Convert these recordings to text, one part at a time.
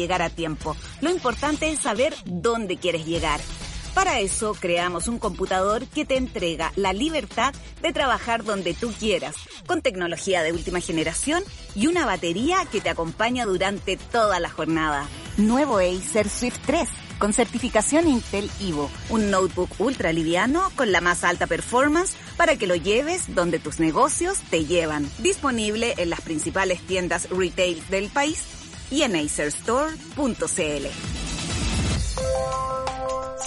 llegar a tiempo. Lo importante es saber dónde quieres llegar. Para eso creamos un computador que te entrega la libertad de trabajar donde tú quieras, con tecnología de última generación y una batería que te acompaña durante toda la jornada. Nuevo Acer Swift 3 con certificación Intel Evo, un notebook ultra liviano con la más alta performance para que lo lleves donde tus negocios te llevan. Disponible en las principales tiendas retail del país y en acerstore.cl.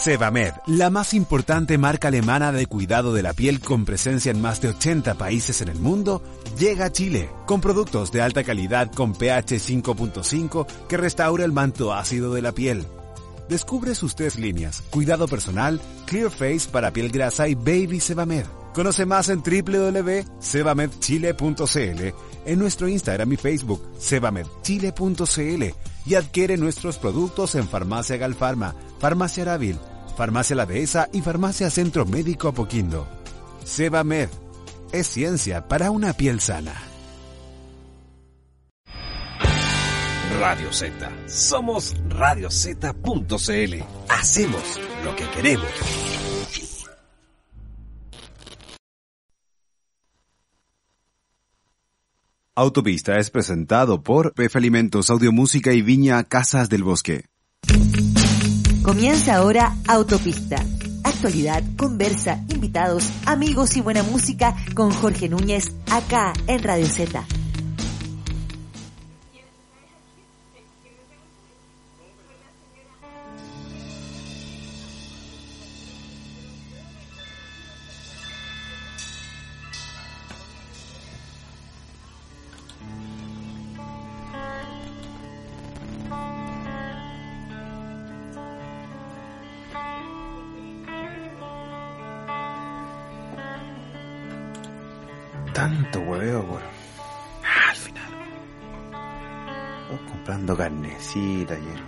Sebamed, la más importante marca alemana de cuidado de la piel con presencia en más de 80 países en el mundo, llega a Chile con productos de alta calidad con pH 5.5 que restaura el manto ácido de la piel. Descubre sus tres líneas, cuidado personal, Clear Face para piel grasa y Baby Sebamed. Conoce más en www.sebamedchile.cl, en nuestro Instagram y Facebook, sebamedchile.cl y adquiere nuestros productos en Farmacia Galfarma, Farmacia Aravil, Farmacia La Dehesa y Farmacia Centro Médico Apoquindo. Sebamed es ciencia para una piel sana. Radio Z. Somos radioz.cl. Hacemos lo que queremos. Autopista es presentado por PF Alimentos, Audiomúsica y Viña Casas del Bosque. Comienza ahora Autopista. Actualidad, conversa, invitados, amigos y buena música con Jorge Núñez acá en Radio Z. carnecita ayer.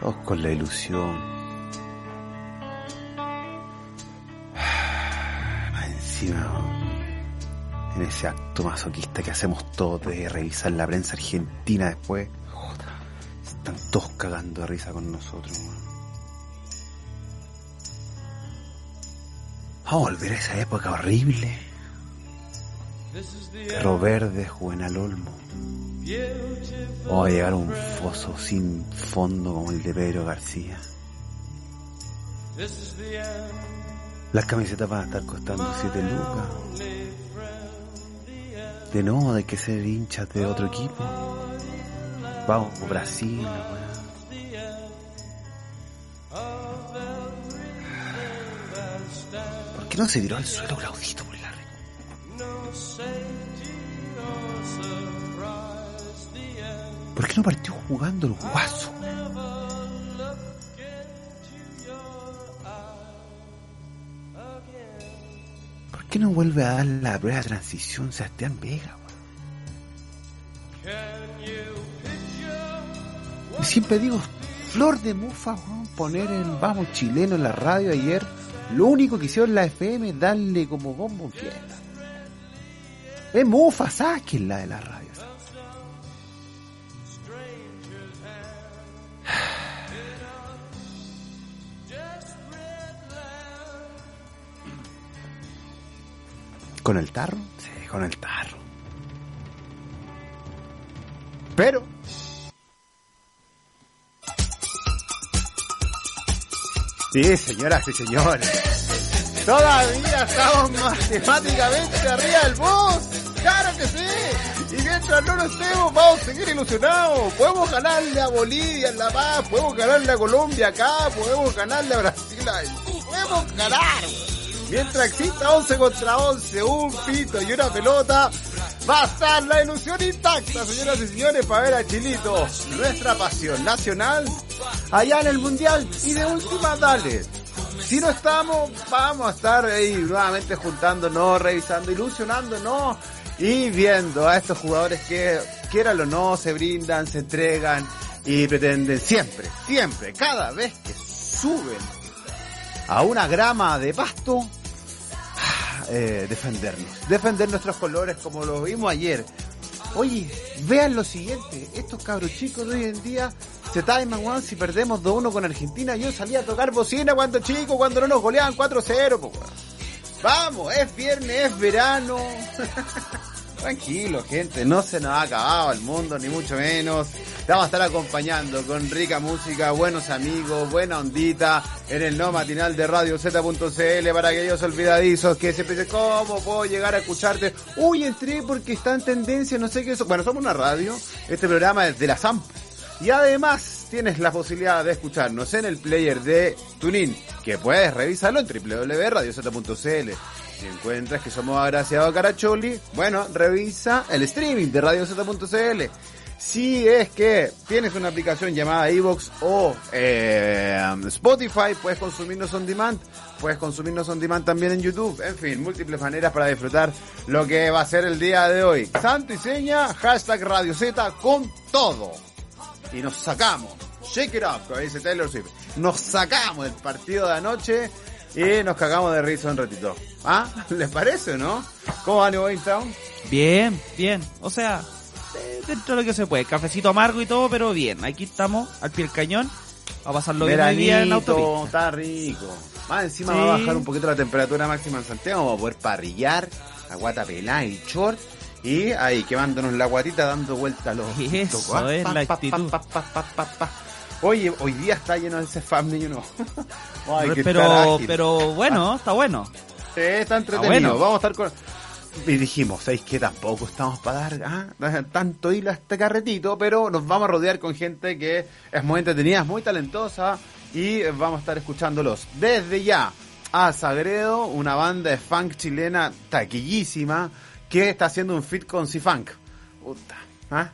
Todos con la ilusión. Ah, Más encima, en ese acto masoquista que hacemos todos de revisar la prensa argentina después. Joder, están todos cagando de risa con nosotros. Vamos a volver a esa época horrible. Cerro Verde, Juvenal Olmo. Vamos a llegar a un foso sin fondo como el de Pedro García. Las camisetas van a estar costando 7 lucas. De nuevo hay que ser hinchas de otro equipo. Vamos Brasil, la. ¿Por qué no se tiró al suelo Claudito por la re- ¿Por qué no partió jugando el guaso? ¿Por qué no vuelve a dar la prueba transición Sebastián Vega? Y siempre digo, flor de mufa, weón, poner el vamos chileno en la radio ayer. Lo único que hicieron la FM es darle como bombo en fiesta. Es mufa, sáquenla de la radio. ¿Con el tarro? Sí, con el tarro. Pero... Sí, señoras y señores. Todavía estamos matemáticamente arriba del bus. Claro que sí. Y mientras no lo estemos, vamos a seguir ilusionados. Podemos ganarle a Bolivia en La Paz, podemos ganarle a Colombia acá, podemos ganarle a Brasil ahí. Podemos ganar. Mientras exista 11 contra 11, un pito y una pelota, va a estar la ilusión intacta, señoras y señores, para ver a Chilito, nuestra pasión nacional, allá en el Mundial. Y de última, dale. Si no estamos, vamos a estar ahí nuevamente juntándonos, revisando, ilusionándonos y viendo a estos jugadores que, quieran o no, se brindan, se entregan y pretenden siempre, siempre, cada vez que suben a una grama de pasto, eh, defendernos, defender nuestros colores como lo vimos ayer. Oye, vean lo siguiente, estos cabros chicos de hoy en día se timan, weón, si perdemos 2-1 con Argentina, yo salía a tocar bocina cuando chico, cuando no nos goleaban 4-0, pues Vamos, es viernes, es verano. Tranquilo, gente, no se nos ha acabado el mundo, ni mucho menos. Te vamos a estar acompañando con rica música, buenos amigos, buena ondita en el no matinal de Radio Z.cl para aquellos olvidadizos que siempre dicen, ¿cómo puedo llegar a escucharte? Uy, entré porque está en tendencia, no sé qué eso. Bueno, somos una radio, este programa es de la SAMP. Y además tienes la posibilidad de escucharnos en el player de TuneIn, que puedes revisarlo en www.radiozeta.cl. Si encuentras que somos agraciados a Caracholi, bueno, revisa el streaming de radiozeta.cl. Si es que tienes una aplicación llamada Evox o eh, Spotify, puedes consumirnos on demand. Puedes consumirnos on demand también en YouTube. En fin, múltiples maneras para disfrutar lo que va a ser el día de hoy. Santo y seña, hashtag Radio Z con todo. Y nos sacamos. Shake it up, como dice Taylor Swift. Nos sacamos del partido de anoche y nos cagamos de risa un ratito. ¿Ah? ¿Les parece o no? ¿Cómo va New Town? Bien, bien. O sea, dentro de lo que se puede. Cafecito amargo y todo, pero bien. Aquí estamos, al pie del cañón. A pasarlo bien hoy día en autopista. Está rico. Más encima va a bajar un poquito la temperatura máxima en Santiago. Vamos a poder parrillar, aguata pelada y short. Y ahí quemándonos la guatita dando vuelta a los... Eso es la actitud. Oye, hoy día está lleno de ese fan y uno. pero, pero bueno, está bueno. Sí, está entretenido. Vamos a estar con. Y dijimos, ¿sabéis que tampoco estamos para dar ah, tanto hilo a este carretito? Pero nos vamos a rodear con gente que es muy entretenida, es muy talentosa y vamos a estar escuchándolos. Desde ya, a Sagredo, una banda de funk chilena taquillísima que está haciendo un fit con C-Funk. Puta, ¿ah?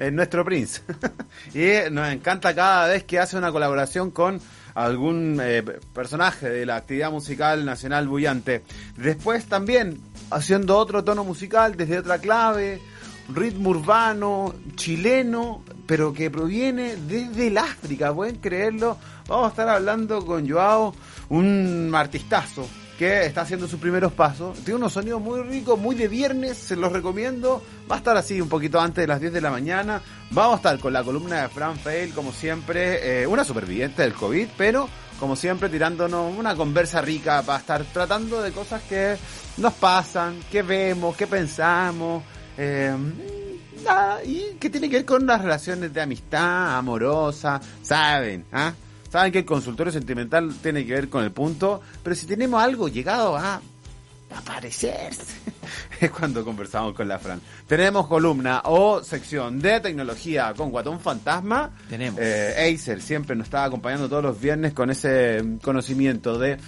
Es nuestro Prince. y nos encanta cada vez que hace una colaboración con algún eh, personaje de la actividad musical nacional bullante. Después también haciendo otro tono musical desde otra clave, ritmo urbano, chileno, pero que proviene desde el África, pueden creerlo. Vamos a estar hablando con Joao, un artistazo que está haciendo sus primeros pasos. Tiene unos sonidos muy ricos, muy de viernes, se los recomiendo. Va a estar así un poquito antes de las 10 de la mañana. Vamos a estar con la columna de Fran Fail, como siempre, eh, una superviviente del COVID, pero como siempre tirándonos una conversa rica para estar tratando de cosas que nos pasan, que vemos, que pensamos. Eh, y que tiene que ver con las relaciones de amistad, amorosa, ¿saben? ¿Ah? Saben que el consultorio sentimental tiene que ver con el punto, pero si tenemos algo llegado a aparecerse, es cuando conversamos con la Fran. Tenemos columna o sección de tecnología con Guatón Fantasma. Tenemos. Eh, Acer siempre nos está acompañando todos los viernes con ese conocimiento de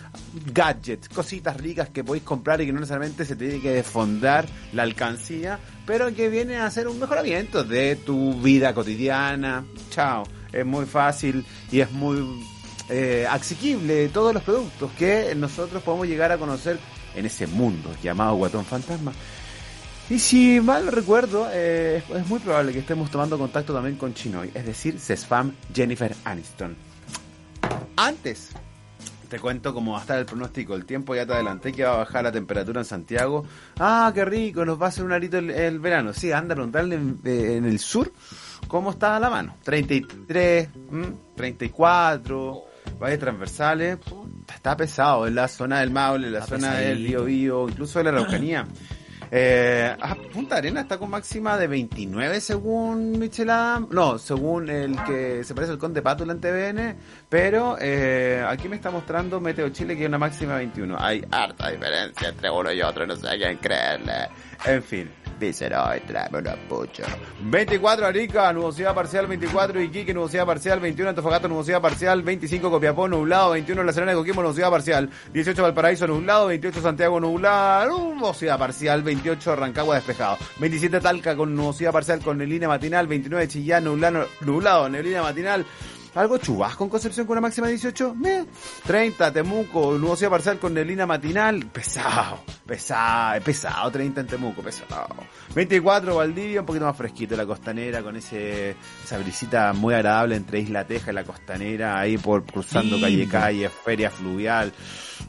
gadgets, cositas ricas que podéis comprar y que no necesariamente se tiene que desfondar la alcancía, pero que vienen a hacer un mejoramiento de tu vida cotidiana. Chao es muy fácil y es muy eh, asequible todos los productos que nosotros podemos llegar a conocer en ese mundo llamado Guatón Fantasma. Y si mal recuerdo, eh, es muy probable que estemos tomando contacto también con Chinoy, es decir, Sesfam Jennifer Aniston. Antes, te cuento cómo va a estar el pronóstico. El tiempo ya te adelanté que va a bajar la temperatura en Santiago. Ah, qué rico, nos va a hacer un arito el, verano. Sí, anda a eh, en el sur cómo está la mano. 33, 34, valles transversales. Está pesado en la zona del Maule, en la zona del Río Bío, incluso de la Araucanía. Eh, ah, Punta Arena está con máxima de 29 según Michelada, no, según el que se parece al Conde Pato en TVN, pero eh, aquí me está mostrando Meteo Chile que hay una máxima de 21. Hay harta diferencia entre uno y otro, no sé a quién creerle. En fin. Y tráeme una pucha. 24 Arica, nubosidad parcial, 24 Iquique, nubosidad parcial, 21 Antofagasta, nubosidad parcial, 25 Copiapó, nublado, 21 La Serena de Coquimbo, nubosidad parcial, 18 Valparaíso, nublado, 28 Santiago, nublado, nubosidad parcial, 28 Rancagua, despejado, 27 Talca con nubosidad parcial con neblina matinal, 29 Chillán, nublado, nublado neblina matinal, algo chubasco en Concepción con una máxima de 18. 30 Temuco, nubosidad parcial con neblina matinal. Pesado, pesado, pesado. 30 en Temuco, pesado. 24 Valdivia, un poquito más fresquito. La costanera con ese esa brisita muy agradable entre Isla Teja y la costanera. Ahí por cruzando calle calle, feria fluvial.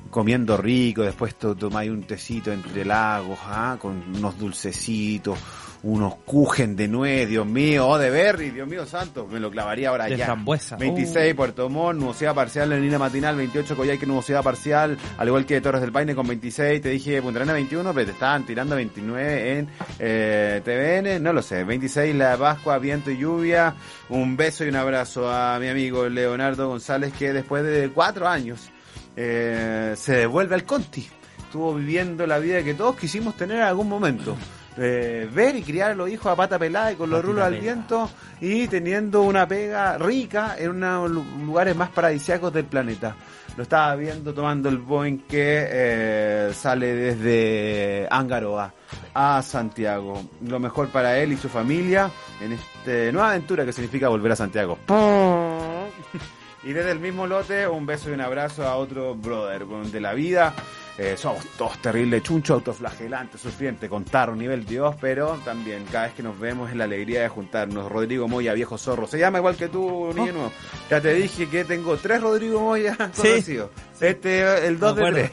comiendo rico, después tomáis un tecito entre lagos, ¿ah? con unos dulcecitos, unos cujen de nuez, Dios mío, oh, de berry, Dios mío santo, me lo clavaría ahora De ya. frambuesa. 26 Puerto Montt, nubosidad parcial en línea matinal, 28 Coyhaique, nubosidad parcial, al igual que Torres del Paine con 26, te dije Punta Arenas 21, pero te estaban tirando 29 en eh, TVN, no lo sé, 26 La Pascua, viento y lluvia, un beso y un abrazo a mi amigo Leonardo González que después de cuatro años eh, se devuelve al Conti, estuvo viviendo la vida que todos quisimos tener en algún momento. Eh, ver y criar a los hijos a pata pelada y con los rulos al viento y teniendo una pega rica en uno de los lugares más paradisíacos del planeta. Lo estaba viendo tomando el Boeing que eh, sale desde Angaroa a Santiago. Lo mejor para él y su familia en esta nueva aventura que significa volver a Santiago. Y desde el mismo lote, un beso y un abrazo a otro brother de la vida. Eh, somos todos terribles, chunchos, autoflagelantes, sufrientes, con tarro, nivel Dios, pero también cada vez que nos vemos es la alegría de juntarnos. Rodrigo Moya, viejo zorro, se llama igual que tú, niño nuevo. Ya te dije que tengo tres Rodrigo Moya Sí. conocidos. Este, el dos Me de acuerdo.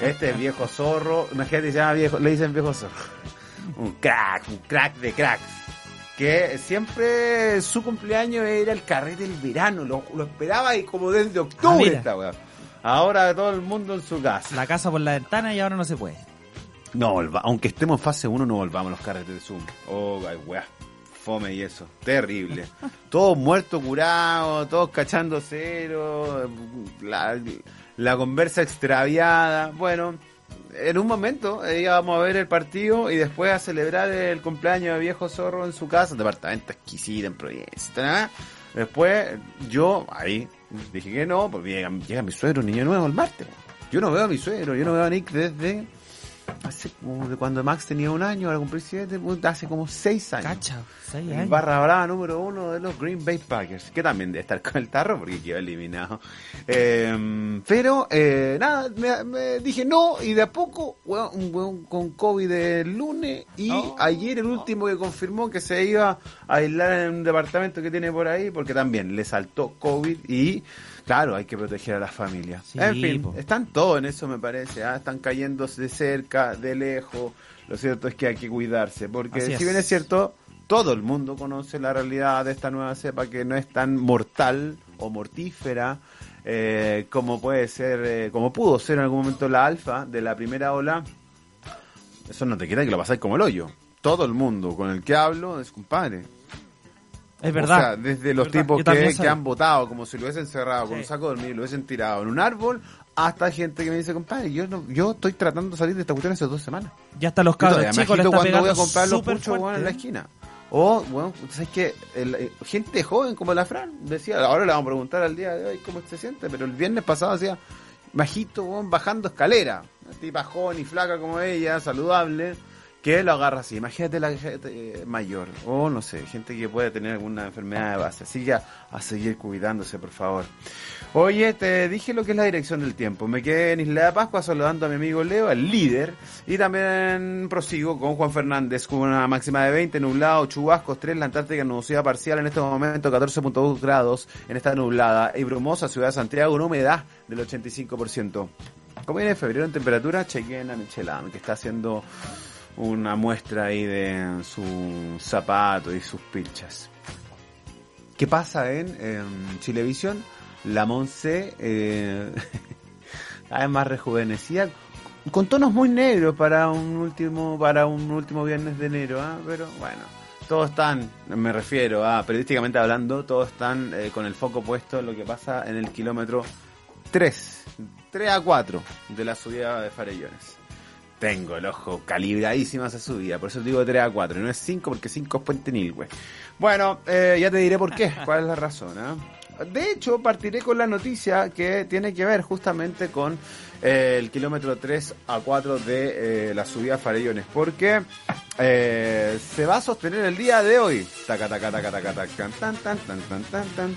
tres. Este es viejo zorro, imagínate, se llama viejo, le dicen viejo zorro. Un crack, un crack de cracks que siempre su cumpleaños era el carrete del verano, lo, lo esperaba y como desde Ah, octubre mira. esta weá. Ahora todo el mundo en su casa. La casa por la ventana y ahora no se puede. No, volva- aunque estemos en fase 1 no volvamos a los carretes de Zoom. Oh, ay, weá. Fome y eso. Terrible. todos muertos, curados, todos cachando cero. La, la conversa extraviada. Bueno, en un momento eh, íbamos a ver el partido y después a celebrar el cumpleaños de viejo zorro en su casa, departamento exquisito en Providencia. ¿tá? Después yo ahí dije que no, porque llega, llega mi suegro, niño nuevo, el martes. Yo no veo a mi suegro, yo no veo a Nick desde hace como de cuando Max tenía un año, ahora cumplí siete, puta, hace como seis años. Cacha, seis El años. barra brava número uno de los Green Bay Packers, que también debe estar con el tarro porque quedó eliminado. Eh, pero, eh, nada, me, me dije no, y de a poco, un weón con COVID el lunes, y Oh. ayer el último que confirmó que se iba a aislar en un departamento que tiene por ahí, porque también le saltó COVID y, claro, hay que proteger a las familias. Sí, en fin, po. están todos en eso, me parece, ¿ah? están cayéndose de cerca, de lejos. Lo cierto es que hay que cuidarse, porque Así si bien es cierto, todo el mundo conoce la realidad de esta nueva cepa que no es tan mortal o mortífera eh, como puede ser, eh, como pudo ser en algún momento la alfa de la primera ola. Eso no te quita que lo pasáis como el hoyo. Todo el mundo con el que hablo es compadre. Es O verdad. sea, desde los tipos que, que han votado como si lo hubiesen cerrado con un saco de dormir, lo hubiesen tirado en un árbol, hasta gente que me dice, compadre, yo no, yo estoy tratando de salir de esta cuestión hace dos semanas. Ya hasta los cabros chicos le agito está cuando voy a comprar los puchos weón, en la fuerte. esquina. O, bueno, ¿sabes qué? El, eh, gente joven como la Fran decía, ahora le vamos a preguntar al día de hoy cómo se siente, pero el viernes pasado decía, bajito, weón, bajando escalera. Tipa joven y flaca como ella, saludable, que lo agarra así. Imagínate la gente eh, mayor, o no sé, gente que puede tener alguna enfermedad de base. Así que a, seguir cuidándose, por favor. Oye, te dije lo que es la dirección del tiempo. Me quedé en Isla de Pascua saludando a mi amigo Leo, el líder. Y también prosigo con Juan Fernández con una máxima de 20, nublado, chubascos 3, la Antártica nubosidad parcial en este momento 14.2 grados en esta nublada y brumosa ciudad de Santiago, una humedad del 85%. Como viene febrero en temperatura, chequen a Michelin, que está haciendo una muestra ahí de su zapato y sus pilchas. ¿Qué pasa en, en Chilevisión? La Monse, eh, además rejuvenecida, con tonos muy negros para un último, para un último viernes de enero, ¿ah? pero bueno, todos están, me refiero a periodísticamente hablando, todos están eh, con el foco puesto en lo que pasa en el kilómetro 3, 3 a 4 de la subida de Farellones. Tengo el ojo calibradísimo a esa subida, por eso digo 3 a 4, y no es 5 porque 5 es Puente Nilgüe. Bueno, eh, ya te diré por qué, cuál es la razón. ¿ah? De hecho, partiré con la noticia que tiene que ver justamente con eh, el kilómetro 3 a 4 de eh, la subida a Farellones, porque eh, se va a sostener el día de hoy. Taca, taca, taca, taca, taca, tan, tan, tan, tan, tan, tan.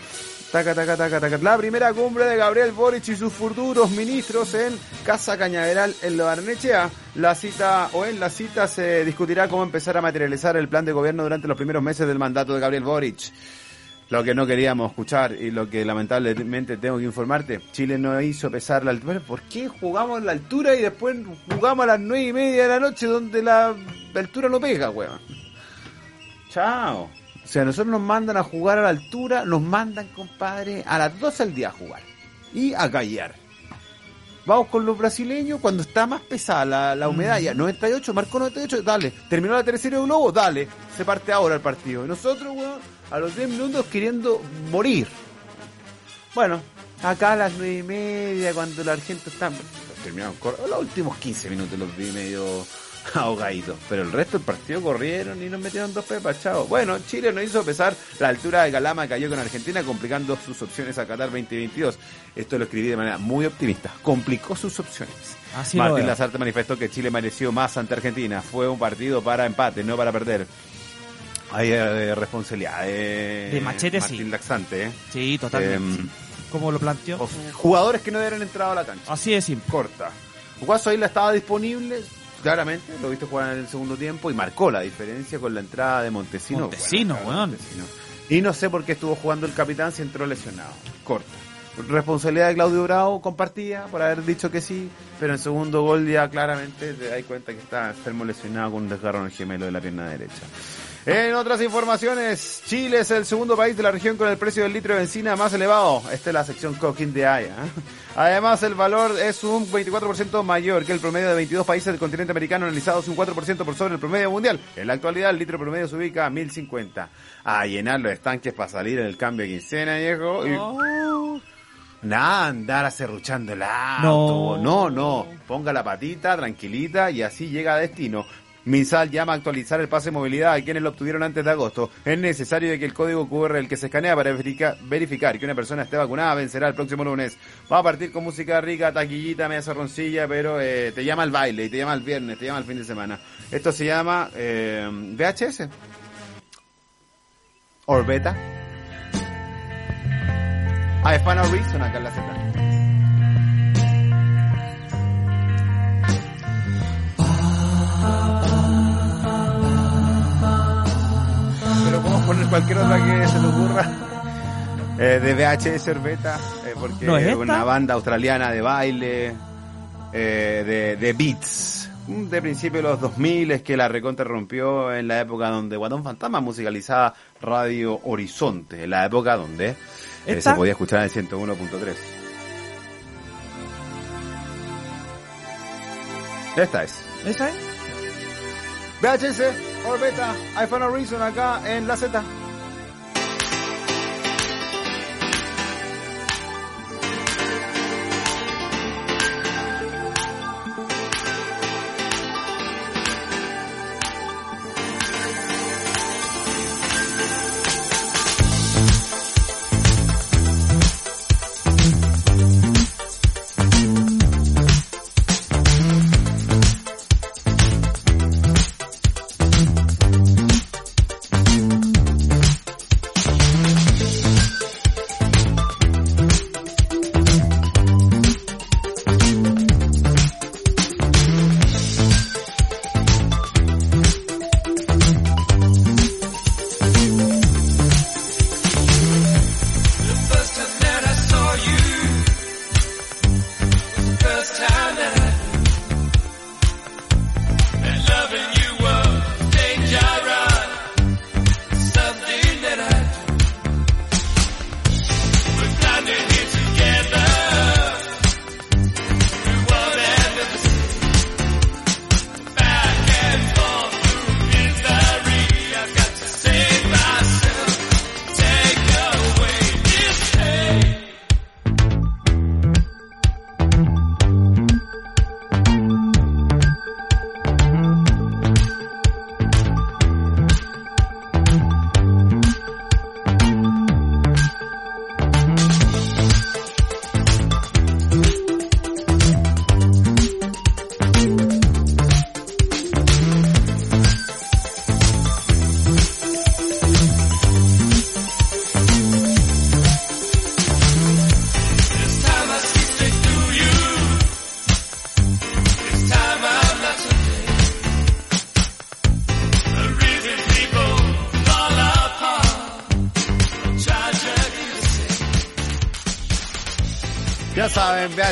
Taca, taca, taca, taca. La primera cumbre de Gabriel Boric y sus futuros ministros en Casa Cañaveral en Lo Barnechea. La cita, o en la cita se discutirá cómo empezar a materializar el plan de gobierno durante los primeros meses del mandato de Gabriel Boric. Lo que no queríamos escuchar y lo que lamentablemente tengo que informarte, Chile no hizo pesar la altura. ¿Por qué jugamos en la altura y después jugamos a las nueve y media de la noche donde la altura no pega, weón? Chao. O sea, nosotros nos mandan a jugar a la altura, nos mandan, compadre, a las 12 del día a jugar y a callar. Vamos con los brasileños cuando está más pesada la, la humedad. Ya 98, marcó 98, dale. Terminó la tercera de Globo, dale. Se parte ahora el partido. Y nosotros, weón, a los 10 minutos queriendo morir. Bueno, acá a las 9 y media, cuando la Argentina está. Terminaron los últimos 15 minutos los vi medio ahogaditos. Pero el resto del partido corrieron y nos metieron dos pepas, chao. Bueno, Chile no hizo pesar la altura de Calama cayó con Argentina, complicando sus opciones a Qatar 2022. Esto lo escribí de manera muy optimista. Complicó sus opciones. Así Martín. Lazarte manifestó que Chile mereció más ante Argentina. Fue un partido para empate, no para perder. Hay eh, responsabilidad de, De Machete, Martín sí. Laxante. ¿eh? Sí, totalmente. Em, ¿Cómo lo planteó? Jugadores que no hubieran entrado a la cancha. Así de simple. Corta. Guaso Isla estaba disponible, claramente, lo viste jugar en el segundo tiempo y marcó la diferencia con la entrada de Montesino. Montesino, Bueno, weón. Montesino. Y no sé por qué estuvo jugando el capitán si entró lesionado. Corta. Responsabilidad de Claudio Bravo compartida por haber dicho que sí, pero en segundo gol ya claramente te das cuenta que está enfermo lesionado con un desgarro en el gemelo de la pierna derecha. En otras informaciones, Chile es el segundo país de la región con el precio del litro de benzina más elevado. Esta es la sección Coquín de Haya. ¿eh? Además, el valor es un 24% mayor que el promedio de 22 países del continente americano analizados, un 4% por sobre el promedio mundial. En la actualidad, el litro promedio se ubica a 1050. A llenar los estanques para salir en el cambio de quincena, viejo. Y- Oh. Nada, andar acerruchando el auto. No. No, no. Ponga la patita, tranquilita y así llega a destino. Minsal llama a actualizar el pase de movilidad a quienes lo obtuvieron antes de agosto. Es necesario que el código QR, el que se escanea para verifica- verificar que una persona esté vacunada, vencerá el próximo lunes. Va a partir con música rica, taquillita, media zorroncilla, pero eh, te llama el baile, y te llama el viernes, te llama el fin de semana. Esto se llama eh, VHS. Orbeta. I found a reason acá en la Z. Pero podemos poner cualquier otra que se te ocurra. Eh, de VHS Orbeta, eh, porque ¿No es es esta? una banda australiana de baile, eh, de, de beats, de principios de los 2000 es que la recontra rompió en la época donde Guatón Fantasma musicalizaba Radio Horizonte, en la época donde eh, se podía escuchar en el 101.3. Esta es. ¿Esa es? VHS, Orbeta, I found a reason acá en la Z.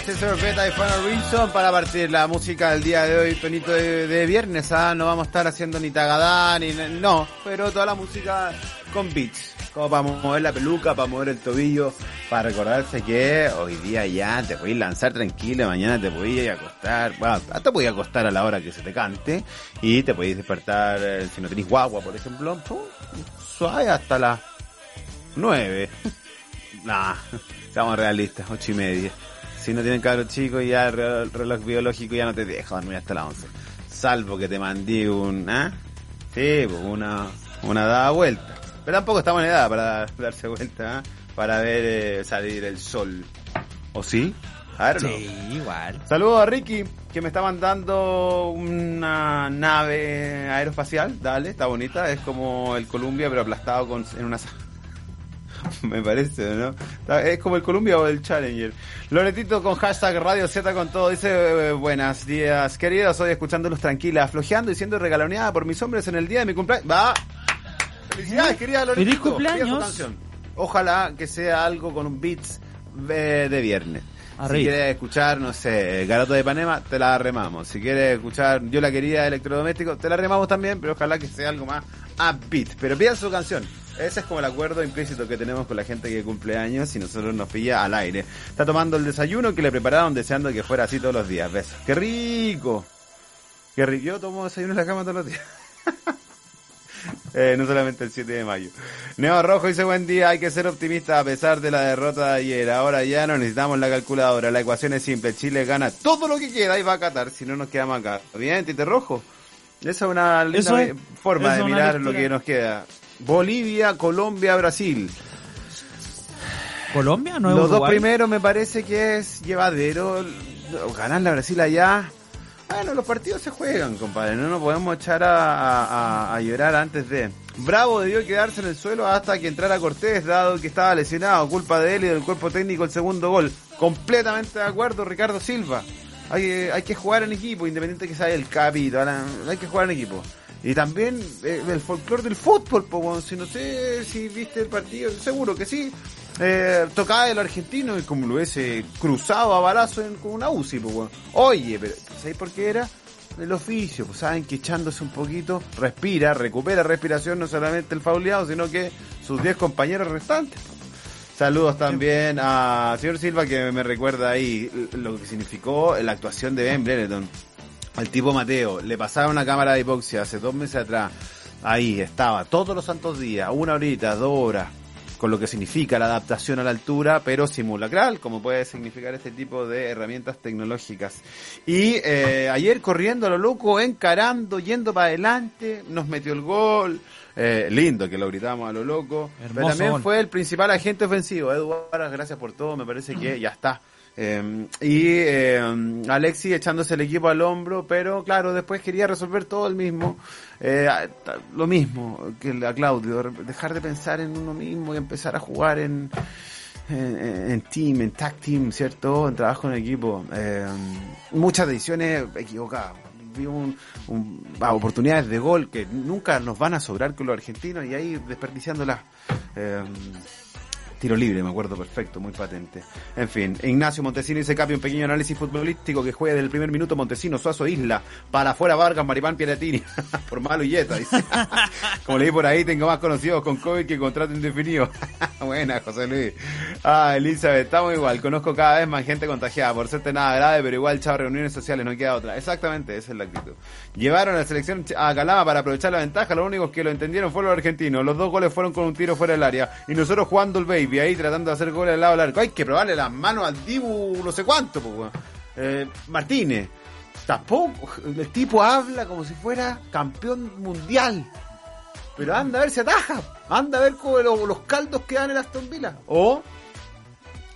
y Reason para partir la música del día de hoy, tonito de, viernes, ¿ah? No vamos a estar haciendo ni tagadá, ni... No, pero toda la música con beats. Como para mover la peluca, para mover el tobillo, para recordarse que hoy día ya te podéis lanzar tranquilo, mañana te podéis acostar, bueno, te podéis acostar a la hora que se te cante y te podéis despertar, eh, si no tenéis guagua, por ejemplo, suave hasta las nueve. nah, estamos realistas, ocho y media. Si no tienen cabros chicos, ya el reloj, reloj biológico ya no te deja dormir hasta las once. Salvo que te mandé un, ¿ah? Sí, pues una, una dada vuelta. Pero tampoco estamos en edad para darse vuelta, ¿ah? para ver eh, salir el sol. ¿O sí? A ver, no. Sí, igual. Saludos a Ricky, que me está mandando una nave aeroespacial. Dale, está bonita. Es como el Columbia, pero aplastado con, en una... me parece, ¿no? Es como el Columbia o el Challenger. Loretito con hashtag Radio Z con todo. Dice, eh, buenos días, queridos. Hoy escuchándolos tranquila, flojeando y siendo regaloneada por mis hombres en el día de mi cumpleaños. Va. Felicidades, querida Loretito. Feliz cumpleaños. Ojalá que sea algo con un beats de, de viernes. Si quieres escuchar, no sé, Garoto de Ipanema, te la remamos. Si quieres escuchar Yo la quería electrodoméstico, te la remamos también, pero ojalá que sea algo más upbeat. Pero pida su canción. Ese es como el acuerdo implícito que tenemos con la gente que cumple años y nosotros nos pilla al aire. Está tomando el desayuno que le prepararon deseando que fuera así todos los días. ¿Ves? ¡Qué rico! ¡Qué rico! Yo tomo desayuno en la cama todos los días. Eh, no solamente el 7 de mayo. Neo Rojo dice buen día, hay que ser optimista a pesar de la derrota de ayer. Ahora ya no necesitamos la calculadora. La ecuación es simple. Chile gana todo lo que queda y va a Qatar, si no nos quedamos acá. Bien, Tite Rojo. Esa es una linda es- forma de mirar lo que nos queda. Bolivia, Colombia, Brasil. ¿Colombia? ¿No es Los dos primeros me parece que es llevadero. Ganar la Brasil allá. Bueno, los partidos se juegan, compadre. No nos podemos echar a, llorar antes de. Bravo debió quedarse en el suelo hasta que entrara Cortés, dado que estaba lesionado. Culpa de él y del cuerpo técnico el segundo gol. Completamente de acuerdo, Ricardo Silva. Hay, hay que jugar en equipo, independiente que sea el capito. Hay que jugar en equipo. Y también eh, el folclore del fútbol, po, si no sé si viste el partido, seguro que sí. Eh, tocaba el argentino y como lo hubiese cruzado a balazo en, con una UCI, weón. Oye, pero ¿sabéis por qué era? El oficio, pues saben que echándose un poquito, respira, recupera respiración, no solamente el fauleado, sino que sus 10 compañeros restantes. Saludos también a señor Silva que me recuerda ahí lo que significó la actuación de Ben Brereton. Al tipo Mateo, le pasaba una cámara de hipoxia hace dos meses atrás. Ahí estaba, todos los santos días, una horita, dos horas, con lo que significa la adaptación a la altura, pero simulacral, como puede significar este tipo de herramientas tecnológicas. Y eh, ayer corriendo a lo loco, encarando, yendo para adelante, nos metió el gol. Eh, lindo que lo gritamos a lo loco. pero Hermoso también gol. fue el principal agente ofensivo. Eduardo, gracias por todo, me parece que ya está. Eh, y eh, Alexi echándose el equipo al hombro, pero claro, después quería resolver todo el mismo. Eh, lo mismo que a Claudio, dejar de pensar en uno mismo y empezar a jugar en, en, team, en tag team, ¿cierto? En trabajo en equipo. Eh, muchas decisiones equivocadas. Vi un- ah, oportunidades de gol que nunca nos van a sobrar con los argentinos y ahí desperdiciándolas. Tiro libre, me acuerdo perfecto, muy patente. En fin, Ignacio Montesino dice Capi, un pequeño análisis futbolístico que juegue del primer minuto Montesino, Suazo, Isla, para afuera Vargas, Maripán, Piratini, por malo y Yeta, dice. Como leí por ahí, tengo más conocidos con COVID que contrato indefinido. Buena, José Luis. Ah, Elizabeth, estamos igual, conozco cada vez más gente contagiada, por suerte nada grave, pero igual, chao, reuniones sociales, no queda otra. Exactamente, esa es la actitud. Llevaron a la selección a Calama para aprovechar la ventaja, los únicos que lo entendieron fueron los argentinos. Los dos goles fueron con un tiro fuera del área. Y nosotros jugando el baby ahí tratando de hacer goles al lado del arco. Hay que probarle las manos al Dibu no sé cuánto, pues, eh, Martínez. Tampoco, el tipo habla como si fuera campeón mundial. Pero anda a ver si ataja. Anda a ver cómo lo- los caldos que dan en Aston Villa. O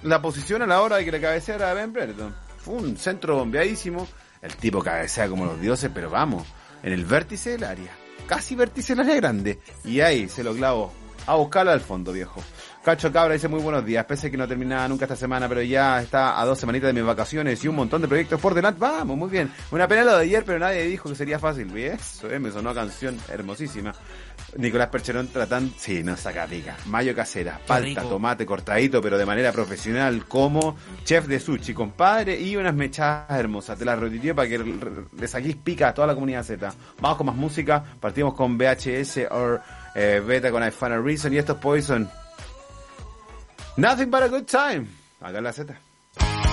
la posición a la hora de que le cabeceara a Ben Brereton. Fue un centro bombeadísimo. El tipo cabecea como los dioses, pero vamos, en el vértice del área. Casi vértice del área grande. Y ahí se lo clavó. A buscarlo al fondo, viejo. Cacho Cabra dice muy buenos días, pese a que no terminaba nunca esta semana, pero ya está a dos semanitas de mis vacaciones y un montón de proyectos por delante. Vamos, muy bien. Una pena lo de ayer, pero nadie dijo que sería fácil. Eso, eh, me sonó una canción hermosísima. Nicolás Percherón tratando, sí, no saca pica. Mayo casera, palta, tomate cortadito, pero de manera profesional, como chef de sushi, compadre, y unas mechadas hermosas. Te las repitió para que le saquís pica a toda la comunidad Z. Vamos con más música, partimos con VHS o eh, Beta con I Final Reason y esto es Poison. Nothing but a good time. La.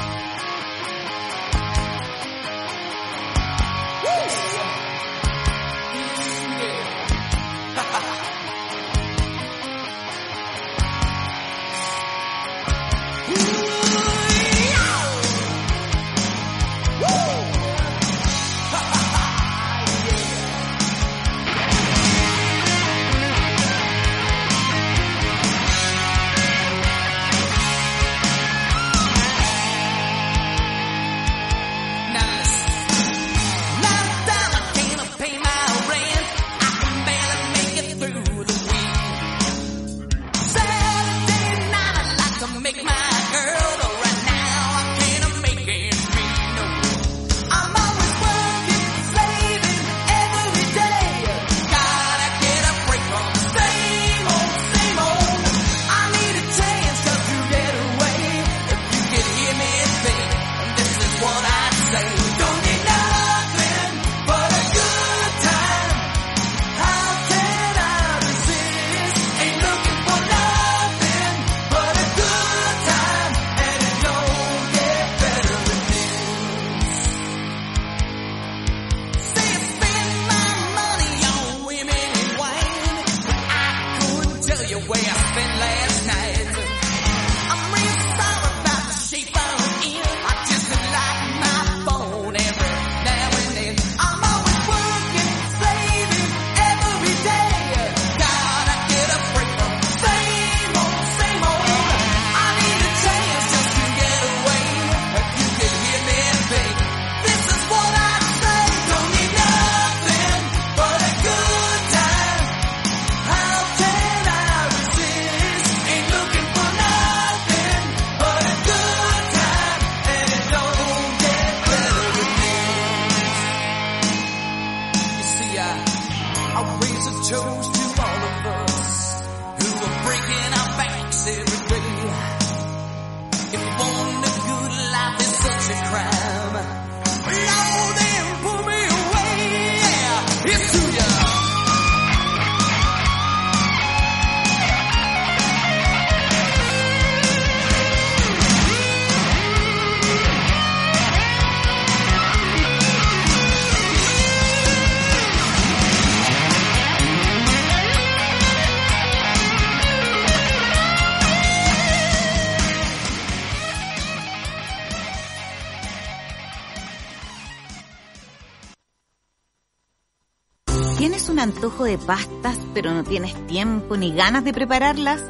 De pastas, pero no tienes tiempo ni ganas de prepararlas?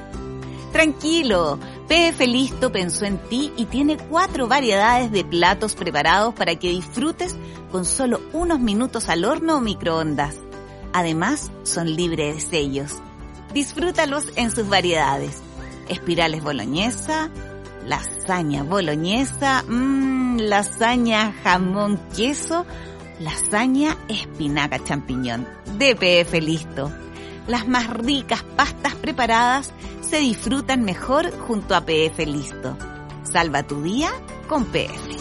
Tranquilo, PF Listo pensó en ti y tiene cuatro variedades de platos preparados para que disfrutes con solo unos minutos al horno o microondas. Además, son libres de sellos. Disfrútalos en sus variedades. Espirales boloñesa, lasaña boloñesa, mmm, lasaña jamón queso lasaña espinaca champiñón. DPF listo. Las más ricas pastas preparadas se disfrutan mejor junto a PF listo. Salva tu día con PF.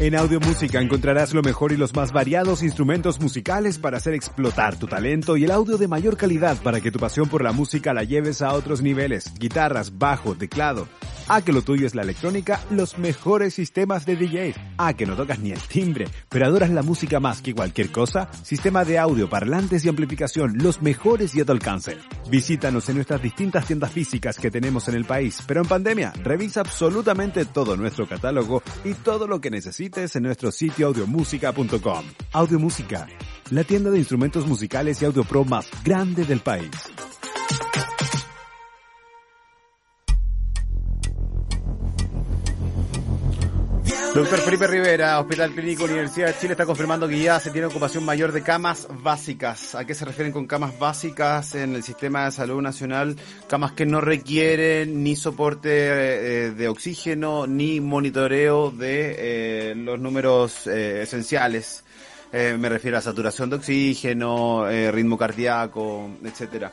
En Audio Música encontrarás lo mejor y los más variados instrumentos musicales para hacer explotar tu talento y el audio de mayor calidad para que tu pasión por la música la lleves a otros niveles. Guitarras, bajo, teclado. A que lo tuyo es la electrónica, los mejores sistemas de DJ. A que no tocas ni el timbre, pero adoras la música más que cualquier cosa. Sistema de audio, parlantes y amplificación, los mejores y a tu alcance. Visítanos en nuestras distintas tiendas físicas que tenemos en el país, pero en pandemia, revisa absolutamente todo nuestro catálogo y todo lo que necesites en nuestro sitio audiomusica.com. Audiomúsica, la tienda de instrumentos musicales y audio pro más grande del país. Doctor Felipe Rivera, Hospital Clínico Universidad de Chile está confirmando que ya se tiene ocupación mayor de camas básicas. ¿A qué se refieren con camas básicas en el sistema de salud nacional? Camas que no requieren ni soporte eh, de oxígeno ni monitoreo de eh, los números eh, esenciales. me refiero a saturación de oxígeno, ritmo cardíaco, etcétera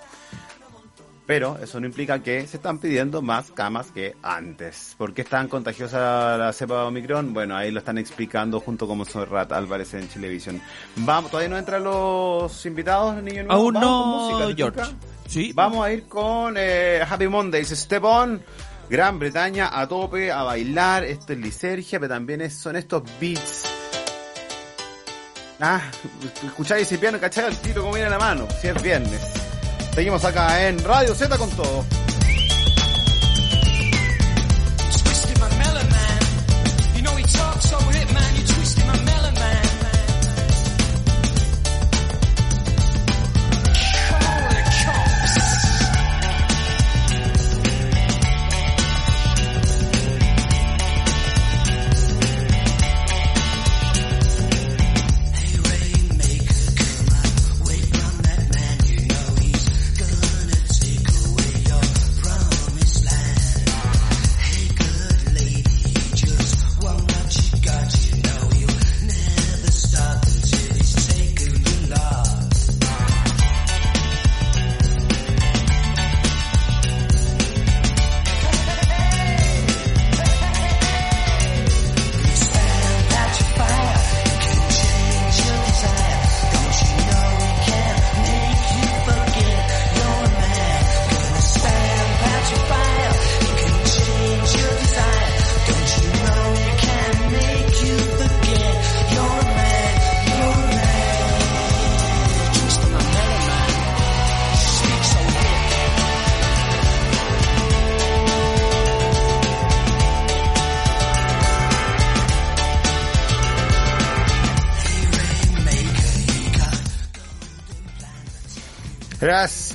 pero eso no implica que se están pidiendo más camas que antes. ¿Por qué es tan contagiosa la cepa de Omicron? Bueno, ahí lo están explicando junto con Monserrat Álvarez en Televisión. Vamos, todavía no entran los invitados, niños Aún no, George. Sí. Vamos a ir con eh, Happy Mondays, Step On. Gran Bretaña a tope, a bailar. Esto es lisergia, pero también son estos beats. Ah, escucháis ese piano, ¿cachai? El tiro como viene la mano, si es viernes. Seguimos acá en Radio Z con todo.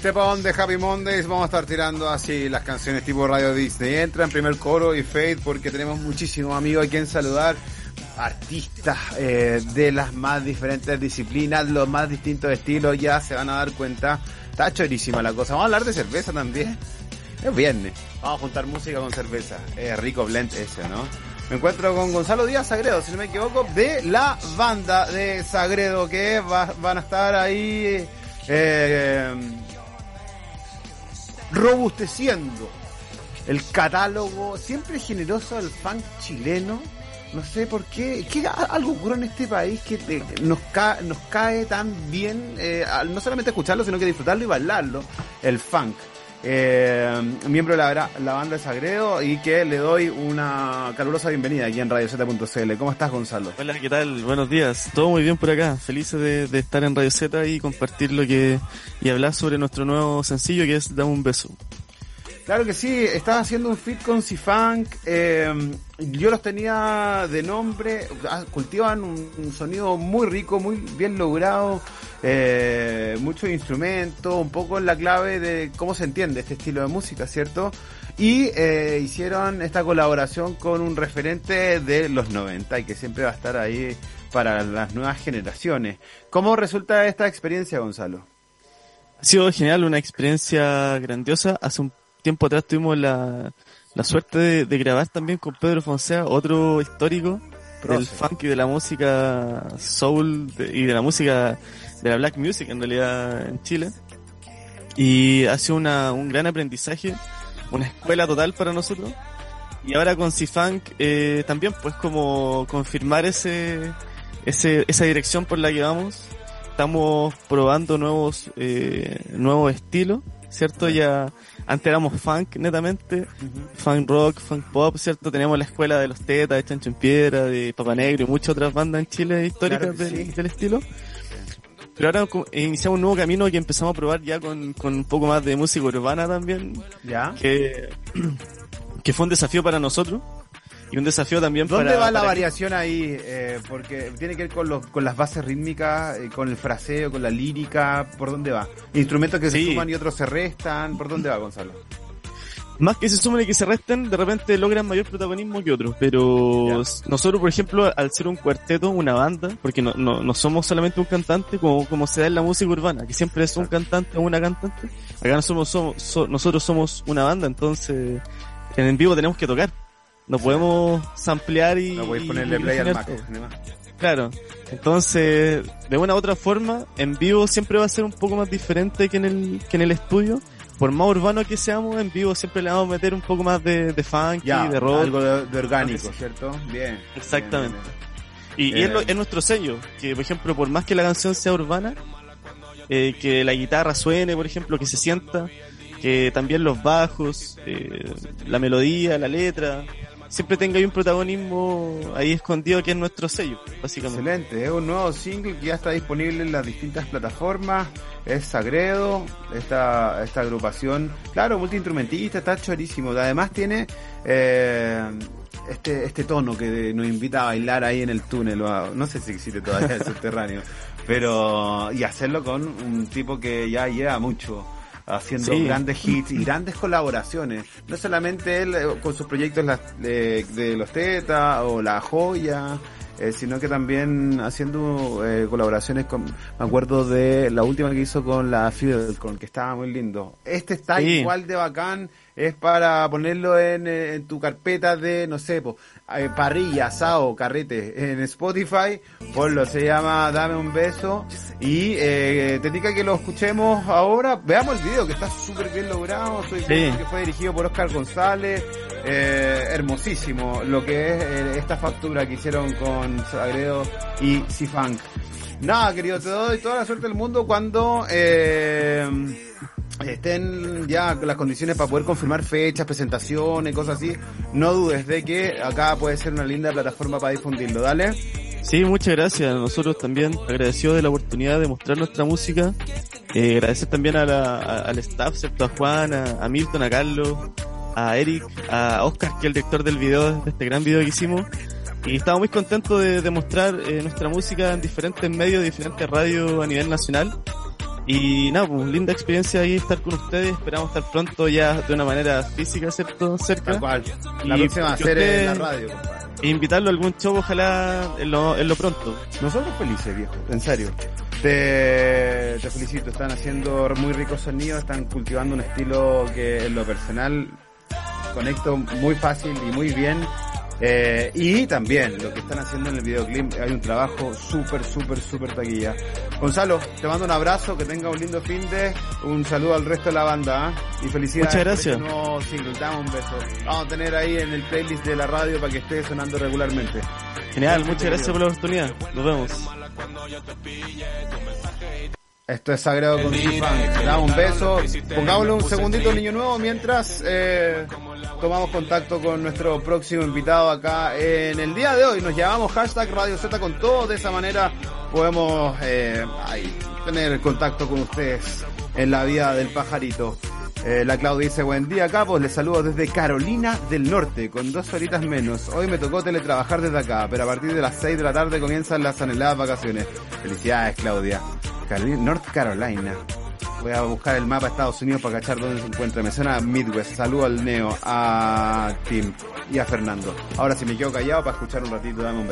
Step de Happy Mondays, vamos a estar tirando así las canciones tipo Radio Disney. Entra en primer coro y Fade porque tenemos muchísimos amigos a quien saludar. Artistas eh, de las más diferentes disciplinas, los más distintos estilos, ya se van a dar cuenta. Está chorísima la cosa. Vamos a hablar de cerveza también. Es viernes. Vamos a juntar música con cerveza. Rico blend ese, ¿no? Me encuentro con Gonzalo Díaz Sagredo, si no me equivoco, de la banda de Sagredo, que van a estar ahí eh, robusteciendo. El catálogo siempre generoso del funk chileno. No sé por qué, que algo ocurre en este país que nos, nos cae tan bien, eh, no solamente escucharlo, sino que disfrutarlo y bailarlo, el funk eh, miembro de la, banda de Sagredo y que le doy una calurosa bienvenida aquí en Radio Z.cl. ¿Cómo estás, Gonzalo? Hola, ¿qué tal? Buenos días. Todo muy bien por acá. Felices de, estar en Radio Z y compartir lo que y hablar sobre nuestro nuevo sencillo que es Dame un beso. Claro que sí, estás haciendo un fit con C-Funk. Eh, yo los tenía de nombre, ah, cultivan un, sonido muy rico, muy bien logrado, eh, muchos instrumentos, un poco en la clave de cómo se entiende este estilo de música, ¿cierto? Y eh, hicieron esta colaboración con un referente de los 90 y que siempre va a estar ahí para las nuevas generaciones. ¿Cómo resulta esta experiencia, Gonzalo? Ha sido genial, una experiencia grandiosa. Hace un tiempo atrás tuvimos la, suerte de, grabar también con Pedro Fonseca, otro histórico del funk y de la música soul y de la música de la black music en realidad en Chile. Y ha sido una, un gran aprendizaje, una escuela total para nosotros. Y ahora con C-Funk eh, también pues como confirmar ese, ese, esa dirección por la que vamos. Estamos probando nuevos, eh, nuevos estilos, ¿cierto? Ya antes éramos funk, netamente. Funk rock, funk pop, ¿cierto? Teníamos la escuela de los Tetas, de Chancho en Piedra, de Papa Negro y muchas otras bandas en Chile históricas del, estilo. Pero ahora iniciamos un nuevo camino que empezamos a probar ya con, con un poco más de música urbana también. Ya. Que, que fue un desafío para nosotros y un desafío también ¿Dónde para... va la variación ahí? Eh, porque tiene que ver con, los, con las bases rítmicas, eh, con el fraseo, con la lírica, ¿por dónde va? Instrumentos que se suman y otros se restan, ¿por dónde va, Gonzalo? más que se sumen y que se resten, de repente logran mayor protagonismo que otros. Pero nosotros, por ejemplo, al ser un cuarteto, una banda, porque no, no, no somos solamente un cantante, como, como se da en la música urbana, que siempre es un cantante o una cantante, acá no somos, somos nosotros somos una banda, entonces en vivo tenemos que tocar. No podemos samplear y... No podéis ponerle play al Mac. Claro. Entonces, de una u otra forma, en vivo siempre va a ser un poco más diferente que en el, que en el estudio por más urbano que seamos, en vivo siempre le vamos a meter un poco más de, de funk y de rock. Algo de, orgánico, ¿cierto? Bien. Exactamente. Y, es, es, nuestro sello, que por ejemplo, por más que la canción sea urbana, eh, que la guitarra suene, por ejemplo, que se sienta, que también los bajos, eh, la melodía, la letra, siempre tenga ahí un protagonismo ahí escondido que es nuestro sello, básicamente. Excelente, es un nuevo single que ya está disponible en las distintas plataformas, es Sagredo, esta, esta agrupación, claro, multiinstrumentista, está chorísimo, además tiene eh, este, este tono que nos invita a bailar ahí en el túnel, no sé si existe todavía el subterráneo, pero y hacerlo con un tipo que ya lleva mucho haciendo grandes hits y grandes colaboraciones. No solamente él eh, con sus proyectos de, los Teta o La Joya, eh, sino que también haciendo eh, colaboraciones con, me acuerdo de la última que hizo con la con que estaba muy lindo. Este está igual de bacán, es para ponerlo en, en tu carpeta de, no sé, pues eh, parrilla, asado, carrete en Spotify. lo se llama Dame un beso. Y eh, te indica que lo escuchemos ahora. Veamos el video que está súper bien logrado. Soy que fue dirigido por Oscar González. Eh, hermosísimo lo que es eh, esta factura que hicieron con Sagredo y C-Funk. Nada, querido, te doy toda la suerte del mundo cuando eh, estén ya las condiciones para poder confirmar fechas, presentaciones, cosas así, no dudes de que acá puede ser una linda plataforma para difundirlo. Dale. Sí, muchas gracias. Nosotros también agradecidos de la oportunidad de mostrar nuestra música. Eh, agradecer también a la, al staff, ¿cierto? A Juan, a, Milton, a Carlos, a Eric, a Oscar, que es el director del video, de este gran video que hicimos. Y estamos muy contentos de, de mostrar eh, nuestra música en diferentes medios, diferentes radios a nivel nacional. Y nada, pues linda experiencia ahí estar con ustedes. Esperamos estar pronto ya de una manera física, ¿cierto? Cerca. Tal cual. La próxima va a ser en la radio, compadre. E invitarlo a algún show, ojalá en lo, en lo pronto. Nosotros felices, viejo. En serio. Te, te felicito. Están haciendo muy ricos sonidos. Están cultivando un estilo que en lo personal conecto muy fácil y muy bien eh, y también lo que están haciendo en el videoclip, hay un trabajo súper, súper, súper taquilla. Gonzalo, te mando un abrazo, que tenga un lindo fin de, un saludo al resto de la banda ¿ah? y felicidades. Muchas gracias. Este un beso. Vamos a tener ahí en el playlist de la radio para que esté sonando regularmente. Genial, muchas gracias por la oportunidad. Nos vemos. Esto es Sagrado con Cifan. Da un beso. Pongámosle un segundito, niño nuevo, mientras eh, tomamos contacto con nuestro próximo invitado acá en el día de hoy. Nos llamamos hashtag Radio Z con todo. De esa manera podemos eh, tener contacto con ustedes en la vida del pajarito. Eh, la Claudia dice, buen día capos, les saludo desde Carolina del Norte, con dos horitas menos. Hoy me tocó teletrabajar desde acá, pero a partir de las 6 de la tarde comienzan las anheladas vacaciones. Felicidades Claudia. North Carolina. Voy a buscar el mapa de Estados Unidos para cachar dónde se encuentra. Me suena Midwest. Saludo al Neo, a Tim y a Fernando. Ahora si me quedo callado para escuchar un ratito, dame un.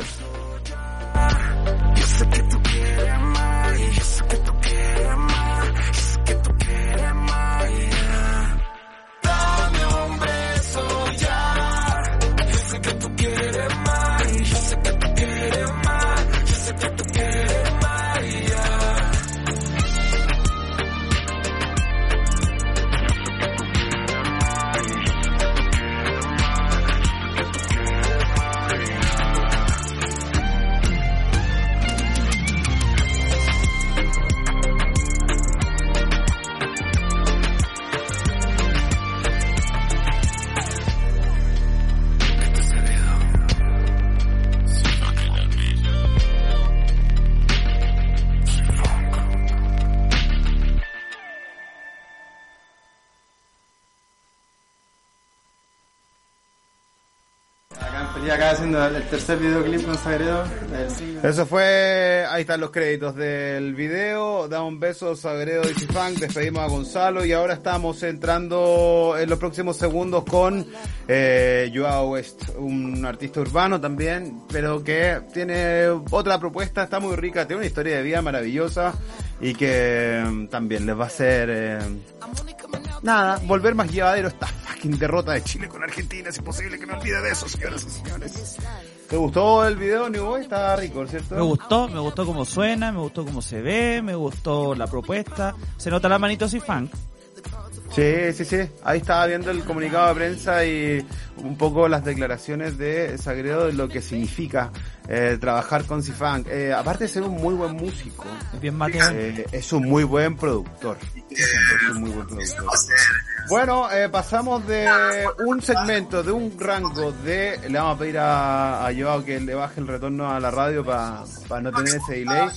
El tercer videoclip con Sagredo. Eso fue, ahí están los créditos del video. Da un beso Sagredo y Chifang, despedimos a Gonzalo y ahora estamos entrando en los próximos segundos con eh, Joao West, un artista urbano también, pero que tiene otra propuesta, está muy rica, tiene una historia de vida maravillosa y que mm, también les va a hacer eh, nada, volver más llevadero esta fucking derrota de Chile con Argentina. Es imposible que me olvide de eso, señoras y señores. ¿Te gustó el video, New Boy? Está rico, ¿cierto? Me gustó, me gustó cómo suena, me gustó cómo se ve, me gustó la propuesta. Se nota la manito y funk. Sí, sí, sí. Ahí estaba viendo el comunicado de prensa y un poco las declaraciones de Sagredo de lo que significa eh, trabajar con Cifang. Eh, aparte de ser un muy buen músico, Bien eh, es un muy buen productor. Es un muy buen productor. Bueno, eh, pasamos de un segmento, de un rango de... Le vamos a pedir a, a Joao que le baje el retorno a la radio para no tener ese delay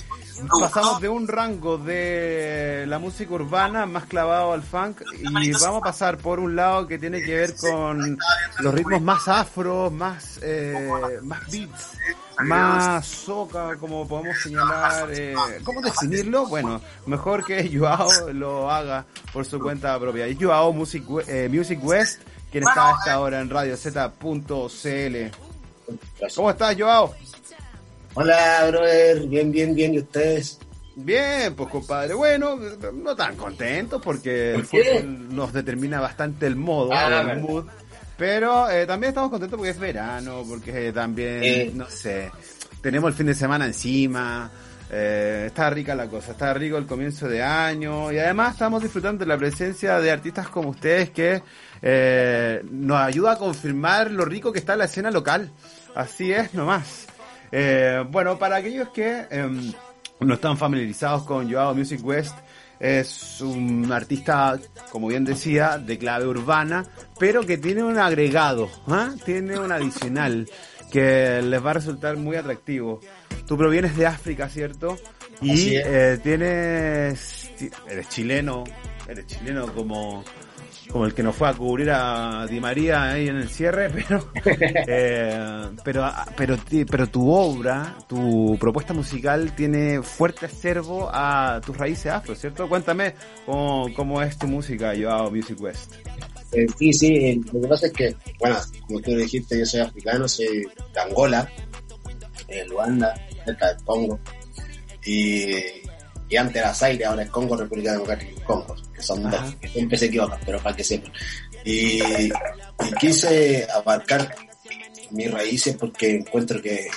pasamos de un rango de la música urbana más clavado al funk y vamos a pasar por un lado que tiene que ver con los ritmos más afro, más eh, más beats, más soca, como podemos señalar. Eh, ¿Cómo definirlo? Bueno, mejor que Joao lo haga por su cuenta propia. Y Joao Music, eh, Music West, quien está a esta hora en Radio Z.cl. ¿Cómo estás, Joao? Hola, brother. Bien, bien, bien. ¿Y ustedes? Bien, pues compadre. Bueno, no tan contentos porque el fútbol nos determina bastante el modo, Ah, el mood. Pero eh, también estamos contentos porque es verano, porque también, Eh. no sé, tenemos el fin de semana encima. eh, está rica la cosa, está rico el comienzo de año y además estamos disfrutando de la presencia de artistas como ustedes que eh, nos ayuda a confirmar lo rico que está la escena local. Así es nomás. Eh, bueno, para aquellos que em, no están familiarizados con Joao Music West, es un artista, como bien decía, de clave urbana, pero que tiene un agregado, ¿ah? tiene un adicional que les va a resultar muy atractivo. Tú provienes de África, ¿cierto? Y eh, tienes, ti- eres chileno, eres chileno como, como el que nos fue a cubrir a Di María ahí en el cierre, pero eh, pero pero pero tu obra, tu propuesta musical tiene fuerte acervo a tus raíces afro, ¿cierto? Cuéntame cómo, cómo es tu música, Joao Music West. Eh, sí, sí. eh, lo que pasa es que, bueno, como tú dijiste, yo soy africano, soy de Angola, eh, Luanda, cerca del Congo. Y, y antes era Zaire, ahora es Congo, República Democrática del Congo, son Ajá. dos, que siempre se equivocan, pero para que sepan. Y, y quise abarcar mis raíces porque encuentro que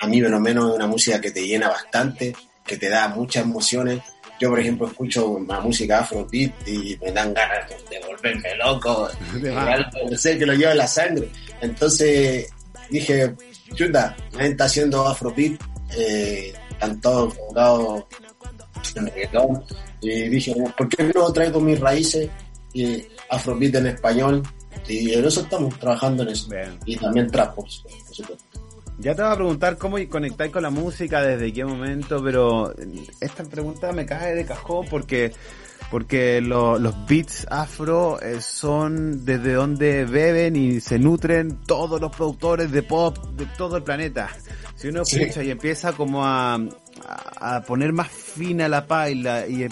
a mí, por lo menos, es una música que te llena bastante, que te da muchas emociones. Yo, por ejemplo, escucho una música afrobeat y me dan ganas de volverme loco, no sé, que lo lleva la sangre. Entonces dije, chuta, nadie está haciendo afrobeat, eh, están todos enfocados en reggaetón. Y dije, ¿por qué no traigo mis raíces y afrobeat en español? Y en eso estamos trabajando en eso. Bien. Y también trap, por supuesto. Ya te voy a preguntar cómo conectar con la música, desde qué momento, pero esta pregunta me cae de cajón porque porque lo- los beats afro eh, son desde donde beben y se nutren todos los productores de pop de todo el planeta. Si uno Sí. escucha y empieza como a, a, a poner más fina la paila y eh,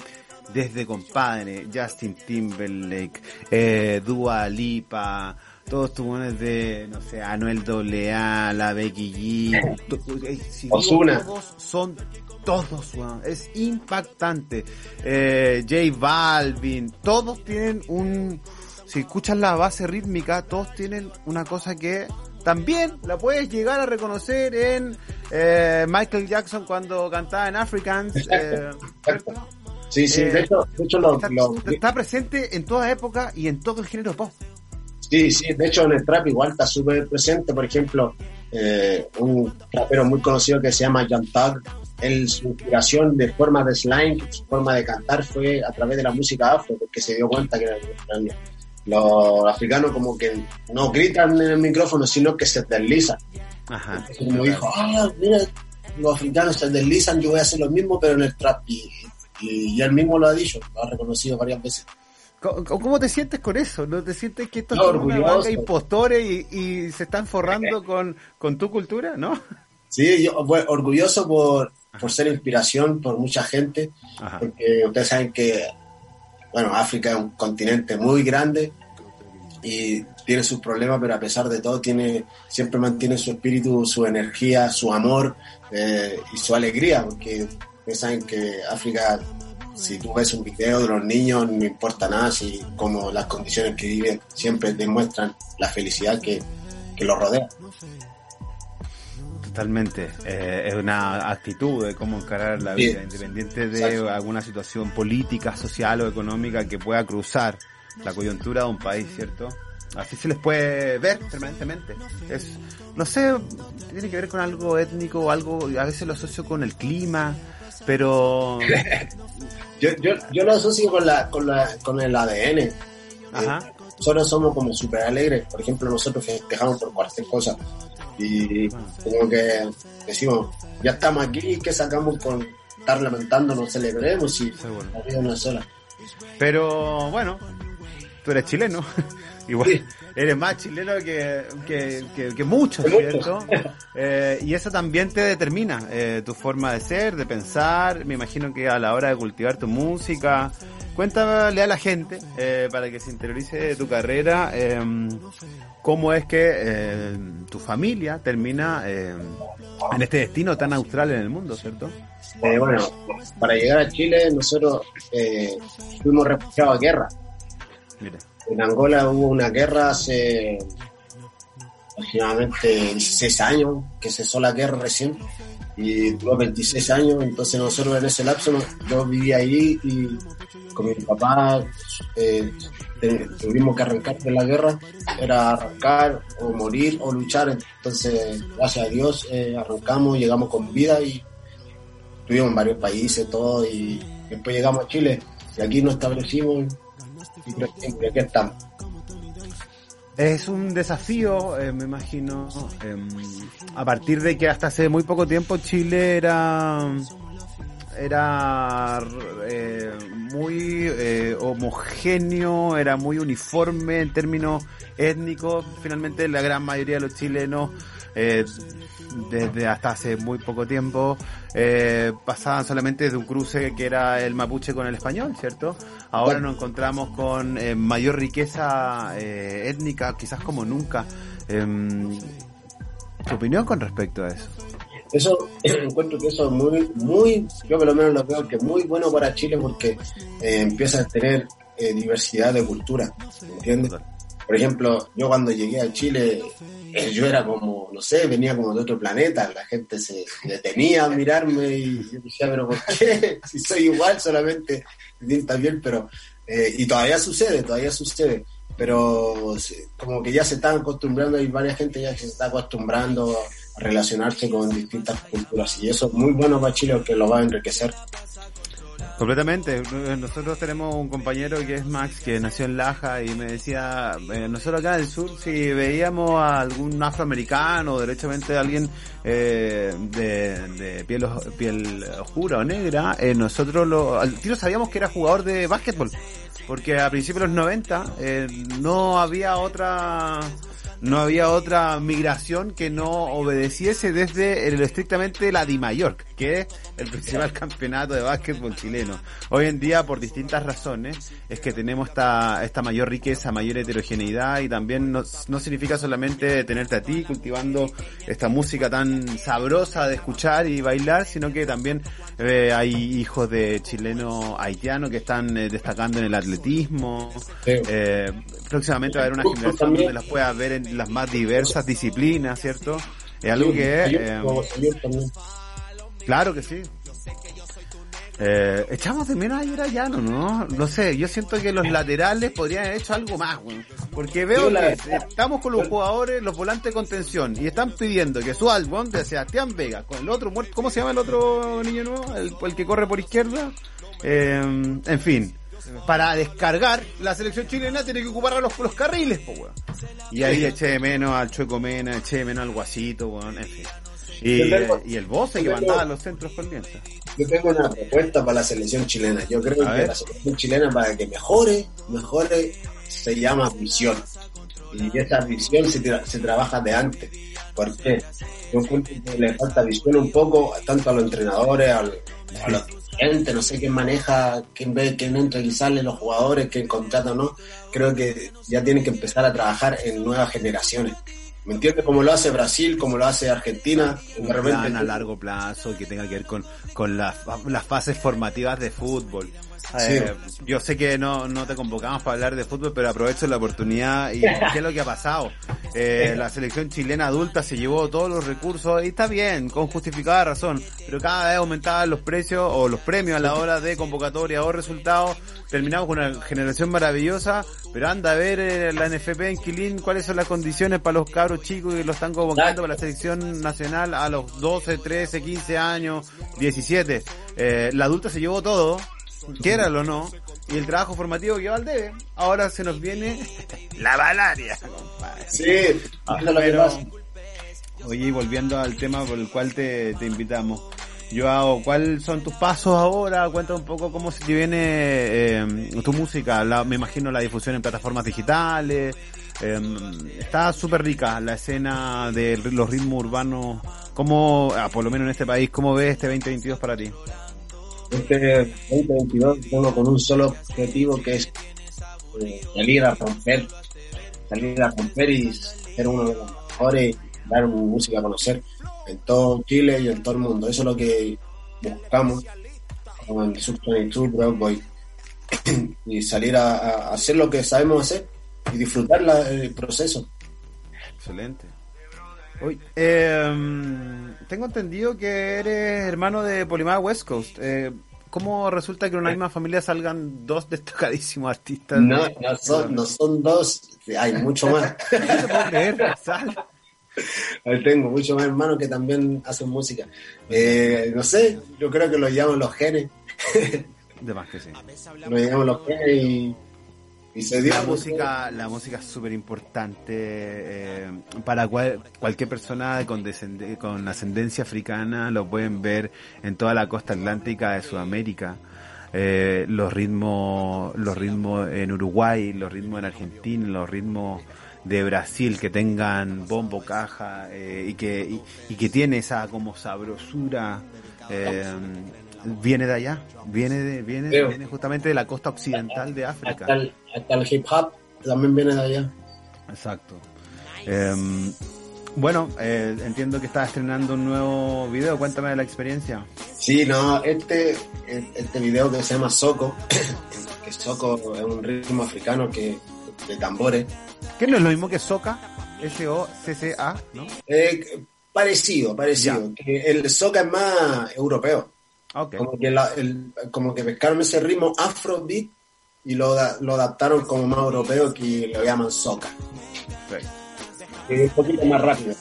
desde compadre, Justin Timberlake, eh, Dua Lipa, todos tubones de, no sé, Anuel AA, la Becky G, eh, si Ozuna. todos, son todos, weón. es impactante. Eh, J Balvin, todos tienen un, si escuchas la base rítmica, todos tienen una cosa que también la puedes llegar a reconocer en eh, Michael Jackson cuando cantaba en Africans. eh. Sí, sí, Eh, de hecho, de hecho lo- está, lo- está presente en toda época y en todo el género pop. Sí, sí, de hecho en el trap igual está súper presente, por ejemplo, eh, un rapero muy conocido que se llama Young Thug, él, su inspiración de forma de slang, su forma de cantar fue a través de la música afro, porque se dio cuenta que los, los africanos como que no gritan en el micrófono, sino que se deslizan. Ajá. Entonces, como dijo, ah, mira, los africanos se deslizan, yo voy a hacer lo mismo, pero en el trap. Y, y, y él mismo lo ha dicho, lo ha reconocido varias veces. ¿Cómo, te sientes con eso? ¿No te sientes que estos No, son una banda impostores y, y se están forrando con, con tu cultura, no? Sí, yo bueno, orgulloso por, por ser inspiración por mucha gente, Ajá. porque ustedes saben que, bueno, África es un continente muy grande y tiene sus problemas, pero a pesar de todo tiene siempre mantiene su espíritu, su energía, su amor eh, y su alegría, porque ustedes saben que África, si tú ves un video de los niños, no importa nada, si como las condiciones que viven siempre demuestran la felicidad que, que los rodea. Totalmente. Eh, es una actitud de cómo encarar la vida, independiente de Exacto. alguna situación política, social o económica que pueda cruzar la coyuntura de un país, ¿cierto? Así se les puede ver permanentemente. Es, no sé, tiene que ver con algo étnico o algo, a veces lo asocio con el clima, pero... Yo, yo, yo lo asocio con, la, con, la, con el ADN. Ajá. Eh, nosotros somos como súper alegres. Por ejemplo, nosotros festejamos por cualquier cosa. Y como que decimos, ya estamos aquí, ¿qué sacamos con estar lamentándonos? Celebremos si Seguro. la vida no es sola. Pero bueno, tú eres chileno. Igual, Sí. eres más chileno que, que, Que muchos. ¿cierto? Eh, y eso también te determina eh, tu forma de ser, de pensar. Me imagino que a la hora de cultivar tu música. Cuéntale a la gente, eh, para que se interiorice de tu carrera, eh, cómo es que eh, tu familia termina eh, en este destino tan austral en el mundo, ¿cierto? Eh, bueno, para llegar a Chile nosotros eh, fuimos refugiados a guerra. Mira. En Angola hubo una guerra hace aproximadamente 16 años, que cesó la guerra recién, y duró 26 años, entonces nosotros en ese lapso, yo viví ahí y con mi papá eh, tuvimos que arrancar de la guerra, era arrancar o morir o luchar, entonces gracias a Dios eh, arrancamos, llegamos con vida y estuvimos en varios países, todo, y después llegamos a Chile y aquí nos establecimos y aquí estamos. Es un desafío, eh, me imagino, em, a partir de que hasta hace muy poco tiempo Chile era era eh, muy eh, homogéneo, era muy uniforme en términos étnicos. Finalmente la gran mayoría de los chilenos eh, desde hasta hace muy poco tiempo eh, pasaban solamente de un cruce que era el mapuche con el español, ¿cierto? Ahora nos encontramos con eh, mayor riqueza eh, étnica, quizás como nunca. Em, ¿Tu opinión con respecto a eso? Eso encuentro que eso es muy, muy, yo por lo menos lo veo que es muy bueno para Chile porque eh, empieza a tener eh, diversidad de cultura, ¿entiendes? Por ejemplo, yo cuando llegué a Chile, eh, yo era como, no sé, venía como de otro planeta, la gente se detenía a mirarme y yo decía, pero ¿por qué? Si soy igual, solamente distinta piel, pero, eh, y todavía sucede, todavía sucede, pero como que ya se están acostumbrando, hay varias gente ya que se está acostumbrando relacionarse con distintas culturas y eso es muy bueno para Chile porque lo va a enriquecer. Completamente. Nosotros tenemos un compañero que es Max, que nació en Laja y me decía, eh, nosotros acá en el sur, si veíamos a algún afroamericano derechamente a alguien eh, de, de piel, piel oscura o negra, eh, nosotros lo, al tiro sabíamos que era jugador de básquetbol. Porque a principios de los 90 eh, no había otra no había otra migración que no obedeciese desde el, estrictamente la Di Mallorca, que es el principal campeonato de básquetbol chileno. Hoy en día, por distintas razones, es que tenemos esta, esta mayor riqueza, mayor heterogeneidad y también no, no significa solamente tenerte a ti cultivando esta música tan sabrosa de escuchar y bailar, sino que también eh, hay hijos de chileno haitiano que están eh, destacando en el atletismo. Eh, próximamente va a haber una generación donde las puedas ver en las más diversas disciplinas, ¿cierto? Es algo que... Eh. Claro que sí. Eh, echamos de menos ayer a Llano, ¿no? No sé, yo siento que los laterales podrían haber hecho algo más, güey. Porque veo que estamos con los jugadores, los volantes de contención, y están pidiendo que el bond de Sebastián Vega, con el otro muerto, ¿cómo se llama el otro niño nuevo? El, el que corre por izquierda. Eh, en fin. Para descargar, la selección chilena tiene que ocupar a los, los carriles, po, weón. Y ahí eché de menos al Chueco Mena, eché de menos al Guasito, weón, en fin. Y, tengo- y el Bose que mandaba a los centros con lienza. Yo tengo una propuesta para la selección chilena. Yo creo A que ver. la selección chilena para que mejore, mejore, se llama visión. Y esa visión se, tra- se trabaja de antes. ¿Por qué? Yo encuentro que le falta visión un poco tanto a los entrenadores, al- a los dirigentes, no sé quién maneja, quién ve, quién entra y sale, los jugadores, quién contrata o no. Creo que ya tienen que empezar a trabajar en nuevas generaciones. ¿Me entiendes? Como lo hace Brasil, como lo hace Argentina. Un plan a largo plazo que tenga que ver con, con las, las fases formativas de fútbol. Eh, yo sé que no, no te convocamos para hablar de fútbol, pero aprovecho la oportunidad y qué es lo que ha pasado. Eh, la selección chilena adulta se llevó todos los recursos y está bien, con justificada razón, pero cada vez aumentaban los precios o los premios a la hora de convocatoria o resultados. Terminamos con una generación maravillosa, pero anda a ver eh, la NFP en Quilín cuáles son las condiciones para los cabros chicos que lo están convocando para la selección nacional a los 12, 13, 15 años, 17. Eh, la adulta se llevó todo, quiéralo o no, y el trabajo formativo quedó al debe. Ahora se nos viene la malaria, compadre. Sí, eso es lo que Pero, pasa. oye, volviendo al tema por el cual te, te invitamos. Yo hago, ¿cuáles son tus pasos ahora? Cuenta un poco cómo se te viene eh, tu música. La- me imagino la difusión en plataformas digitales. Eh, está súper rica la escena de los ritmos urbanos. ¿Cómo, ah, por lo menos en este país, cómo ves este 2022 para ti? Este 2022 tengo con un solo objetivo que es eh, salir a romper, salir a romper y ser uno de los mejores, dar mi música a conocer en todo Chile y en todo el mundo. Eso es lo que buscamos con el Sub 22 Broad Boy. y salir a, hacer lo que sabemos hacer y disfrutar el proceso. Excelente. Oye, eh, tengo entendido que eres hermano de Polimar West Coast. Eh, ¿Cómo resulta que en una misma familia salgan dos destacadísimos artistas? No, no son, no son dos, hay mucho más. Ahí tengo muchos más hermanos que también hacen música. Eh, no sé, yo creo que lo llaman los genes. De más que sí. Lo llaman los genes y, y se dio La música, la música es súper importante eh, para cual- cualquier persona con, descende- con ascendencia africana, lo pueden ver en toda la costa atlántica de Sudamérica. Eh, los ritmos, los ritmos en Uruguay, los ritmos en Argentina, los ritmos de Brasil que tengan bombo, caja eh, y que y, y que tiene esa como sabrosura eh, viene de allá, viene de, viene, Creo. viene justamente de la costa occidental de África. hasta el, hasta el hip hop también viene de allá. Exacto. Em, bueno, eh, entiendo que estás estrenando un nuevo video. Cuéntame de la experiencia. Sí, no, este, este video que se llama Soco, que Soco es un ritmo africano que de tambores, Que no es lo mismo que Soca, S-O-C-C-A, ¿no? eh, parecido, parecido. El soca es más europeo. Ok. como que, la- el- como que pescaron ese ritmo afrobeat y lo, da- lo adaptaron como más europeo que lo llaman soca. Que es un poquito más rápido.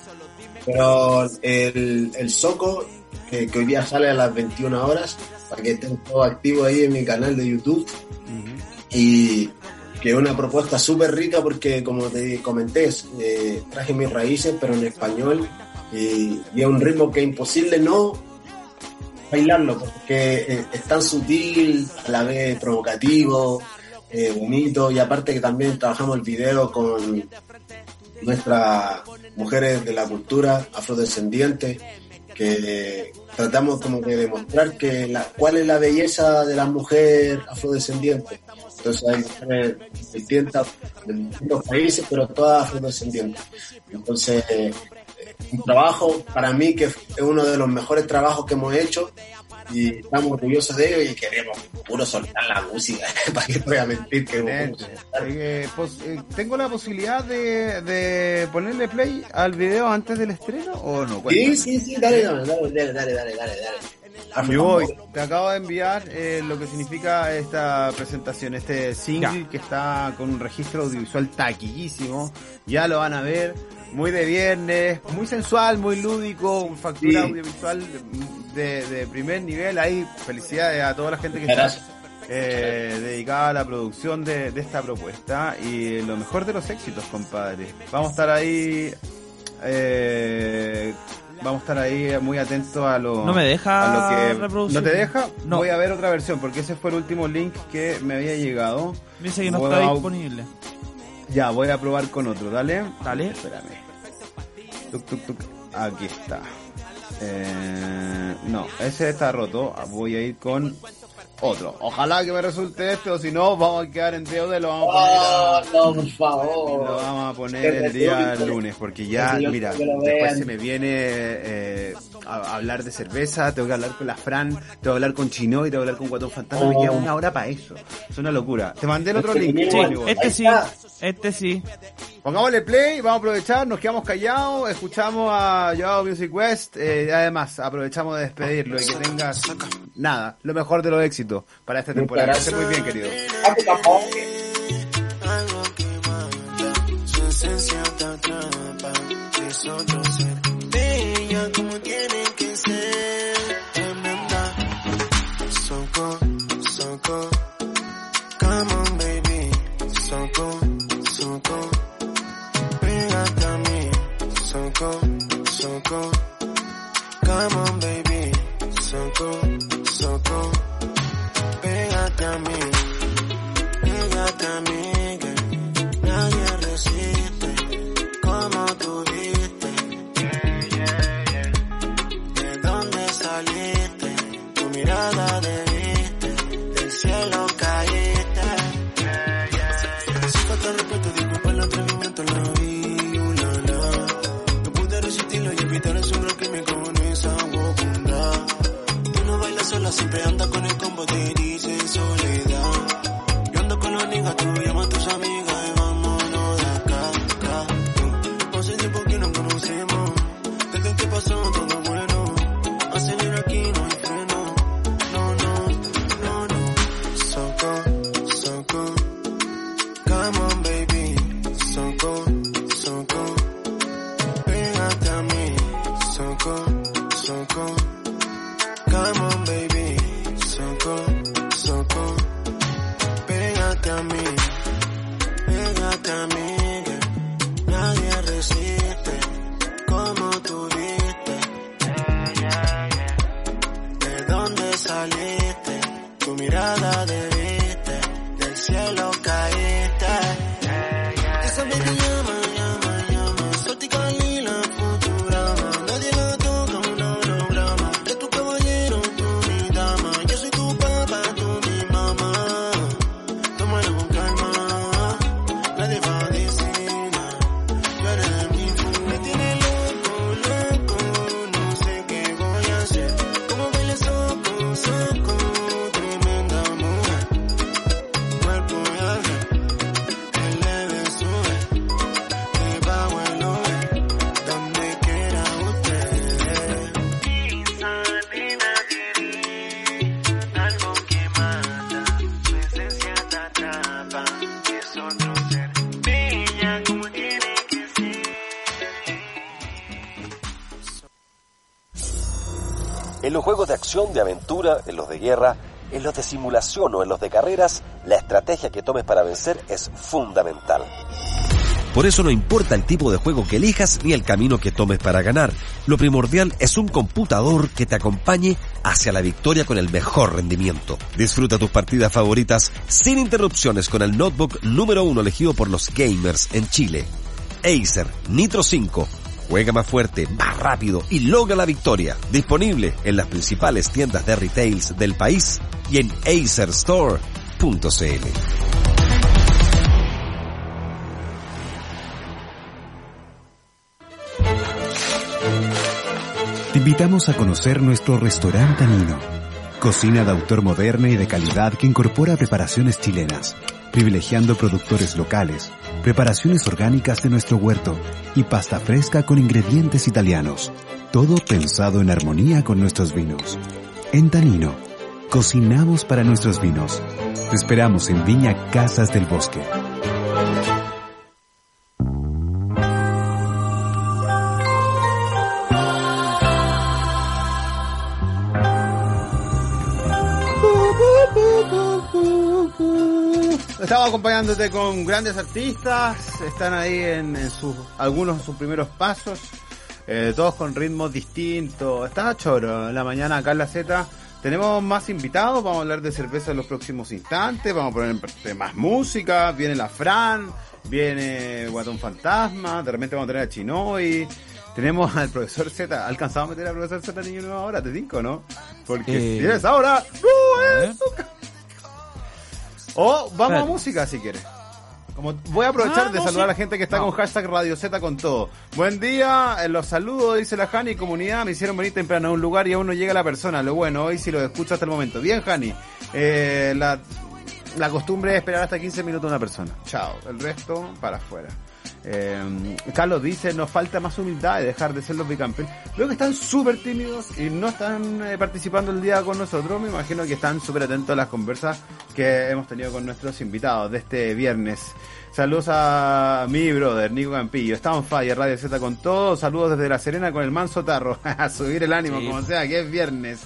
Pero el, el soco, que, que hoy día sale a las 21 horas, para que estén todos activos ahí en mi canal de YouTube, y que es una propuesta súper rica porque como te comenté, eh, traje mis raíces pero en español y, y es un ritmo que es imposible no bailarlo porque eh, es tan sutil, a la vez provocativo, eh, bonito y aparte que también trabajamos el video con nuestras mujeres de la cultura afrodescendientes que tratamos como que demostrar que la, cuál es la belleza de la mujer afrodescendiente. Entonces hay mujeres distintas de distintos países, pero todas afrodescendientes. Entonces, un trabajo para mí que es uno de los mejores trabajos que hemos hecho y estamos orgullosos de ello y queremos puro soltar la música. ¿Para qué te voy a mentir que. Eh, pues, eh, ¿Tengo la posibilidad de, de ponerle play al video antes del estreno o no? Sí, Cuéntame. sí, sí, dale, dale, dale, dale, dale, dale, dale. dale. Yo voy. Te acabo de enviar eh, lo que significa esta presentación, este single que está con un registro audiovisual taquillísimo. Ya lo van a ver. Muy de viernes, muy sensual, muy lúdico, factura Sí. audiovisual de, de primer nivel. Ahí felicidades a toda la gente que está eh, dedicada a la producción de, de esta propuesta y lo mejor de los éxitos, compadre. Vamos a estar ahí eh, Vamos a estar ahí muy atentos a lo, No me deja a lo que reproducir. ¿No te deja? No. Voy a ver otra versión porque ese fue el último link que me había llegado. Dice que no Voy está a- disponible. Ya, voy a probar con otro, dale. Dale. Espérame. Tuc, tuc, tuc. Aquí está. Eh, no, ese está roto. Voy a ir con otro. Ojalá que me resulte este, o si no, vamos a quedar en deuda y lo vamos a poner, Oh, a- no, por favor. lo vamos a poner el día lunes. Porque ya, mira, después se me viene eh, a, hablar de cerveza. Tengo que hablar con la Fran, tengo que hablar con Chino y tengo que hablar con Guatón Fantasma. Me queda Oh. una hora para eso. Es una locura. Te mandé el otro Este link. Este sí, este sí. Pongámosle play, vamos a aprovechar, nos quedamos callados, escuchamos a Joao Music West, eh, y además aprovechamos de despedirlo y que tengas nada, lo mejor de los éxitos para esta temporada. Que esté muy bien, querido. Tampoco. algo que mata, su esencia te atrapa, es otro cool, so cool, come on baby, de aventura, en los de guerra, en los de simulación o en los de carreras, la estrategia que tomes para vencer es fundamental. Por eso no importa el tipo de juego que elijas ni el camino que tomes para ganar. Lo primordial es un computador que te acompañe hacia la victoria con el mejor rendimiento. Disfruta tus partidas favoritas sin interrupciones con el notebook número uno elegido por los gamers en Chile. Acer Nitro 5. Juega más fuerte, más rápido y logra la victoria. Disponible en las principales tiendas de retails del país y en acerstore.cl. Te invitamos a conocer nuestro restaurante Tanino. Cocina de autor moderna y de calidad que incorpora preparaciones chilenas, privilegiando productores locales, preparaciones orgánicas de nuestro huerto y pasta fresca con ingredientes italianos. Todo pensado en armonía con nuestros vinos. En Tanino, cocinamos para nuestros vinos. Te esperamos en Viña Casas del Bosque. Estamos acompañándote con grandes artistas, están ahí en, en sus, algunos de sus primeros pasos. eh, todos con ritmos distintos. Está choro. En la mañana acá en la Z tenemos más invitados, vamos a hablar de cerveza en los próximos instantes, vamos a poner más música, viene la Fran, viene Guatón Fantasma, de repente vamos a tener a Chinoy. Tenemos al profesor Z. ¿Ha alcanzado a meter al profesor Z niño nuevo ahora? Te cinco, ¿no? Porque Eh, tienes ahora. ¡No es tu ca- O vamos a música si quieres. Como voy a aprovechar Ah, de no, saludar sí. a la gente que está No. con hashtag Radio Z con todo. Buen día, eh, los saludos, dice la Jani, comunidad, me hicieron venir temprano a un lugar y aún no llega la persona. Lo bueno, hoy sí lo escucho hasta el momento. Bien, Jani. Eh, la, la costumbre es esperar hasta 15 minutos a una persona. Chao. El resto, para afuera. Eh, Carlos dice, nos falta más humildad y dejar de ser los bicampeones. Veo que están súper tímidos y no están eh, participando el día con nosotros. Me imagino que están súper atentos a las conversas que hemos tenido con nuestros invitados de este viernes. Saludos a mi brother, Nico Campillo. Estamos en Fire, Radio Z con todo. Saludos desde La Serena con el manso tarro. a subir el ánimo, Sí. como sea, que es viernes.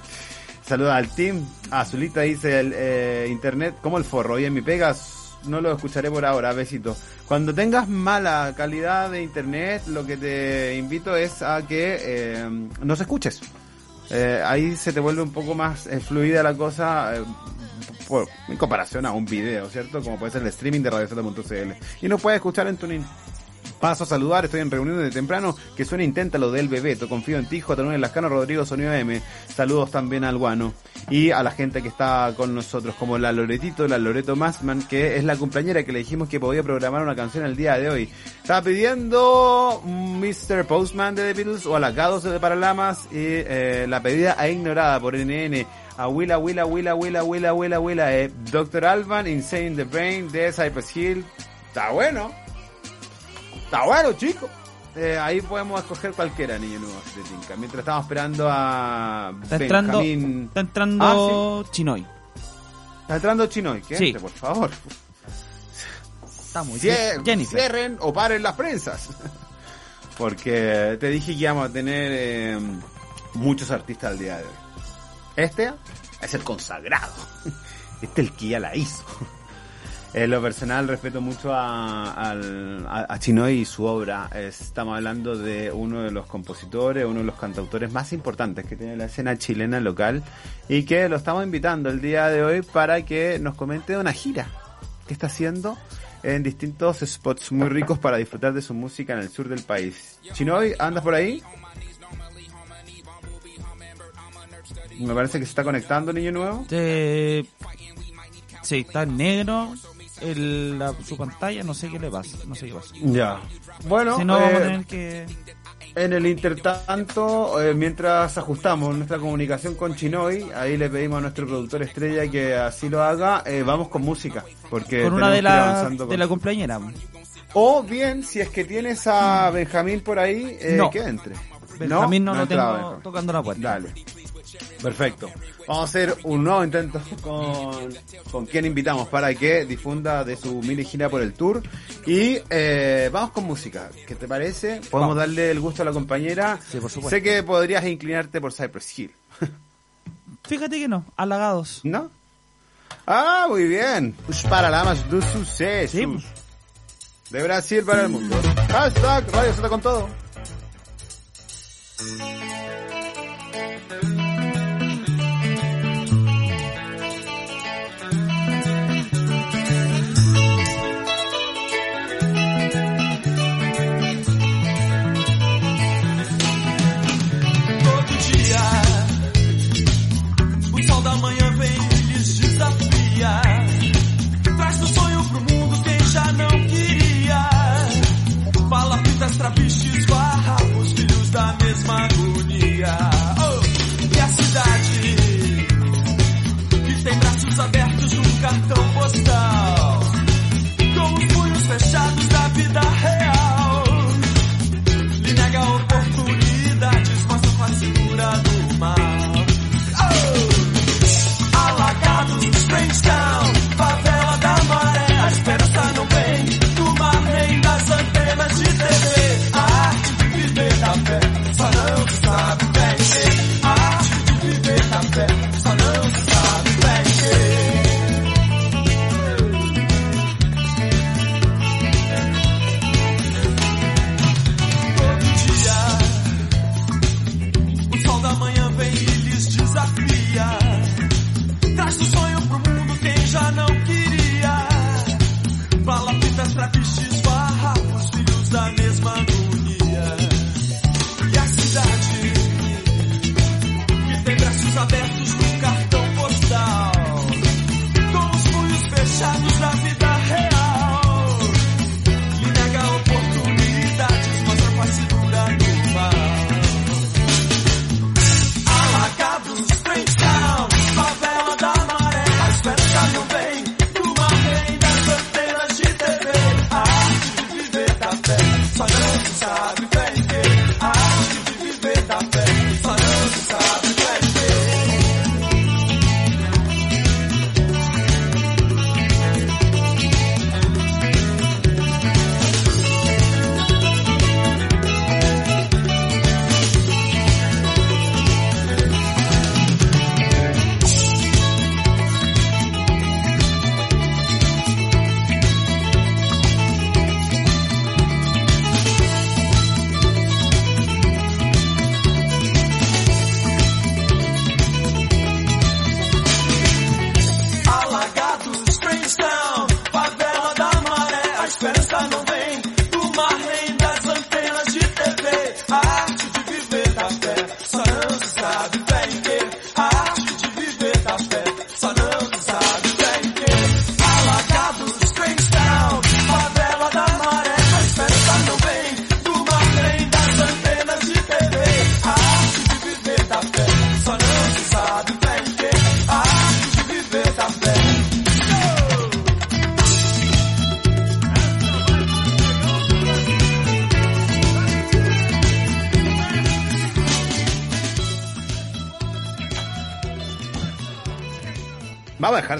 Saludos al team. Azulita dice el eh, internet, como el forro. Hoy en mi pegas no lo escucharé por ahora, besito. Cuando tengas mala calidad de internet, lo que te invito es a que eh, nos escuches. Eh, ahí se te vuelve un poco más eh, fluida la cosa eh, en comparación a un video, ¿cierto? Como puede ser el streaming de radiozeta.cl. Y nos puedes escuchar en TuneIn. Paso a saludar, estoy en reunión de temprano, que suena inténtalo del Bebeto, confío en ti, J9 en Lascano, Rodrigo Sonido M, saludos también al Guano, y a la gente que está con nosotros, como la Loretito, la Loreto Masman, que es la cumpleañera que le dijimos que podía programar una canción el día de hoy. Estaba pidiendo Mr. Postman de The Beatles o Alagados de Paralamas, y eh, la pedida a ignorada por NN, a Willa, Willa, Willa, Willa, Willa, Willa, Willa, eh, Dr. Alban, Insane the Brain, de Cypress Hill, está bueno. Está bueno, chico. Eh, ahí podemos escoger cualquiera, niño nuevo, si te tinca. Mientras estamos esperando a Está entrando, Benjamín. está entrando Ah, Chinoy. Está entrando Chinoy, que Sí. entre, por favor. Estamos. Cier- Jennifer. Cierren o paren las prensas. Porque te dije que íbamos a tener eh, muchos artistas al día de hoy. Este es el consagrado. Este es el que ya la hizo. En lo personal respeto mucho a, a, a Chinoy y su obra. Estamos hablando de uno de los compositores, uno de los cantautores más importantes que tiene la escena chilena local y que lo estamos invitando el día de hoy para que nos comente una gira que está haciendo en distintos spots muy ricos para disfrutar de su música en el sur del país. Chinoy, ¿andas por ahí? Me parece que se está conectando, niño nuevo. Eh, sí, está en negro el, la- su pantalla, no sé qué le pasa, no sé qué pasa. Ya. Bueno, si no, vamos a eh, tener que... En el intertanto, eh, mientras ajustamos nuestra comunicación con Chinoy, ahí le pedimos a nuestro productor estrella que así lo haga, eh, vamos con música. Porque Con una de la, avanzando de con- la cumpleañera. O bien, si es que tienes a Benjamín por ahí, No. que entre. Benjamín no, ha lo tengo tocando la puerta. Dale. Perfecto. Vamos a hacer un nuevo intento con, con quien invitamos para que difunda de su mini gira por el tour. Y eh, vamos con música. ¿Qué te parece? Podemos Vamos. darle el gusto a la compañera. Sí, por supuesto. Sé que podrías inclinarte por Cypress Hill. Fíjate que no, halagados. ¿No? Ah, muy bien. Os Paralamas do Suceso. Sí, pues. De Brasil para el mundo. Hashtag Radio Z con todo. todo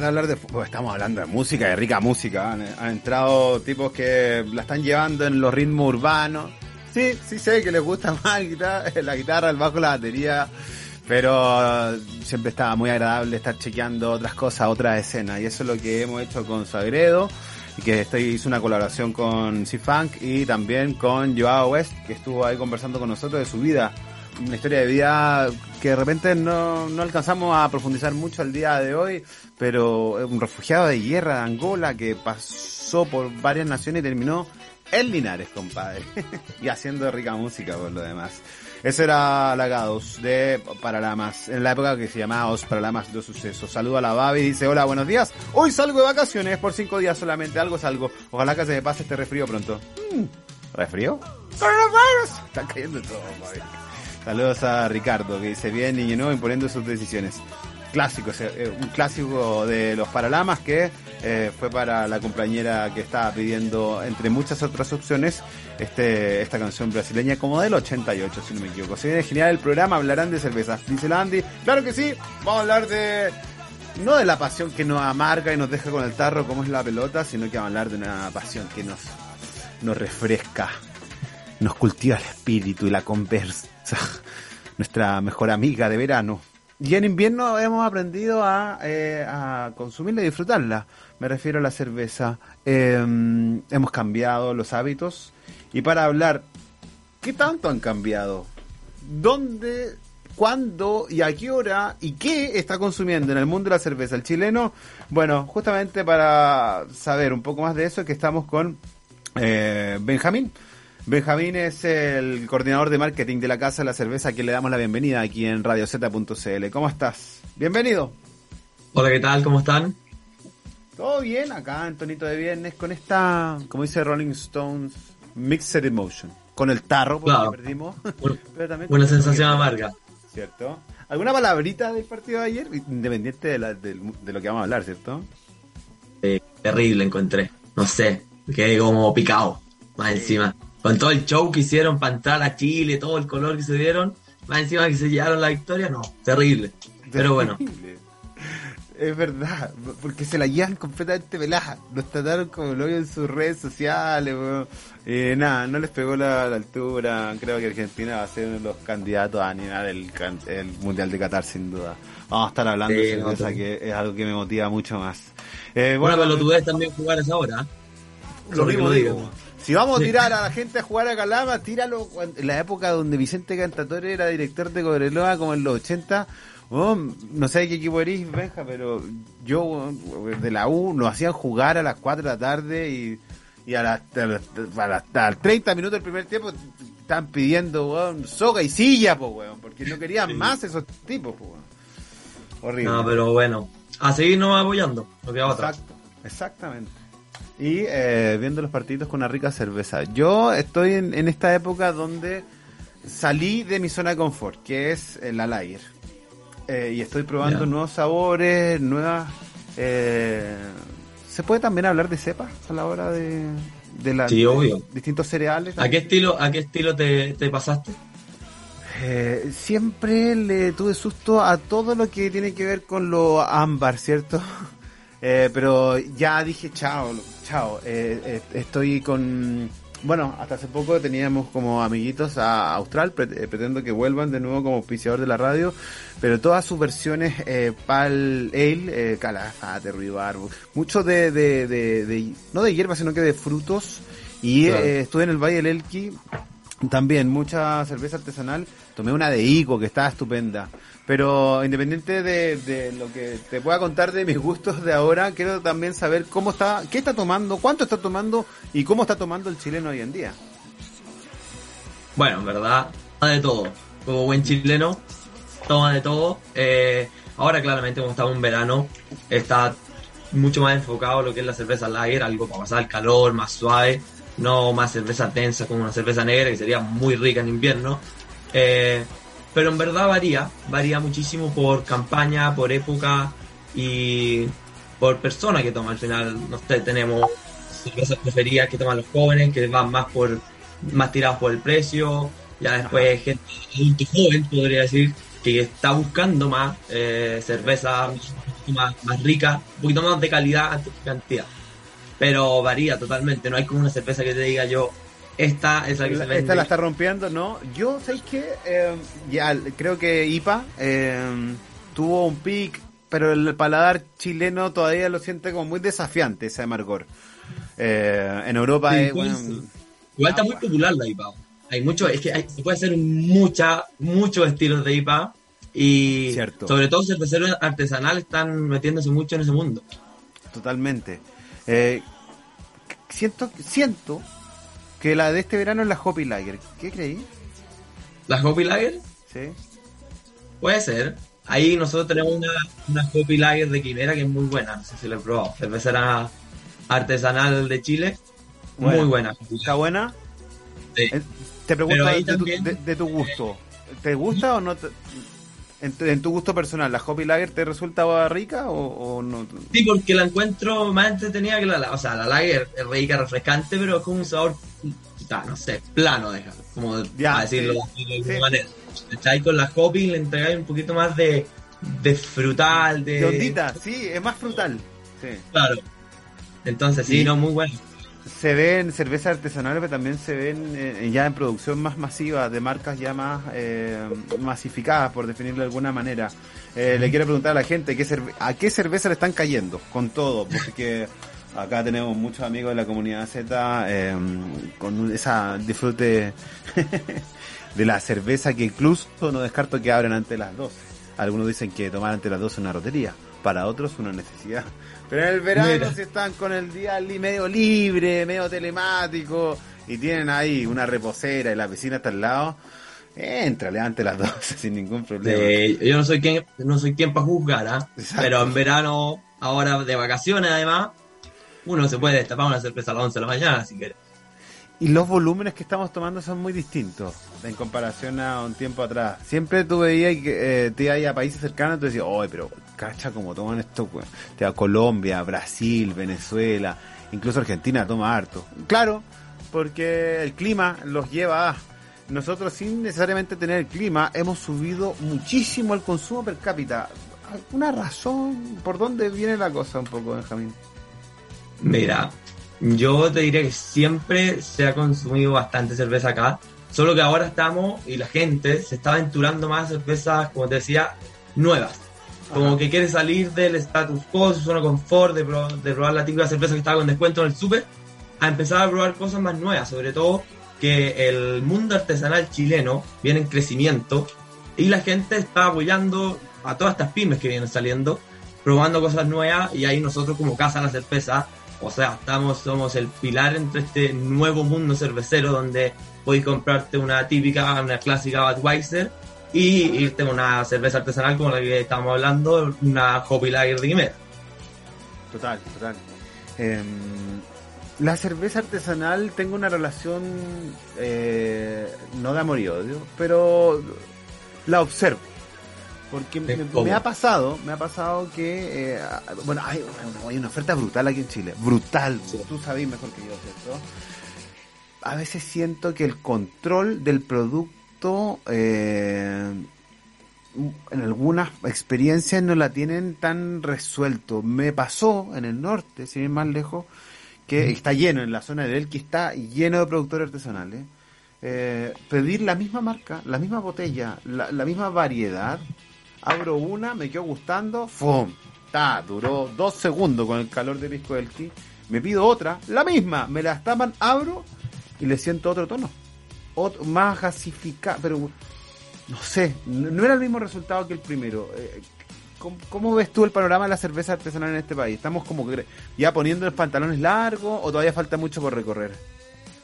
hablar de fútbol. Estamos hablando de música, de rica música. Han, han entrado tipos que la están llevando en los ritmos urbanos. Sí, sí sé que les gusta más la guitarra, el bajo, la batería. Pero eh, siempre está muy agradable estar chequeando otras cosas, otras escenas. Y eso es lo que hemos hecho con Sagredo. Y que estoy, hizo una colaboración con C-Funk y también con Joao West, que estuvo ahí conversando con nosotros de su vida una historia de vida que de repente no, no alcanzamos a profundizar mucho al día de hoy, pero un refugiado de guerra de Angola que pasó por varias naciones y terminó en Linares, compadre, y haciendo rica música por lo demás. Eso era Lagados de Paralamas, en la época que se llamaba Os Paralamas de Sucesos. Saludo a la Babi, dice, hola, buenos días. Hoy salgo de vacaciones por cinco días solamente, algo salgo. Ojalá que se me pase este resfrío pronto. Mm, ¿Resfrío? ¡Coronavirus! Está cayendo todo, Babi. Saludos a Ricardo, que dice bien y no imponiendo sus decisiones. Clásico, eh, un clásico de los Paralamas que eh, fue para la compañera que estaba pidiendo, entre muchas otras opciones, este esta canción brasileña como del 88, si no me equivoco. Se viene genial el programa, hablarán de cerveza. Dice la Andy, claro que sí, vamos a hablar de... No de la pasión que nos amarga y nos deja con el tarro como es la pelota, sino que vamos a hablar de una pasión que nos, nos refresca, nos cultiva el espíritu y la conversa nuestra mejor amiga de verano. Y en invierno hemos aprendido a, eh, consumirla y disfrutarla. Me refiero a la cerveza. Eh, hemos cambiado los hábitos. Y para hablar, ¿qué tanto han cambiado? ¿Dónde, cuándo y a qué hora y qué está consumiendo en el mundo de la cerveza el chileno? Bueno, justamente para saber un poco más de eso, que estamos con eh, Benjamín. Benjamín es el coordinador de marketing de la Casa de la Cerveza, a quien le damos la bienvenida aquí en radiozeta.cl. ¿Cómo estás? Bienvenido. Hola, ¿qué tal? ¿Cómo están? Todo bien, acá en tonito de viernes, con esta, como dice Rolling Stones, Mixed Emotion. Con el tarro, porque Claro. perdimos. Bueno, Pero también Una sensación amarga. ¿Cierto? ¿Alguna palabrita del partido de ayer? Independiente de, la- de lo que vamos a hablar, ¿cierto? Eh, terrible encontré. No sé, quedé como picado. Más encima. Con todo el show que hicieron para entrar a Chile, todo el color que se dieron. Más encima que se llevaron la victoria, no, terrible. Pero bueno. Es verdad, porque se la llevan completamente pelada. Nos trataron como hoyo en sus redes sociales. weón. Eh, nada, no les pegó la, la altura. Creo que Argentina va a ser uno de los candidatos a animar el, el Mundial de Qatar, sin duda. Vamos a estar hablando Sí, de no, sí. que es algo que me motiva mucho más. Eh, bueno, bueno, pero tú ves también jugar a esa hora. lo Sorry que mismo lo digo. Si vamos a tirar a la gente a jugar a Calama, tíralo en la época donde Vicente Cantatore era director de Cobreloa, como en los 80. weón, no sé de qué equipo eres, Benja, pero yo de la U nos hacían jugar a las 4 de la tarde y, y a las, a las- a las- a los 30 minutos del primer tiempo estaban pidiendo weón, soga y silla, po, weón, porque no querían más esos tipos. Po, weón. Horrible. No, pero bueno, a seguirnos apoyando, no queda otra. Exacto, exactamente. Y eh, viendo los partidos con una rica cerveza. Yo estoy en, en esta época donde salí de mi zona de confort, que es el Lager. Eh, y estoy probando nuevos sabores, nuevas... eh, ¿Se puede también hablar de cepas a la hora de, de la, Sí, obvio. de distintos cereales? ¿A qué estilo, a qué estilo te, te pasaste? Eh, siempre le tuve susto a todo lo que tiene que ver con lo ámbar, ¿cierto? Eh, pero ya dije chao, chao. Eh, eh, estoy con... Bueno, hasta hace poco teníamos como amiguitos a Austral, eh, pretendo que vuelvan de nuevo como auspiciador de la radio, pero todas sus versiones eh, Pal Ale, eh, Calafate, mucho de, de, de, de- no de hierba, sino que de frutos. Y Claro. eh, estuve en el Valle del Elqui También mucha cerveza artesanal. Tomé una de Ico que estaba estupenda. Pero independiente de, lo que te pueda contar de mis gustos de ahora, quiero también saber cómo está, qué está tomando, cuánto está tomando y cómo está tomando el chileno hoy en día. Bueno, en verdad, toma de todo. Como buen chileno, toma de todo. Eh, ahora claramente como estamos en verano, está mucho más enfocado en lo que es la cerveza lager, algo para pasar el calor, más suave, no más cerveza densa como una cerveza negra, que sería muy rica en invierno. Eh, pero en verdad varía, varía muchísimo por campaña, por época y por persona que toma. Al final, no sé, tenemos cervezas preferidas que toman los jóvenes, que van más por más tirados por el precio. Ya después gente adulto joven, podría decir, que está buscando más eh, cerveza más, más rica, un poquito más de calidad antes que cantidad. Pero varía totalmente, no hay como una cerveza que te diga yo, esta es la que se vende. Esta la está rompiendo, ¿no? Yo, ¿sabéis qué? Eh, ya, creo que IPA eh, tuvo un pic, pero el paladar chileno todavía lo siente como muy desafiante, ese amargor. Eh, en Europa Sí, es, igual, bueno, sí. Igual está muy popular la IPA. Hay mucho, es que hay- se puede hacer mucha, muchos estilos de IPA y Cierto. sobre todo cerveceros artesanales están metiéndose mucho en ese mundo. Totalmente. Siento, siento que la de este verano es la Hoppy Lager. ¿Qué creí? ¿La Hoppy Lager? Sí. Puede ser. Ahí nosotros tenemos una, una Hoppy Lager de Quimera que es muy buena, no sé si la he probado. Cervecera artesanal de Chile, muy buena. ¿Está buena? Sí. Eh, Te pregunto de tu, de tu gusto. ¿Te gusta o no? te- en, tu, en tu gusto personal, ¿la Hoppy Lager te resulta rica o, o no? Sí, porque la encuentro más entretenida que la, la- o sea, la lager es rica, refrescante, pero es como un sabor, no sé, plano, deja, como Ya, a decirlo sí, de alguna sí. manera. ¿Cachai? Con la hoppy le entregáis un poquito más de, de frutal, de... De ondita, sí, es más frutal. Sí. Claro. Entonces, sí, no, muy bueno. Se ven cervezas artesanales, pero también se ven eh, ya en producción más masiva, de marcas ya más eh, masificadas, por definirlo de alguna manera. Eh, Le quiero preguntar a la gente, ¿qué ¿a qué cerveza le están cayendo? Con todo, porque acá tenemos muchos amigos de la comunidad Z eh, con esa disfrute de la cerveza que incluso no descarto que abran antes de las 12. Algunos dicen que tomar antes de las 12 es una rotería, para otros una necesidad. Pero en el verano Mira. si están con el día medio libre, medio telemático y tienen ahí una reposera y la piscina está al lado, entrale antes las 12 sin ningún problema. Eh, yo no soy quien, no soy quien para juzgar. Exacto. pero en verano, ahora de vacaciones además, uno se puede destapar una cerveza a las 11 de la mañana si quiere. Y los volúmenes que estamos tomando son muy distintos en comparación a un tiempo atrás. Siempre tú veías que eh, te ibas a países cercanos y tú decías, oye, pero cacha como toman esto, we-". te va Colombia, Brasil, Venezuela, incluso Argentina toma harto. Claro, porque el clima los lleva a... Nosotros sin necesariamente tener el clima hemos subido muchísimo el consumo per cápita. ¿Alguna razón por dónde viene la cosa un poco, Benjamín? Mira, yo te diría que siempre se ha consumido bastante cerveza acá, solo que ahora estamos y la gente se está aventurando más a cervezas, como te decía, nuevas. Como Ajá. que quiere salir del status quo, su zona confort, de, pro- de probar la típica cerveza que estaba con descuento en el súper, a empezar a probar cosas más nuevas, sobre todo que el mundo artesanal chileno viene en crecimiento y la gente está apoyando a todas estas pymes que vienen saliendo, probando cosas nuevas y ahí nosotros como Casa La Cerveza, o sea, estamos, somos el pilar entre este nuevo mundo cervecero donde podéis comprarte una típica, una clásica Budweiser y irte a una cerveza artesanal como la que estamos hablando, una Hoppy Lager de Guimet. Total, total. Em, la cerveza artesanal tengo una relación eh, no de amor y odio, pero la observo. Porque me, ha pasado, me ha pasado que, eh, bueno, hay, hay una oferta brutal aquí en Chile, brutal, Sí. tú sabes mejor que yo, ¿cierto? A veces siento que el control del producto eh, en algunas experiencias no la tienen tan resuelto. Me pasó en el norte, sin ir más lejos, que está lleno, en la zona de Elqui está lleno de productores artesanales. Eh, pedir la misma marca, la misma botella, la, la misma variedad. Abro una, me quedo gustando, ¡fum! Ta, duró dos segundos con el calor de pisco Elqui. Me pido otra, la misma, me la tapan, abro y le siento otro tono. ot- más gasificada, pero no sé, no era el mismo resultado que el primero. Eh, ¿Cómo, cómo ves tú el panorama de la cerveza artesanal en este país? ¿Estamos como que ya poniendo los pantalones largos o todavía falta mucho por recorrer?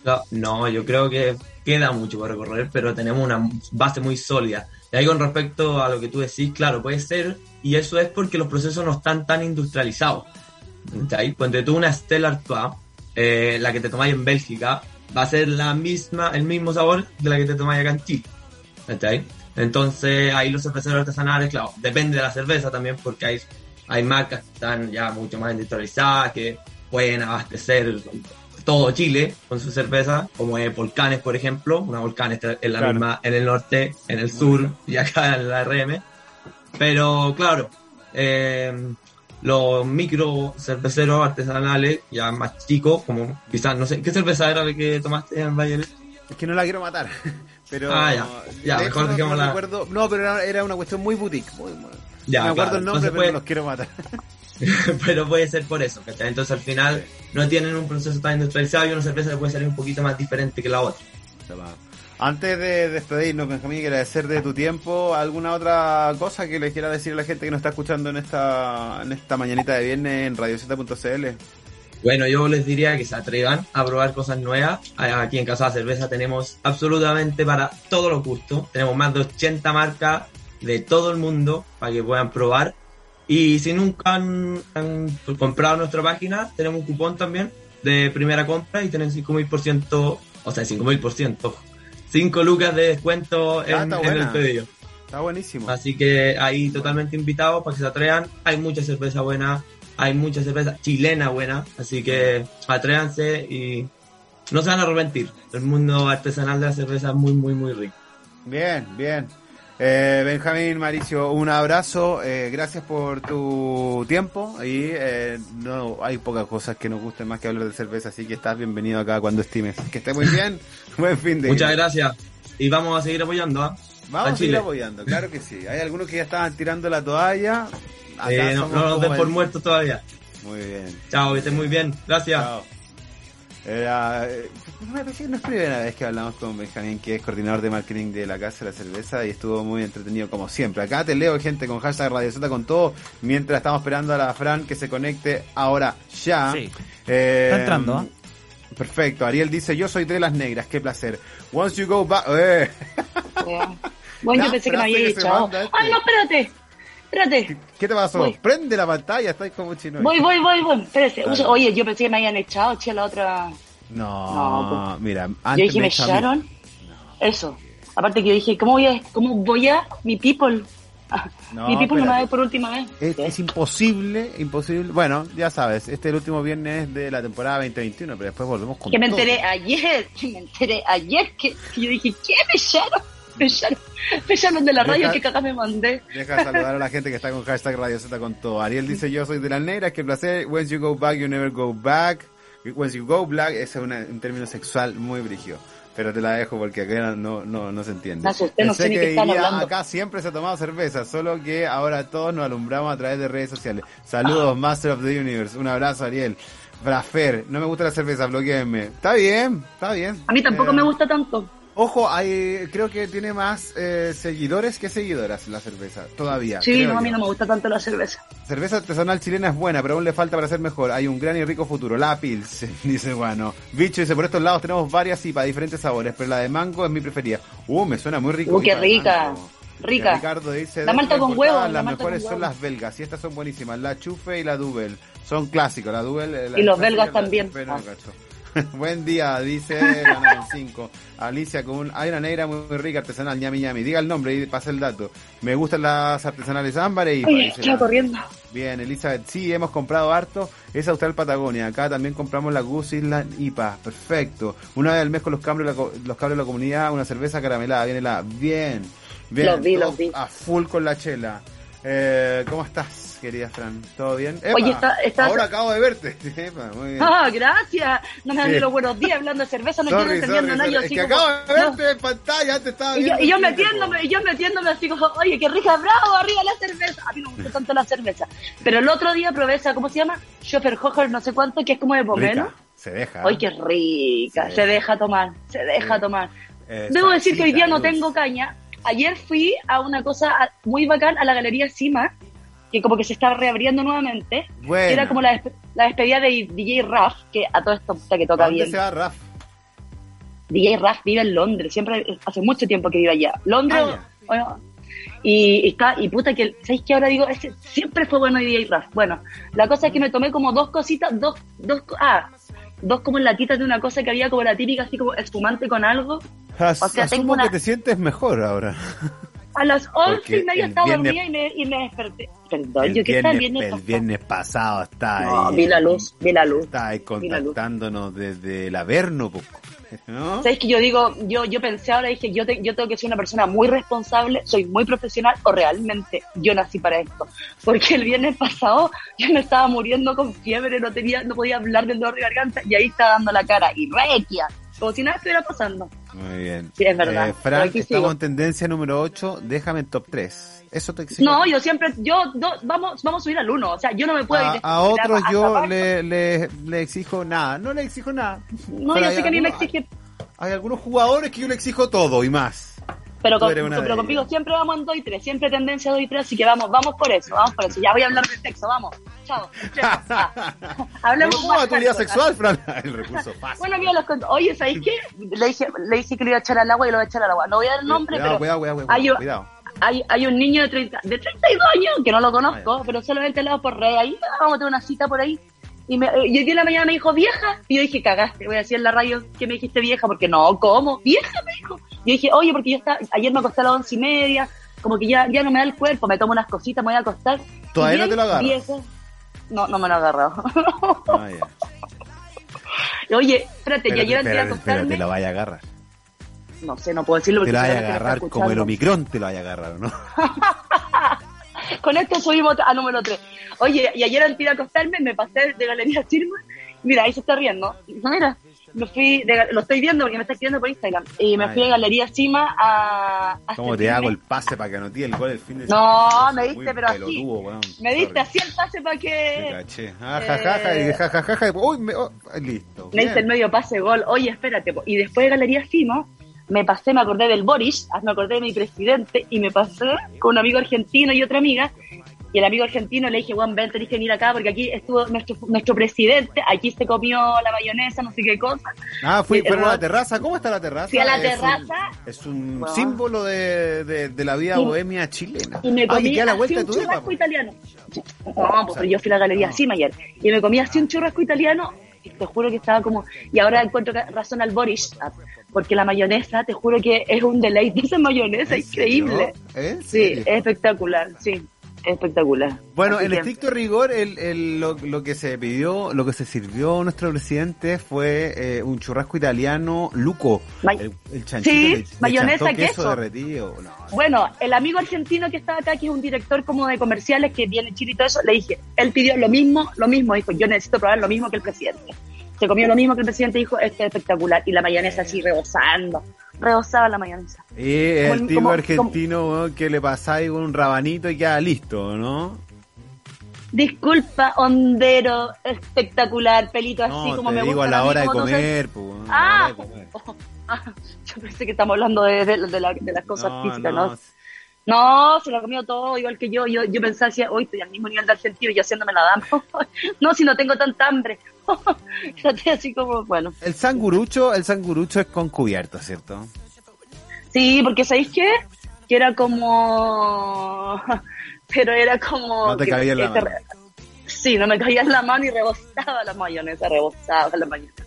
No, no, yo creo que queda mucho por recorrer, pero tenemos una base muy sólida. Y ahí con respecto a lo que tú decís, claro, puede ser, y eso es porque los procesos no están tan industrializados. ¿Cachai? Ponte tú una Stella Artois, eh, la que te tomáis en Bélgica, va a ser la misma, el mismo sabor de la que te tomáis acá en Chile. Entonces ahí los cerveceros artesanales, claro, depende de la cerveza también, porque hay, hay marcas que están ya mucho más industrializadas, que pueden abastecer todo Chile con su cerveza, como es Volcanes, por ejemplo. Una Volcanes en la Claro. misma, en el norte, en el sur y acá en la RM. Pero claro, eh, los micro cerveceros artesanales, ya más chicos, como quizás, no sé, ¿qué cerveza era la que tomaste en Valle? Es que no la quiero matar. Pero, Ah, ya. Ya, mejor no- no recuerdo- no, pero era, era una cuestión muy boutique. Muy, muy- Ya, me acuerdo claro, el nombre, entonces pero puede- los quiero matar. pero puede ser por eso, ¿cachai? Entonces al final no tienen un proceso tan industrializado y una cerveza le puede salir un poquito más diferente que la otra. Antes de despedirnos, Benjamín, quiero agradecer de tu tiempo. ¿Alguna otra cosa que le quiera decir a la gente que nos está escuchando en esta, en esta mañanita de viernes en radioceta.cl? Bueno, yo les diría que se atrevan a probar cosas nuevas. Aquí en Casa de Cerveza tenemos absolutamente para todos los gustos. Tenemos más de 80 marcas de todo el mundo para que puedan probar. Y si nunca han, han comprado nuestra página, tenemos un cupón también de primera compra y tienen 5.000%, o sea, 5.000%, 5 lucas de descuento Ah, en, el pedido. Está buenísimo. Así que ahí totalmente invitados para que se atrevan. Hay mucha cerveza buena, hay mucha cerveza chilena buena, así que atrévanse y no se van a arrepentir. El mundo artesanal de la cerveza es muy, muy, muy rico. Bien, bien. Eh, Benjamín, Maricio, un abrazo. eh, gracias por tu tiempo. Y eh, no hay pocas cosas que nos gusten más que hablar de cerveza, así que estás bienvenido acá cuando estimes. Que esté muy bien. Buen fin de Muchas gracias y vamos a seguir apoyando. ¿ah? Vamos a a seguir apoyando, claro que sí. Hay algunos que ya estaban tirando la toalla. Eh, no, no nos den por muertos todavía. Muy bien. Chao, que estén muy bien. Gracias. Chao. Era, me parece que no es primera vez que hablamos con Benjamín, que es coordinador de marketing de la Casa de la Cerveza, y estuvo muy entretenido como siempre. Acá te leo gente con hashtag Radio Zeta con todo, mientras estamos esperando a la Fran que se conecte ahora ya. Sí. Eh, Está entrando, ¿ah? Perfecto. Ariel dice, yo soy de las negras, qué placer. Once you go back... Eh. Bueno, La yo pensé que me había manda este. Ay, no, espérate. Espérate. ¿Qué te pasó? Voy. Prende la pantalla, estáis como chino. Voy, voy, voy, voy. Espérate. Oye, yo pensé que me habían echado, che, la otra. No, No, mira, yo antes dije, me a echaron. Eso. Aparte que yo dije, ¿cómo voy a, cómo voy a, mi people? No, mi people no me espérate. ve por última vez. Es, es imposible, imposible. Bueno, ya sabes, este es el último viernes de la temporada 2021, pero después volvemos con Que me todo. enteré ayer, que me enteré ayer que, que yo dije, ¿qué? Me echaron. Echaron de la radio, que cagada me mandé. Deja de saludar a la gente que está con hashtag Radio Z con todo. Ariel dice, yo soy de las negras, qué placer. When you go back, you never go back. When you go black, ese es una- un término sexual muy brígido. Pero te la dejo porque acá no, no, no se entiende. No sé que diría, acá siempre se ha tomado cerveza, solo que ahora todos nos alumbramos a través de redes sociales. Saludos, Master of the Universe. Un abrazo, Ariel. Brafer, no me gusta la cerveza, bloqueenme. Está bien, está bien. A mí tampoco Eh, me gusta tanto. Ojo, hay, creo que tiene más eh, seguidores que seguidoras la cerveza, todavía. Sí, no, a mí no me gusta tanto la cerveza. Cerveza artesanal chilena es buena, pero aún le falta para ser mejor. Hay un gran y rico futuro. La Pils, dice bueno. Bicho dice, por estos lados tenemos varias IPA, diferentes sabores, pero la de mango es mi preferida. Uh, me suena muy rico. Uh, qué rica. mango. Rica. Ricardo dice, La malta "Dentro de con huevo, la Las mejores con son huevo". las belgas y estas son buenísimas. La Chufe y la Double. Son clásicos. La Double. la Y los belgas también. Chufe, no Ah. Buen día, dice la 5. Alicia con un, hay una negra muy, rica artesanal, ñami ñami. Diga el nombre y pasa el dato. Me gustan las artesanales ámbar y Oye, corriendo. Bien, Elizabeth, sí, hemos comprado harto. Es Austral Patagonia. Acá también compramos la Goose Island IPA. Perfecto. Una vez al mes con los cabros, de la co- los cabros de la comunidad, una cerveza caramelada. Viene la. Bien. Bien. Los vi, los vi. A full con la chela. Eh, ¿Cómo estás, querida Fran? ¿Todo bien? Oye, está- está- Ahora acabo de verte. Epa, muy bien. Ah, gracias. No me dan Sí. ni los buenos días hablando de cerveza, no Sorry, quiero sorry, entendiendo nada. Yo Es que como, acabo de no. verte en pantalla, te estaba Y yo, viendo. y yo metiéndome, y yo metiéndome así como, oye, qué rica, bravo, arriba la cerveza. A mí no me gusta tanto la cerveza. Pero el otro día probé esa, ¿cómo se llama? Schofferhofer, no sé cuánto, que es como de pomelo. Se deja. Ay, qué rica, se deja tomar, se deja Sí. tomar. Debo decir que hoy día no tengo caña. Ayer fui a una cosa muy bacán a la Galería Cima, que como que se está reabriendo nuevamente. Buena. Era como la, despe- la despedida de DJ Raf, que a todo esto puta que toca ¿A dónde bien. se va Raf? DJ Raf vive en Londres, siempre hace mucho tiempo que vive allá. Londres, Ah, bueno, y, y está, y puta que, ¿sabéis qué ahora digo? Ese siempre fue bueno DJ Raf. Bueno, la cosa es que me tomé como dos cositas, dos, dos, ah, dos como latitas de una cosa que había como la típica, así como espumante con algo. As- O sea, tengo asumo una- que te sientes mejor ahora. A las once y media estaba dormida y me, y me desperté. Perdón, El yo que el viernes, viernes el pasado. viernes pasado está No, ahí. vi la luz, vi la luz. Está ahí vi la contactándonos desde el Averno, ¿no? ¿Sabes que yo digo, yo, yo pensé ahora, dije, yo, te- yo tengo que ser una persona muy responsable, soy muy profesional o realmente yo nací para esto? Porque el viernes pasado yo me estaba muriendo con fiebre, no tenía, no podía hablar del dolor de garganta y ahí está dando la cara y requia, como si nada estuviera pasando. Muy bien. Sí, es verdad. Eh, Pero Fran, aquí estamos sigo. en tendencia número 8. Déjame en top 3. Eso te exijo. No, yo siempre, yo, do- vamos, vamos a subir al uno, o sea, yo no me puedo a, a otros yo le, le, le exijo nada. No le exijo nada. No, Pero yo sé que a mí me exige, Hay algunos jugadores que yo le exijo todo y más. pero, con, pero conmigo ellas. siempre vamos en 2 y 3, siempre tendencia 2 y 3, así que vamos, vamos por eso, vamos por eso. Ya voy a hablar de sexo, vamos. Chao. Hablemos ¿Cómo va tu vida sexual, Fran? El recurso fácil. Bueno, mira, los cont- Oye, ¿sabéis qué? Le dije, le dije que le iba a echar al agua y lo voy a echar al agua. No voy a dar el nombre, cuidado, pero cuidado, cuidado, cuidado, hay, un- cuidado. Hay, hay un niño de, 30, de 32 años que no lo conozco, pero solamente le hago por red. Ahí ah, vamos a tener una cita por ahí. Y, me, y hoy día en la mañana me dijo vieja. Y yo dije, cagaste, voy a decir en la radio que me dijiste vieja, porque no, ¿cómo? Vieja me dijo. Yo dije, oye, porque yo estaba, ayer me acosté a las once y media, como que ya, ya no me da el cuerpo, me tomo unas cositas, me voy a acostar. ¿Todavía Y no te lo agarras? vieja. No, no me lo he agarrado. Ah, ya. Oye, espérate, Pero, y ayer antes de acostarme, te lo vaya a agarrar. No sé, no puedo decirlo Te porque lo vaya a agarrar como el. Omicron, te lo vaya a agarrar, ¿no? Con esto subimos a número 3. Oye, y ayer antes de acostarme me pasé de Galería Chirma. Mira, ahí se está riendo. No, mira, me fui, de- lo estoy viendo porque me está escribiendo por Instagram. Y me fui a Galería Chima a... a ¿Cómo te hago el pase para que anoté el gol el fin de No, semana? me diste, pero así. Me diste Sorry. así el pase para que... caché. Ah, ja, ja, ja, Eh, y y- uy, me- oh, listo. Me diste el medio pase gol. Oye, espérate. po. Y después de Galería Cima, me pasé, me acordé del Boris, ah, me acordé de mi presidente y me pasé con un amigo argentino y otra amiga. Y el amigo argentino le dije, Juan, ven, tenés que venir acá porque aquí estuvo nuestro, nuestro presidente, aquí se comió la mayonesa, no sé qué cosa. Ah, fui, fueron a la terraza. ¿Cómo está la terraza? Fui a la Es terraza. Un, es un Bueno. símbolo de, de, de la vida Y- bohemia chilena. Y me ah, comí que queda a la así vuelta de un churrasco po. italiano. No, pues, pero yo fui a la Galería No. Cima ayer. Y me comí así un churrasco italiano. Y te juro que estaba como... Y ahora encuentro razón al Boris. Porque la mayonesa, te juro que es un deleite esa mayonesa, increíble. ¿En Sí, es espectacular, sí, es espectacular. Bueno, Así en estricto rigor, el, el- lo, lo que se pidió, lo que se sirvió nuestro presidente fue eh, un churrasco italiano luco. May- el, el chanchito Sí, le- mayonesa, queso, queso. derretido. No, Bueno, el amigo argentino que estaba acá, que es un director como de comerciales que viene en Chile y todo eso, le dije, él pidió lo mismo, lo mismo, dijo, yo necesito probar lo mismo que el presidente. Se comió lo mismo que el presidente dijo, este es espectacular. Y la mayonesa así rebosando, rebosaba la mayonesa. Y el Como- tipo como- argentino que le pasáis un rabanito y queda listo, ¿no? Disculpa, hondero, espectacular, pelito así como te me digo gusta. a la hora de comer, pues, weón, a la Ah, hora de comer. ah, yo pensé que estamos hablando de, de, de la- de las cosas No, físicas, no, ¿no? No, se lo comió todo, igual que yo. Yo, yo pensaba, hoy estoy al mismo nivel de argentino y yo haciéndome la dama. no, si no tengo tanta hambre. Yo estoy así como, bueno. El sangurucho, el sangurucho es con cubierto, ¿cierto? Sí, porque ¿sabéis qué? Que era como... Pero era como... No te que- cabía en la mano. Sí, no me cabía en la mano y rebosaba la mayonesa, rebosaba la mayonesa.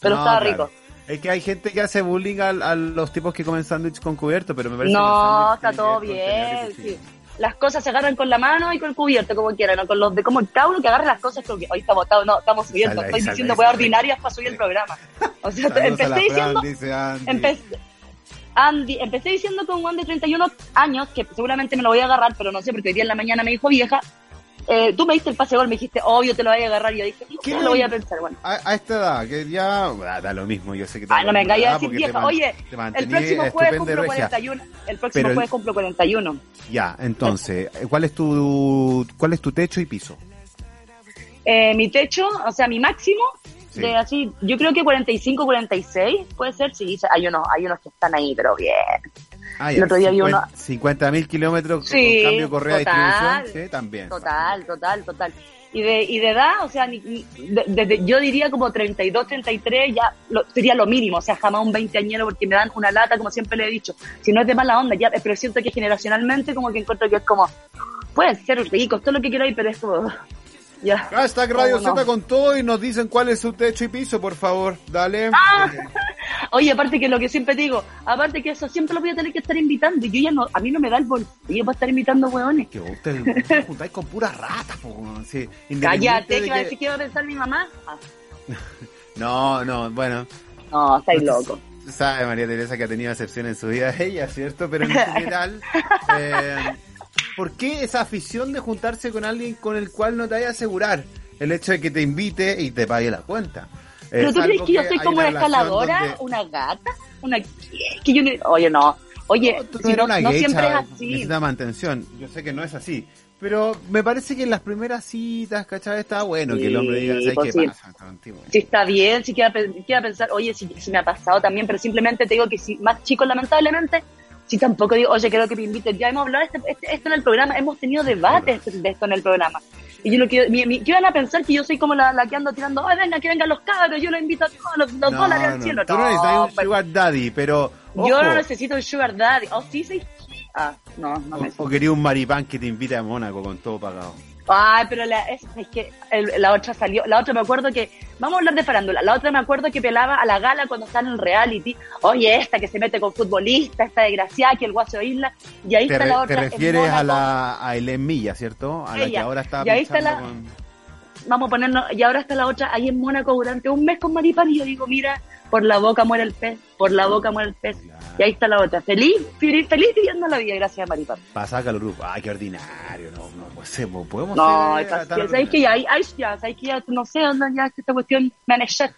Pero No, estaba claro. rico. Es que hay gente que hace bullying al- a, los tipos que comen sándwich con cubierto, pero me parece No, está todo bien. sí. Las cosas se agarran con la mano y con el cubierto, como quieran, o con los de como el uno que agarre las cosas como que hoy estamos, estamos- no, estamos subiendo, estoy sal diciendo weas ordinarias para subir el programa. O sea, empecé diciendo, dice Andy. empecé, Andy, empecé diciendo con Juan de 31 años, que seguramente me lo voy a agarrar, pero no sé, porque hoy día en la mañana me dijo vieja, eh, tú me diste el pase gol, me dijiste, obvio te lo voy a agarrar, y yo dije, ¿Qué lo voy a pensar? Bueno. A, a esta edad, que ya ah, da lo mismo, yo sé que te Ay, no me engañes a decir vieja. Oye, el próximo jueves cumplo regia. 41. El próximo Pero jueves cumplo 41. Ya, entonces, ¿cuál es tu cuál es tu techo y piso? Eh, mi techo, o sea, mi máximo Sí. de así, yo creo que 45, 46 puede ser, sí, hay unos, hay unos que están ahí, pero bien. Ah, El otro día vi uno- 50 mil kilómetros Sí, con cambio correa de distribución. Sí, también. Total, total, total. Y de, y de edad, o sea, ni- ni- de- desde, yo diría como 32, 33, ya lo, sería lo mínimo, o sea, jamás un veinteañero porque me dan una lata, como siempre le he dicho. Si no es de mala onda, ya, pero siento que generacionalmente como que encuentro que es como, pueden ser ricos, todo lo que quiero pero es como, ya. Hashtag Radio. Z con todo y nos dicen cuál es su techo y piso, por favor. Dale. Ah. Oye, aparte que lo que siempre digo, aparte que eso siempre lo voy a tener que estar invitando, y yo ya no, a mí no me da el bolsillo para estar invitando hueones. Que ustedes se juntáis con puras ratas. Sí, Cállate, de ¿qué va a que- decir que va a pensar mi mamá? Ah, No, no, bueno. no, estáis loco. Sabe María Teresa que ha tenido excepción en su vida ella, ¿cierto? Pero en general, eh, ¿por qué esa afición de juntarse con alguien con el cual no te vaya a asegurar el hecho de que te invite y te pague la cuenta? ¿Pero Es tú crees que yo soy como una escaladora? donde- ¿Una gata? ¿Una que yo no- Oye, no. Oye, Tú si eres no, una no siempre es así. necesita mantención. Yo sé que no es así. Pero me parece que en las primeras citas, ¿cachai? Está bueno que el hombre diga, Sí, ¿sabes pues qué sí. pasa contigo? Si está bien, si queda, queda pensar, oye, si, si me ha pasado también, pero simplemente te digo que si más chicos, lamentablemente, si tampoco digo, oye, quiero que me inviten. Ya hemos hablado de este- este- esto en el programa, hemos tenido debates de esto en el programa. Y yo lo que, mi, mi- ¿qué van a pensar que yo soy como la, la que ando tirando, ay, venga, que vengan los cabros, yo los invito a todos los, los dólares al cielo? Tú no necesitas un pero- sugar daddy, pero... yo no necesito un sugar daddy. Oh, sí, sí. Ah, no, no me O, o quería un maripán que te invite a Mónaco con todo pagado. Ay, pero la, es, es que el- la otra salió, la otra me acuerdo que, vamos a hablar de farándula, la otra me acuerdo que pelaba a la gala cuando está en el reality, oye, esta que se mete con futbolistas, esta desgraciada, que el guaso isla, y ahí Te, está re- la te otra. en refieres a la a Helen Milla, ¿cierto? A la que Ella. ahora está Y ahí está la- con... Vamos a ponernos, y ahora está la otra ahí en Mónaco durante un mes con Maripán, y yo digo, mira, por la boca muere el pez, por la boca muere el pez, y ahí está la otra, feliz, feliz, feliz viviendo la vida, gracias a Maripán. Pasa Calurú. Ay, qué ordinario. No, no pues, podemos No, es tan que, ¿sabes ordinarios. que ya, hay, hay, ya, ¿sabes que ya, no sé, dónde ya esta cuestión, manejar,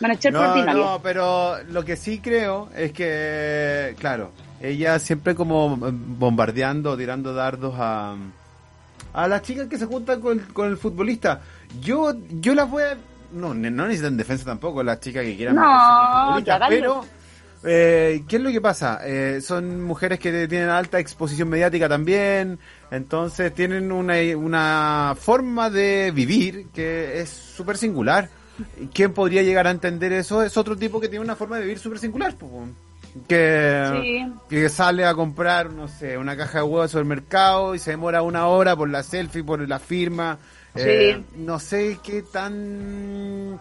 manejar por No, ordinario. no, pero lo que sí creo es que, claro, ella siempre como bombardeando, tirando dardos a, a las chicas que se juntan con, con el futbolista. Yo, yo las voy a... No, no necesitan defensa tampoco las chicas que quieran No, pero... Eh, ¿Qué es lo que pasa? Eh, son mujeres que tienen alta exposición mediática también, entonces tienen una, una forma de vivir que es súper singular. ¿Quién podría llegar a entender eso? Es otro tipo que tiene una forma de vivir súper singular. po. Que, Sí. que sale a comprar, no sé, una caja de huevos al supermercado y se demora una hora por la selfie, por la firma. Eh, no sé qué tan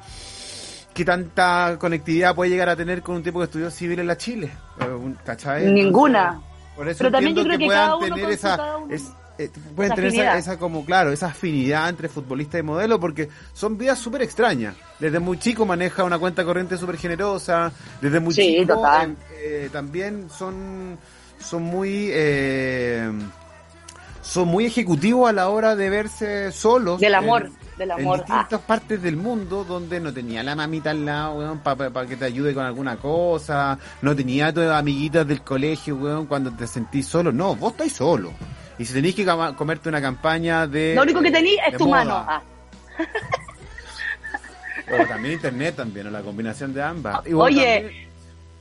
qué tanta conectividad puede llegar a tener con un tipo que estudió civil en la Chile. Eh, ¿cachai? Ninguna. Por eso Pero también yo creo que puedan tener esa, es- eh, pueden esa tener esa, esa como claro, esa afinidad entre futbolista y modelo porque son vidas súper extrañas. Desde muy chico maneja una cuenta corriente súper generosa, desde muy Sí, chico eh, eh, también son son muy eh, son muy ejecutivos a la hora de verse solos. Del en- amor, del en amor. Ah, distintas partes del mundo donde no tenía la mamita al lado, para que te ayude con alguna cosa, no tenía a tus amiguitas del colegio, weón, cuando te sentís solo. No, vos estáis solo. Y si tenéis que comerte una campaña de... Lo único que eh, tení de es tu moda, mano. Ah, O también internet también, o la combinación de ambas. Y vos Oye, también-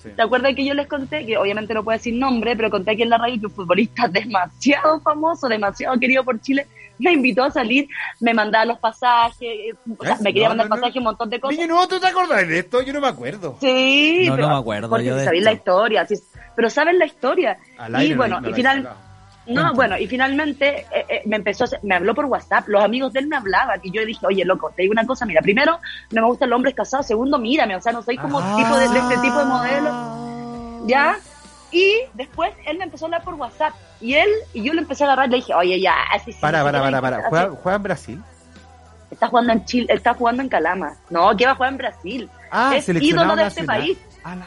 sí. ¿te acuerdas que yo les conté, que obviamente no puedo decir nombre, pero conté aquí en la radio que un futbolista demasiado famoso, demasiado querido por Chile, me invitó a salir, me mandaba los pasajes, eh, o sea, ¿Eh? me quería No, mandar no, no. pasajes, un montón de cosas. Niño, no, ¿tú te acordás de esto? Yo no me acuerdo. Sí, No, no pero- me acuerdo porque yo de sabéis esto. la historia, sí, pero saben la historia. Al y aire no- bueno, no y final. No, bueno, y finalmente eh, eh, me empezó, a me habló por WhatsApp, los amigos de él me hablaban, y yo dije, oye, loco, te digo una cosa, mira, primero, no me gustan los hombres casados, segundo, mírame, o sea, no soy como Ah. tipo de, de este tipo de modelo, ¿ya? Y después él me empezó a hablar por WhatsApp, y él, y yo le empecé a agarrar, le dije, oye, ya, así sí, Para, para, para, para. ¿Juega, juega en Brasil? Está jugando en Chile, está jugando en Calama. No, que va a jugar en Brasil. Ah, es ídolo de este nacional. país.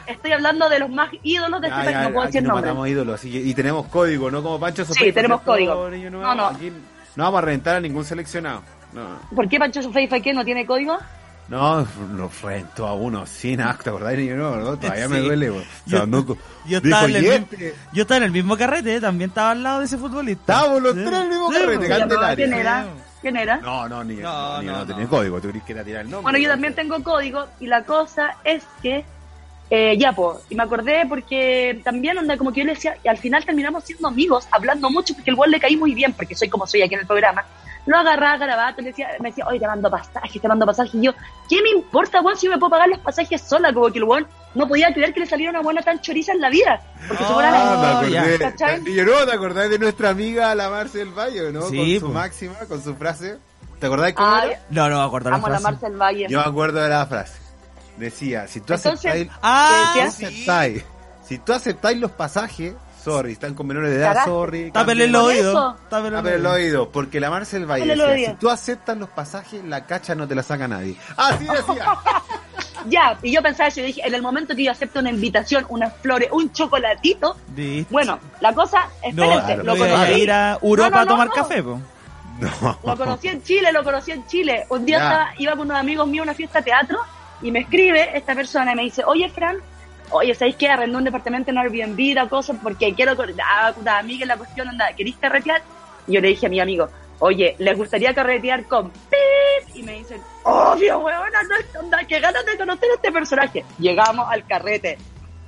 Estoy hablando de los más ídolos de este Ya, país, no puedo decir nos nombre. matamos ídolos, así que- y tenemos código, ¿no? Como Pancho Sí, Sofía. tenemos ¿cierto, código. niño No, no. Aquí no vamos a reventar a ningún seleccionado. No, ¿Por qué Pancho Sofeifa qué no tiene código? no lo reventó a uno sin acta, ¿verdad? Niño, no, no, todavía me Sí. duele, güey. O Yo- sea, no, Yo estaba, en el "Y mismo, este". yo estaba en el mismo carrete, también estaba al lado de ese futbolista. Estábamos los Sí. tres en el mismo Sí, carrete, pues. Candelaria. ¿Quién era? ¿Quién era? No, no, ni No, no, ni- no, no no. tenía código, tú querías que era tirar el nombre. Bueno, yo también tengo código y la cosa es que, eh, ya, pues, y me acordé porque también onda como que yo le decía, y al final terminamos siendo amigos, hablando mucho, porque el weón le caí muy bien, porque soy como soy aquí en el programa. Lo agarraba, garabato, le decía, me decía, oye, te mando pasajes, te mando pasajes. Y yo, ¿qué me importa, weón, si yo me puedo pagar los pasajes sola? Como que el weón no podía creer que le saliera una buena tan choriza en la vida. Porque se Ah, fuera me acordé. ¿Cachai? Y yo no, ¿te acordás de nuestra amiga la Marcel Valle, no? Sí, con su máxima, con su frase. ¿Te acordás cómo Ay, era? No, no me acuerdo la amo la frase. Marcel Valle. Yo me acuerdo de la frase. Decía, si tú aceptáis, Ah, ¿Qué sí. aceptáis, si tú aceptáis los pasajes, sorry, están con menores de edad, sorry. Tápele el oído. Tápele el oído, porque la Marcel Valle decía, si tú aceptas los pasajes, la cacha no te la saca nadie. Así decía. Ya, y yo pensaba eso, y dije, en el momento que yo acepto una invitación, unas flores, un chocolatito, bueno, la cosa, No, espérense, claro, lo voy a conocí. ir a Europa No, no, a tomar no, no. café, po. No. Lo conocí en Chile, lo conocí en Chile. Un día estaba, iba con unos amigos míos a una fiesta de teatro y me escribe esta persona y me dice, oye, Fran, oye, ¿sabéis qué? Arrendó un departamento en Airbnb, la cosa, porque quiero, ah, puta, amiga, la cuestión, anda, ¿queréis carretear? Y yo le dije a mi amigo, oye, ¿les gustaría carretear con pip? Y me dicen, obvio, weona, no, onda, qué ganas de conocer a este personaje. Llegamos al carrete.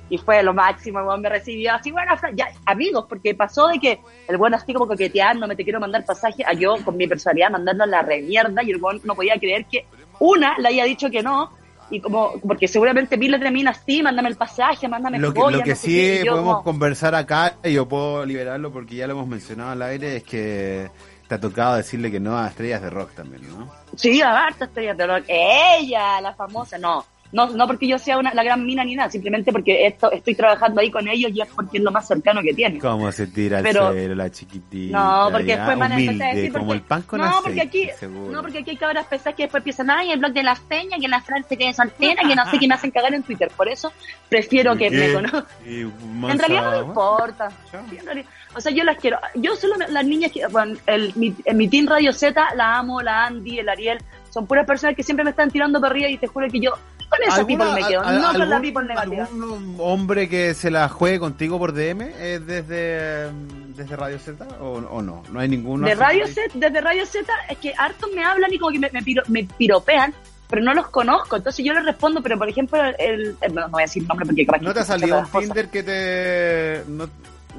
Y fue lo máximo, el me recibió así, bueno, ya, amigos, porque pasó de que el weón así como coqueteando, me te quiero mandar pasaje, a yo con mi personalidad mandando la remierda y el weón no podía creer que una le haya dicho que no, y como, porque seguramente miles de minas sí, mándame el pasaje, mándame Lo que, joyas, lo que no sí qué, y yo podemos conversar acá, y yo puedo liberarlo porque ya lo hemos mencionado al aire, es que te ha tocado decirle que no a estrellas de rock también, ¿no? Sí, a harta estrella de rock. Ella, la famosa, no. No, no porque yo sea una, la gran mina ni nada, simplemente porque esto, estoy trabajando ahí con ellos y es porque es lo más cercano que tiene. ¿Cómo se tira Pero- suelo la chiquitita? No, porque ya, después van a empezar a humilde, decir como porque, el pan con no, aceite, porque aquí, seguro. no, porque aquí hay cabras pesadas que después empiezan, ay, el blog de la feña, que la Fran se quede soltera, que no sé, que me hacen cagar en Twitter. Por eso prefiero que ¿Qué? me conozcan. En realidad no me importa. Sí, realidad- O sea, yo las quiero. Yo solo me- las niñas que, bueno, el, mi, en mi team Radio Z, la amo, la Andy, el Ariel, son puras personas que siempre me están tirando para arriba y te juro que yo con esa ¿Alguna- people me quedo, no con la people negativa. ¿Algún hombre que se la juegue contigo por DM eh, desde, desde Radio Z o, o no? No hay ninguno. De Radio Z, desde Radio Z, es que hartos me hablan y como que me, me, piro- me piropean, pero no los conozco. Entonces yo les respondo, pero por ejemplo, el, el- no, no voy a decir el nombre porque capaz ¿No te ha salido un cosas. Tinder que te... No,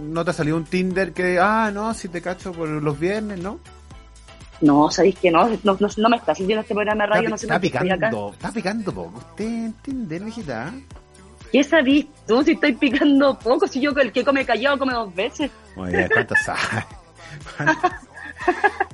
no te ha salido un Tinder que... Ah, no, si te cacho por los viernes, ¿no? No, sabéis que no, no, no, no me está siguiendo este programa de radio, está, no sé está acá. picando, está picando poco. Usted en Tinder, viejita. ¿Qué sabís tú si estoy picando poco? Si yo el que come callado come dos veces. Muy bien, ¿cuánto sabes?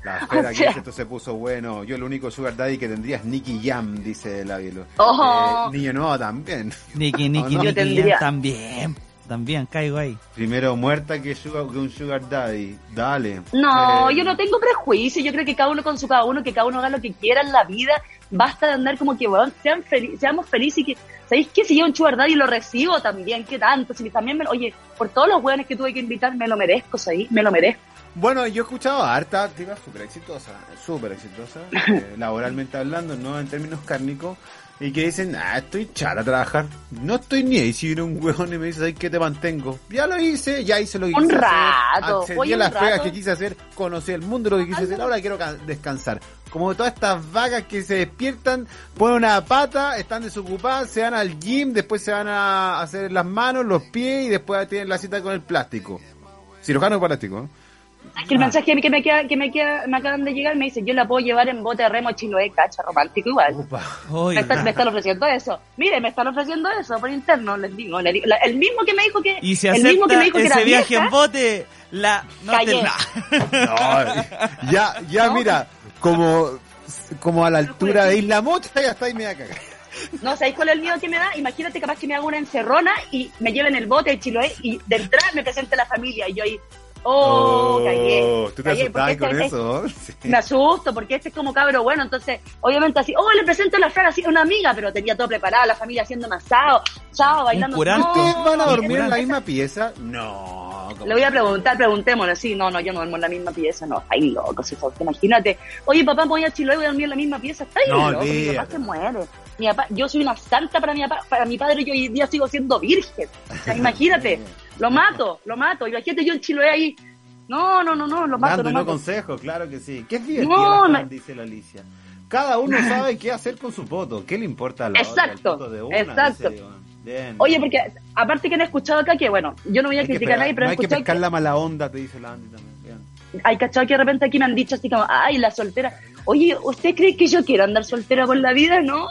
La espera O que sea- esto se puso bueno. Yo el único sugar daddy que tendría es Nicky Jam, dice la Vilo. Ojo. Eh, niño no, también. Niki, ¿O no? Yo Niki, tendría- también. También caigo ahí. Primero muerta que, sugar, que un sugar daddy. Dale. No, Eh, yo no tengo prejuicio. Yo creo que cada uno con su cada uno, que cada uno haga lo que quiera en la vida. Basta de andar como que, weón, sean feliz, seamos felices y que, ¿sabéis qué? Si yo un sugar daddy lo recibo también, ¿qué tanto? Si también me, oye, por todos los weones que tuve que invitar, me lo merezco, ¿sabéis? Me lo merezco. Bueno, yo he escuchado a harta activa súper exitosa, súper exitosa, eh, laboralmente hablando, no en términos cárnicos, y que dicen, ah, estoy chata a trabajar, no estoy ni ahí si viene un huevón y me dice, ay, ¿qué te mantengo? Ya lo hice, ya hice lo que Un quise rato, hacer, accedí oye, a las pegas que quise hacer, conocí el mundo lo que quise hacer, ahora quiero ca- descansar. Como todas estas vagas que se despiertan, ponen una pata, están desocupadas, se van al gym, después se van a hacer las manos, los pies y después tienen la cita con el plástico. Cirujano plástico, ¿no? Es que el mensaje que me queda, que me queda, me acaban de llegar me dice, yo la puedo llevar en bote de remo chiloé, cacha, romántico igual. Upa. Me están, me están ofreciendo eso. Mire, me están ofreciendo eso por interno, les digo. le digo- la- el mismo que me dijo que, y si el mismo que me dijo que ese era viaje vieja, en bote, la... No te la... No, ya, ya No, mira, como, como a la altura de Isla Mocha ya está ahí media cagada. No, ¿sabéis cuál es el miedo que me da? Imagínate capaz que me haga una encerrona y me lleven el bote de Chiloé y de entrada me presente la familia y yo ahí, oh, cagué. ¿Tú te cagué, asustabas porque con este- eso? Sí. Me asusto porque este es como cabro bueno, entonces obviamente así, oh, le presento a la Fran así, una amiga, pero tenía todo preparado, la familia haciendo masado, chao, bailando. curante. No, ¿Ustedes van a dormir en la misma pieza? No. Le voy a preguntar, preguntémosle, sí, no, no, yo no duermo en la misma pieza, no, está ahí loco, si usted, imagínate, oye papá, voy a Chiloé, voy a dormir en la misma pieza, está ahí No, loco, mi papá se muere. Mi papá, yo soy una santa para mi para mi padre, yo hoy día sigo siendo virgen. O sea, imagínate, lo mato, lo mato. Imagínate yo en Chiloé ahí, No, no, no, no, lo mato, Dando no mato. consejos, claro que sí. ¿Qué es divertido, No, la dice la Alicia. Cada uno sabe qué hacer con su voto. ¿Qué le importa a la otra? El Exacto, voto de una, exacto. Bien. Oye, porque aparte que han escuchado acá que, bueno, yo no voy a Hay criticar a nadie, pero no hay que pescar que, la mala onda, te dice la Andy también. Bien. hay cachado que de repente aquí me han dicho así como, ay, la soltera. Oye, ¿usted cree que yo quiero andar soltera por la vida? No,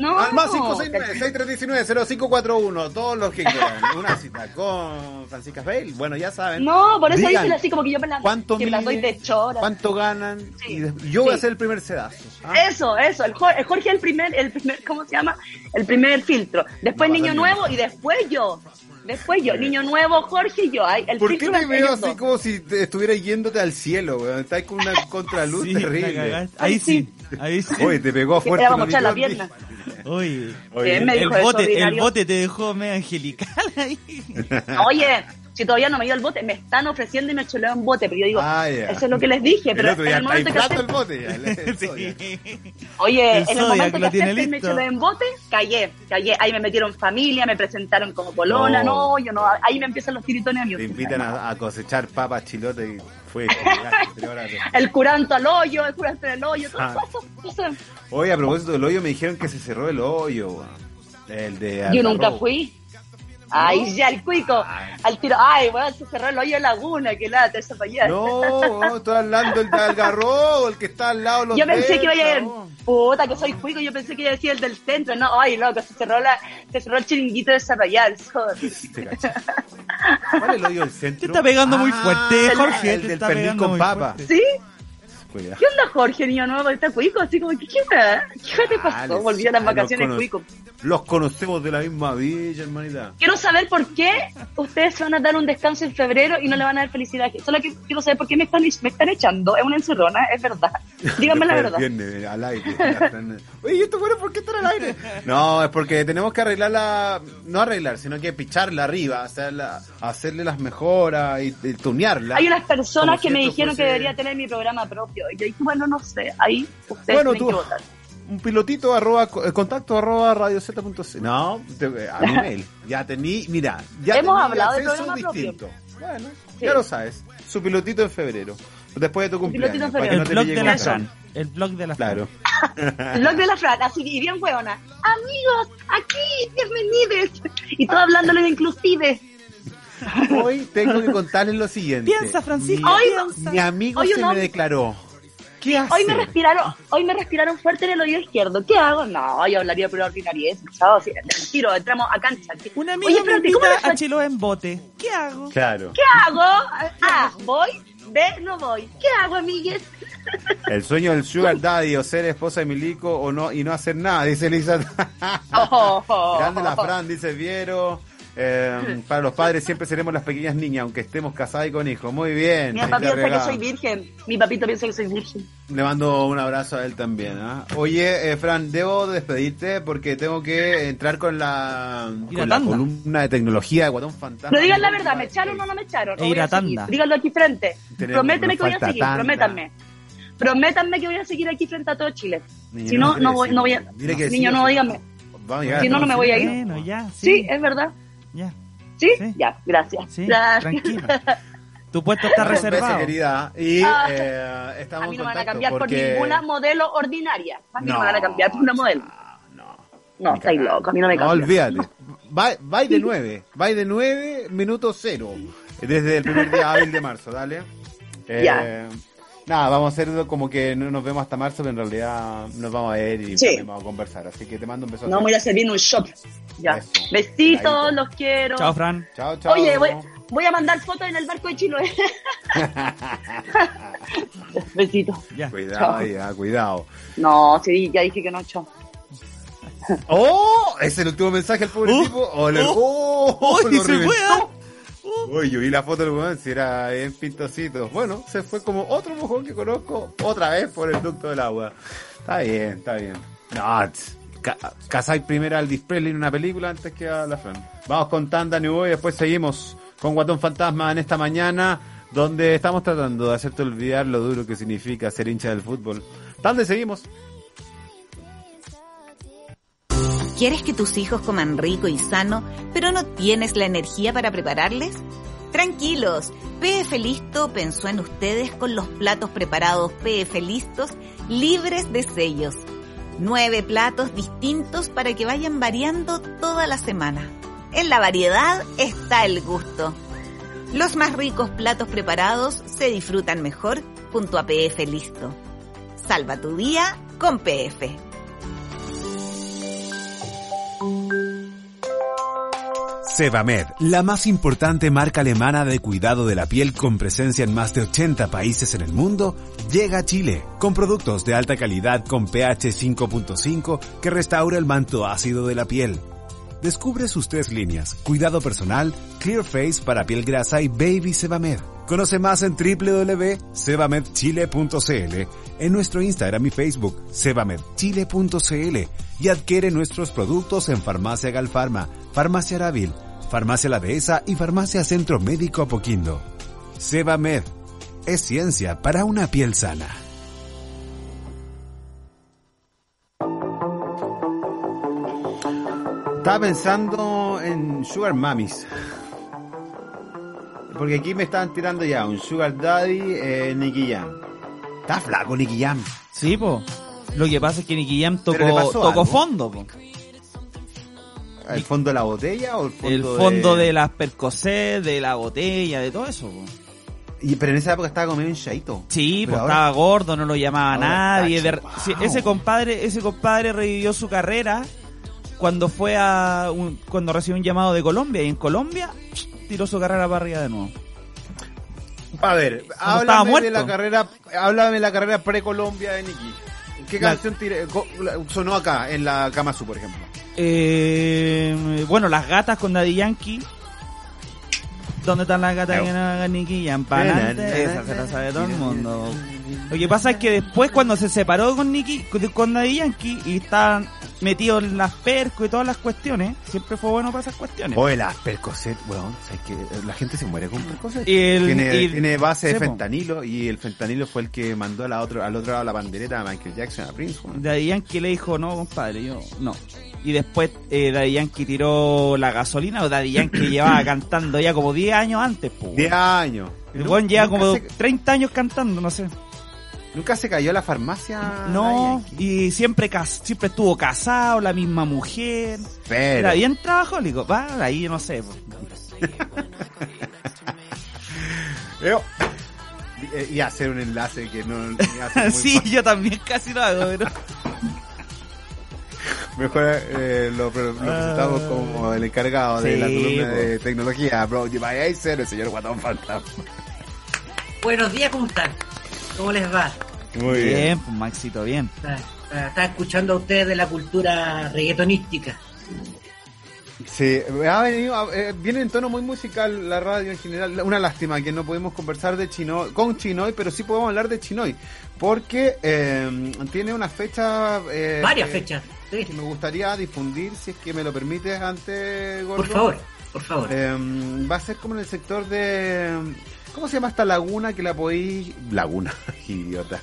no. Al más 569-6319-0541, todos los que quieran. Una cita con Francisca Bale. Bueno, ya saben. No, por eso dicen así como que yo me la, ¿Cuánto que me la doy de chora. ¿Cuánto ganan? Sí, Y de- yo voy a hacer el primer sedazo. ¿ah? Eso, eso, el Jorge, el Jorge es el primer, el primer, ¿cómo se llama? El primer filtro. Después No, niño nuevo y después yo. Después yo, niño nuevo, Jorge y yo. El ¿Por qué me veo así como si te estuvieras yéndote al cielo, weón? Estás con una contraluz Sí, terrible. Ahí sí, ahí sí. Oye, te pegó fuerte. para el mostrar la pierna. Oye, Oye, el bote, el bote te dejó medio angelical ahí. Oye, si todavía no me dio el bote, me están ofreciendo y me chuleo en bote, pero yo digo, Ah, eso es lo que les dije, El pero otro en ya el momento que inflando el bote ya. el- ya. Oye, en el momento que acepté y me en bote, callé, callé. Ahí me metieron familia, me presentaron como polona, No. no, yo no, ahí me empiezan los tiritones a mí. Te invitan a, a cosechar papas chilote y fue. El curanto al hoyo, el curanto en el hoyo, todo Ah. eso, eso. Oye, a propósito del hoyo, me dijeron que se cerró el hoyo. El de Yo nunca fui. Ay, ya, el cuico. Al tiro, ay, bueno, se cerró el hoyo de laguna, que lata, esa para. No, no, estoy hablando del de Algarrobo, el que está al lado de los Yo pensé que iba a ir, no. puta, que soy cuico, yo pensé que iba a decir el del centro, no, ay, loco, se cerró la, se cerró el chiringuito de Zapallar, joder. Te caché. ¿Cuál es el hoyo del centro? Te está pegando muy Ah, fuerte, Jorge. El te del pernil con papa. fuerte. ¿Sí? Cuidado. ¿Qué onda, Jorge, niño nuevo? ¿Está cuico? Así como, ¿qué, qué, onda? ¿Qué te pasó? Volví a las vacaciones los cuico. Los conocemos de la misma villa, hermanita. Quiero saber por qué ustedes se van a dar un descanso en febrero y no le van a dar felicidad. Solo que quiero saber por qué me están, me están echando. Es una encerrona, es verdad. Díganme la verdad. viene al aire. Oye, ¿y esto bueno por qué están al aire? No, es porque tenemos que arreglarla, no arreglar, sino que picharla arriba, hacerla, hacerle las mejoras y, y tunearla. Hay unas personas que me dijeron que debería tener mi programa propio. Y yo dije, bueno, no sé, ahí ustedes Bueno, tienen tú, que votar. un pilotito arroba, eh, contacto arroba radioz.c. No, te- a mi mail. Ya tení, mira, ya Hemos tení hablado de programa propio. distinto. Bueno, Sí. ya lo sabes. Su pilotito en febrero. Después de tu cumpleaños. para que febrero. no El te blog de la. Fran. El blog de la Fran. Claro. El blog de la Fran, así y bien huevona. Amigos, aquí, bienvenidos. Y todo hablándole de inclusive. Hoy tengo que contarles lo siguiente. Piensa, Francisco, Mi, Hoy piensa. mi amigo Hoy se un me hombre- declaró. ¿Qué hace? Hoy me respiraron, hoy me respiraron fuerte en el oído izquierdo. ¿Qué hago? No, yo hablaría por ordinariedad. Chao, sí, tiro, entramos a cancha. Un Oye, amigo me espérate, ¿cómo invita a Chilo en bote. ¿Qué hago? Claro. ¿Qué hago? A, voy. B, no voy. ¿Qué hago, amigues? El sueño del sugar daddy o ser esposa de Milico o no y no hacer nada, dice Elisa. Oh. Grande la Fran, dice Viero. Eh, para los padres siempre seremos las pequeñas niñas, aunque estemos casadas y con hijos. Muy bien. Mi papá piensa que soy virgen. Mi papito piensa que soy virgen. Le mando un abrazo a él también. ¿ah? Oye, eh, Fran, debo despedirte porque tengo que entrar con la, con la columna de tecnología de Guatón Fantasma. Pero digan la verdad, ¿me echaron o no me echaron? E ¿O ir a tanda. Díganlo aquí frente. Tenemos- Prométeme que voy a seguir, tanda. prométanme. Prométanme que voy a seguir aquí frente a todo Chile. Niño, Si no, quiere no voy, no voy a... Niño, no díganme. Si no, no me voy a ir. Bueno, ya, Sí, sí. es verdad. Ya, ¿Sí? Sí. Ya, gracias. sí, Ya. tranquila. Tu puesto está Muchas veces, reservado. querida. Y Ah. eh, estamos A mí no me van a cambiar por porque- ninguna modelo ordinaria. A mí no, No, me van a cambiar por una modelo. No, No, Ni estáis loco, a mí no me No, cambian. olvídate. Va, va de 9. Va de 9, minuto cero. Desde el primer día hábil de marzo, dale. Eh, Ya. Nada, vamos a hacer como que no nos vemos hasta marzo, pero en realidad nos vamos a ver y Sí. también vamos a conversar. Así que te mando un beso. No, me voy a servir un shot. Ya. Eso. Besitos, los quiero. Chao, Fran. Chao, chao. Oye, voy, voy a mandar fotos en el barco de Chiloé. Besitos. Ya. Cuidado, ya, cuidado. No, sí, ya dije que no, chao. ¡Oh! Es el último mensaje al pobre Oh, tipo. ¡Oh! le- oh, ¡Oh! oh, se fue. ¿ah? Uy, yo vi la foto del weón, si era bien pintosito. Bueno, se fue como otro mojón que conozco otra vez por el ducto del agua. Está bien, está bien. No, tss, ca casáis primero al display en una película antes que a la Fran. Vamos con Tanda New Boy, después seguimos con Guatón Fantasma en esta mañana, donde estamos tratando de hacerte olvidar lo duro que significa ser hincha del fútbol. Tanda seguimos. ¿Quieres que tus hijos coman rico y sano, pero no tienes la energía para prepararles? Tranquilos, PF Listo pensó en ustedes con los platos preparados PF Listos libres de sellos. Nueve platos distintos para que vayan variando toda la semana. En la variedad está el gusto. Los más ricos platos preparados se disfrutan mejor junto a PF Listo. Salva tu día con PF. Sebamed, la más importante marca alemana de cuidado de la piel con presencia en más de 80 países en el mundo, llega a Chile con productos de alta calidad con pH 5.5 que restaura el manto ácido de la piel. Descubre sus tres líneas, cuidado personal, Clear Face para piel grasa y Baby Sebamed. Conoce más en www.sebamedchile.cl, en nuestro Instagram y Facebook, sebamedchile.cl y adquiere nuestros productos en Farmacia Galfarma, Farmacia Aravil, Farmacia La Dehesa y Farmacia Centro Médico Apoquindo. Sebamed es ciencia para una piel sana. Estaba pensando en Sugar Mamis. Porque aquí me estaban tirando ya un Sugar Daddy, eh, Nicky Jam. Está flaco Nicky Jam. Sí, po. Lo que pasa es que Nicky Jam tocó, tocó fondo, po. ¿El fondo de la botella o el fondo El fondo de, las Percocet, de la botella, de todo eso, po. Y, pero en esa época estaba comiendo un chaito. Sí, pues ahora- estaba gordo, no lo llamaba nadie. de- sí, ese compadre, ese compadre revivió su carrera cuando fue a un- cuando recibió un llamado de Colombia y en Colombia tiró su carrera para arriba de nuevo. A ver, háblame de la carrera, háblame de la carrera pre-Colombia de Nicky. ¿Qué La- canción la- sonó acá, en la Kamasu, por ejemplo? Eh, bueno, las gatas con Daddy Yankee. ¿Dónde están las gatas que no Nicky Jam? Esa se la sabe todo el mundo. Lo que pasa es que después cuando se separó con Nicky, con- con Daddy Yankee, y estaban metidos en las percos y todas las cuestiones, siempre fue bueno para esas cuestiones. Oye, las Percocet, weón, ¿sabes que la gente se muere con Percocet? Y el- tiene, tiene base de fentanilo y el fentanilo fue el que mandó a la otro, al otro lado la bandereta a Michael Jackson, a Prince, weón. Daddy Yankee le dijo, no, compadre, yo no. Y después eh, Daddy Yankee tiró la gasolina, o Daddy Yankee llevaba cantando ya como 10 años antes, pues. 10 años. El weón lleva como se- 30 años cantando, no sé. Nunca se cayó a la farmacia. No, y siempre cas- siempre estuvo casado, la misma mujer. Pero, Era bien trabajólico, va, ahí no sé. y hacer un enlace que no hace muy sí, fácil. yo también casi lo hago, pero... Mejor eh, lo, lo presentamos como el encargado de Ah. La columna de tecnología, bro. Vaya a ser el señor Guatón Fantasma. Buenos días, ¿cómo están? ¿Cómo les va? Muy bien, bien. pues Maxito, bien. Está, está- está escuchando a ustedes de la cultura reggaetonística. Sí, ha venido, eh, viene en tono muy musical la radio en general. Una lástima que no podemos conversar de Chino, con Chinoy, pero sí podemos hablar de Chinoy. Porque eh, tiene una fecha. eh, Varias fechas. sí. Que me gustaría difundir, si es que me lo permites, antes, Gordo. Por favor, por favor. Eh, va a ser como en el sector de. ¿Cómo se llama esta laguna que la podéis. Laguna, idiota.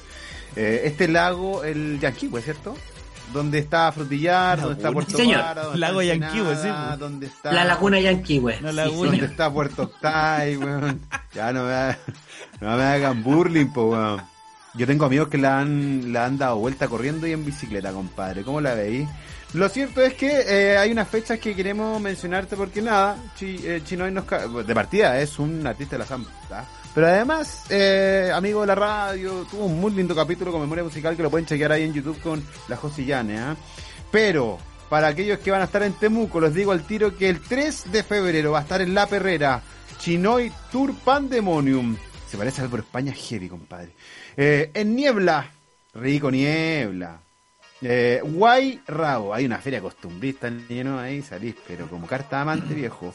Eh, este lago, el Yanquihue, ¿cierto? Donde está Frutillar, donde está. Puerto Sí, señor. Vara, donde Lago está Yanquihue, Ensenada, sí. donde está. La laguna Yanquihue. La laguna. Donde está Puerto Octay, weón. Ya no me, ha- no me hagan burling, po, weón. Yo tengo amigos que la han, la han dado vuelta corriendo y en bicicleta, compadre. ¿Cómo la veis? Lo cierto es que eh, hay unas fechas que queremos mencionarte porque nada, Chi- eh, Chinoy nos ca- de partida es un artista de la Zampa. Pero además, eh, amigo de la radio, tuvo un muy lindo capítulo con memoria musical que lo pueden chequear ahí en YouTube con la Josillane. ¿ah? Pero, para aquellos que van a estar en Temuco, les digo al tiro que el 3 de febrero va a estar en La Perrera, Chinoy Tour Pandemonium. Se parece al por España heavy, compadre. Eh, en Niebla, rico Niebla. Eh, Guay Rabo, hay una feria costumbrista lleno ahí, salís, pero como carta amante viejo.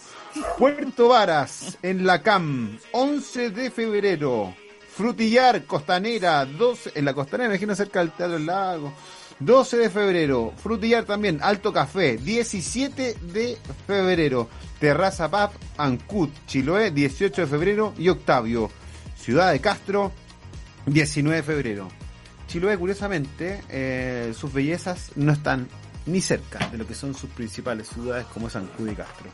Puerto Varas, en la CAM, 11 de febrero. Frutillar, Costanera, 12, en la Costanera, imagino cerca del Teatro del Lago. 12 de febrero. Frutillar también, Alto Café, 17 de febrero. Terraza Pap, Ancut, Chiloé, 18 de febrero. Y Octavio, Ciudad de Castro, 19 de febrero. Chiloé, curiosamente, eh, sus bellezas no están ni cerca de lo que son sus principales ciudades como San Cud y Castro.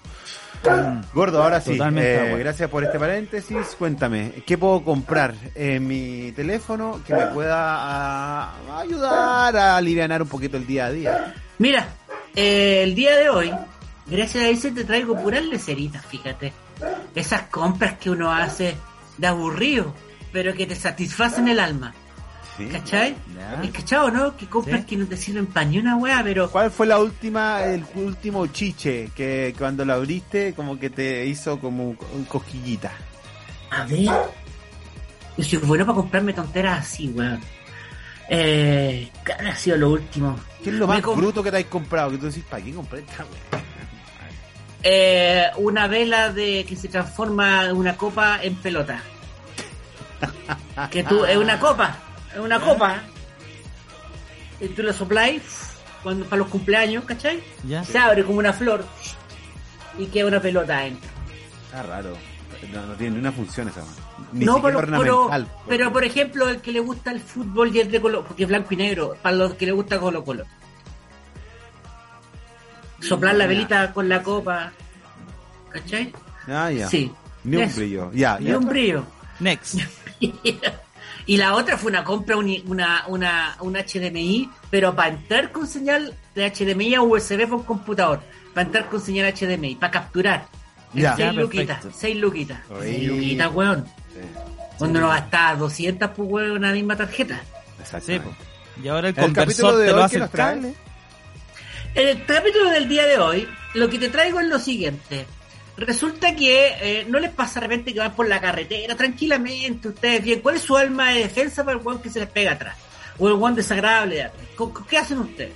Gordo, ahora sí, eh, gracias por este paréntesis. Cuéntame, ¿qué puedo comprar en mi teléfono que me pueda ah, ayudar a aliviar un poquito el día a día? Mira, eh, el día de hoy, gracias a eso te traigo puras leceritas, fíjate. Esas compras que uno hace de aburrido, pero que te satisfacen el alma. Sí. ¿Cachai? ¿Es cachado, no? Que compras Sí. que no te sirven para ni una wea, pero ¿Cuál fue la última, el último chiche que cuando lo abriste como que te hizo como un cosquillita? A ver. Yo soy bueno para comprarme tonteras así, weón. Eh, ¿Qué ha sido lo último? ¿Qué es lo más com- bruto que te has comprado? Que tú decís, ¿para qué compré esta wea? Eh, una vela de que se transforma una copa en pelota. que tú, es una copa, es una copa. Y tú la sopláis cuando, para los cumpleaños, ¿cachai? Ya. Se abre como una flor y queda una pelota adentro. Está raro. No, no tiene ni una función esa. Ni no, pero, pero, pero por ejemplo, el que le gusta el fútbol y es de color, porque es blanco y negro, para los que le gusta Colo Colo. Soplar la velita con la copa, ¿cachai? Ah, ya. Sí. Ni un brillo. Ya, ya. un brillo. Next. y la otra fue una compra, uni- una, una, un HDMI, pero para entrar con señal de HDMI a USB por computador. Para entrar con señal HDMI, para capturar. Ya. Seis Ya, luquitas, seis luquitas. Seis luquitas, weón. Cuando no gastaba 200 pues weón, una misma tarjeta. Sí. Y ahora el, El capítulo conversor de te lo hace el cable. En el capítulo del día de hoy, lo que te traigo es lo siguiente. Resulta que eh, no les pasa de repente que van por la carretera tranquilamente, ustedes bien. ¿Cuál es su alma de defensa para el weón que se les pega atrás? O el weón desagradable de atrás. ¿Con- con- ¿Qué hacen ustedes?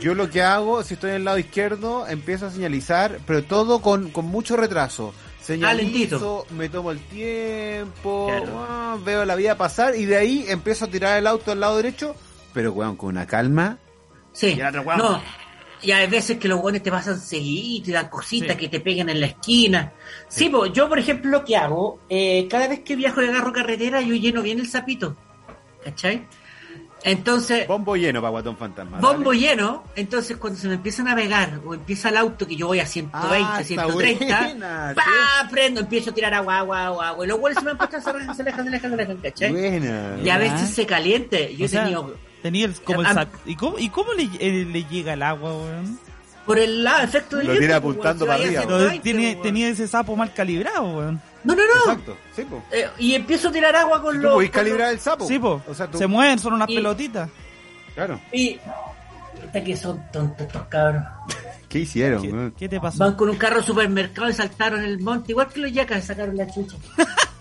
Yo lo que hago, si estoy en el lado izquierdo, empiezo a señalizar, pero todo con, con mucho retraso. Señalizo, me tomo el tiempo, Claro. ah, veo la vida pasar y de ahí empiezo a tirar el auto al lado derecho, pero weón, con una calma. Sí. Y el otro weón. No. Y hay veces que los weones te pasan seguido, te dan cositas Sí. que te pegan en la esquina. Sí, pues yo, por ejemplo, lo que hago, eh, cada vez que viajo y agarro carretera, yo lleno bien el sapito. ¿Cachai? Entonces, Bombo lleno para Guatón Fantasma. bombo dale. lleno, entonces cuando se me empieza a navegar o empieza el auto que yo voy a 120, Ah, está 130, buena, ¡pa! prendo, empiezo a tirar agua, agua, agua, agua, y los güeyes se me empiezan se alejan, se alejan, se alejan, se alejan, ¿cachai? Buena. Y a veces se caliente, yo he tenido Tenía el- como el sap- ¿Y cómo, y cómo le, eh, le llega el agua, weón? por el lado, efecto del Lo tiene apuntando para arriba, Lo- 120, tiene- weón. tenía ese sapo mal calibrado, weón. No, no, no. Exacto, sí, po. Eh, y empiezo a tirar agua con Tú los. podés con calibrar el sapo. Sí, po. O sea, tú, Se mueven, son unas Y- pelotitas. claro. Y. Puta que son tontos estos cabros. ¿Qué hicieron? ¿Qué, weón? qué te pasó? Van con un carro al supermercado y saltaron el monte, igual que los yacas, sacaron la chucha.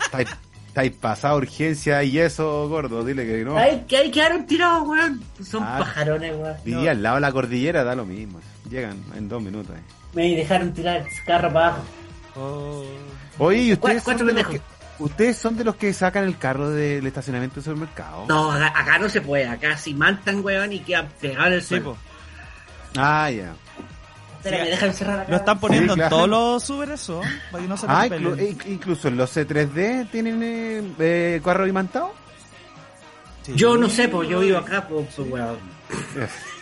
Estáis estáis pasado urgencia y eso, gordo. Dile que no. Ay, que ahí quedaron tirados, weón. Son Ah. pajarones, weón. Vivía al lado de la cordillera, da lo mismo. Llegan en dos minutos. eh. Me dejaron tirar el carro para abajo. Oh. Oye, ¿y ustedes son, de los que, pendejos. ustedes son de los que sacan el carro del estacionamiento del supermercado? No, acá, acá no se puede. Acá si mantan, weón, y quedan pegados en el suelo. Ah, ya. Espera, me dejan cerrar acá. Lo están poniendo Sí, claro. en todos los super eso, para que no se Ah, inclu- incluso en los C3D tienen eh, eh, carro imantado. Sí. Yo no sé, pues yo vivo acá, pues, weón.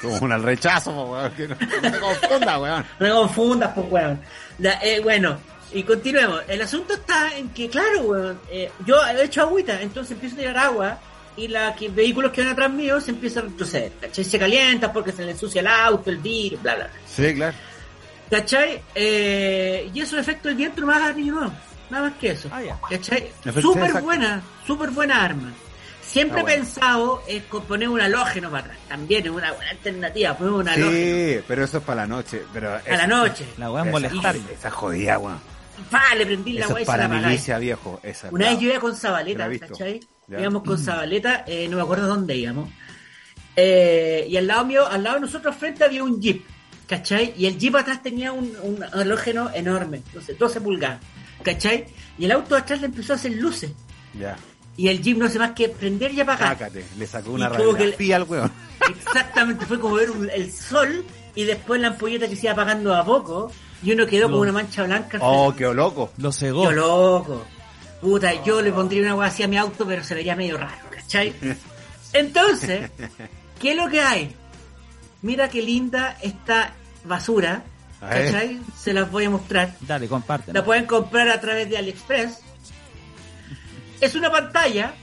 Como un al rechazo, weón, que no, no te confunda, weón. No me confundas, pues, weón. La- eh, bueno, y continuemos. El asunto está en que, claro, weón, eh, yo he hecho agüita, entonces empiezo a tirar agua y los vehículos que van atrás mío se empiezan a retroceder. Se calientan porque se le ensucia el auto, el vidrio, bla, bla. bla. Sí, claro. ¿Cachai? Eh, y eso efecto del viento no me haga ni no. Nada más que eso. Ah, ya. ¿Cachai? Súper buena, súper buena arma. Siempre Ah, he bueno. pensado en poner un halógeno para atrás. También es una buena alternativa, poner un halógeno. Sí, pero eso es para la noche. Pero A la noche. La weá es Esa, molestar. esa jodida, weón. Pa, le prendí la weá es se para la milicia, viejo. Esa es Una vez yo iba con Zabaleta. ¿cachai? Ya. Íbamos con Zabaleta, eh, no me acuerdo dónde íbamos. Eh, y al lado mío, al lado de nosotros frente había un jeep, ¿cachai? Y el jeep atrás tenía un, un halógeno enorme, no sé, 12 pulgadas, ¿cachai? Y el auto atrás le empezó a hacer luces. Ya. Y el jeep no hace más que prender y apagar. Sácate. Le sacó una radiografía al weón. Exactamente, fue como ver un- el sol y después la ampolleta que se iba apagando a poco y uno quedó Lo- con una mancha blanca. Oh, qué loco. Lo cegó. Yo loco. Puta, yo le pondría una hueá así a mi auto, pero se vería medio raro, ¿cachai? Entonces, ¿qué es lo que hay? mira qué linda esta basura. ¿Cachai? Se las voy a mostrar. Dale, comparte. La pueden comprar a través de AliExpress. Es una pantalla.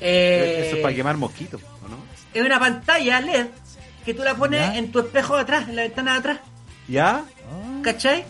eh, Eso es para quemar mosquitos, ¿o no? es una pantalla LED que tú la pones ¿Ya? en tu espejo de atrás, en la ventana de atrás. ¿Ya? ¿Cachai?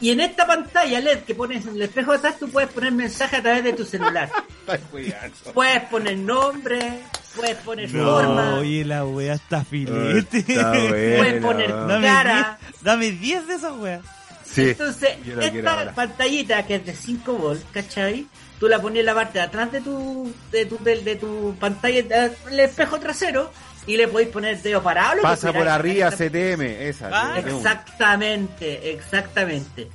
Y en esta pantalla LED que pones en el espejo de atrás, tú puedes poner mensaje a través de tu celular. Puedes poner nombre, puedes poner forma, No, oye, la wea está filete. Puedes poner Dame cara. 10 dame 10 de esas weas. Sí. Entonces, esta pantallita que es de 5 volts, ¿cachai? Tú la pones en la parte de atrás de tu, de tu, de, de tu pantalla, el espejo trasero, y le podéis poner dedo parado. lo que Pasa por arriba CTM, esa. Ah. Exactamente, exactamente.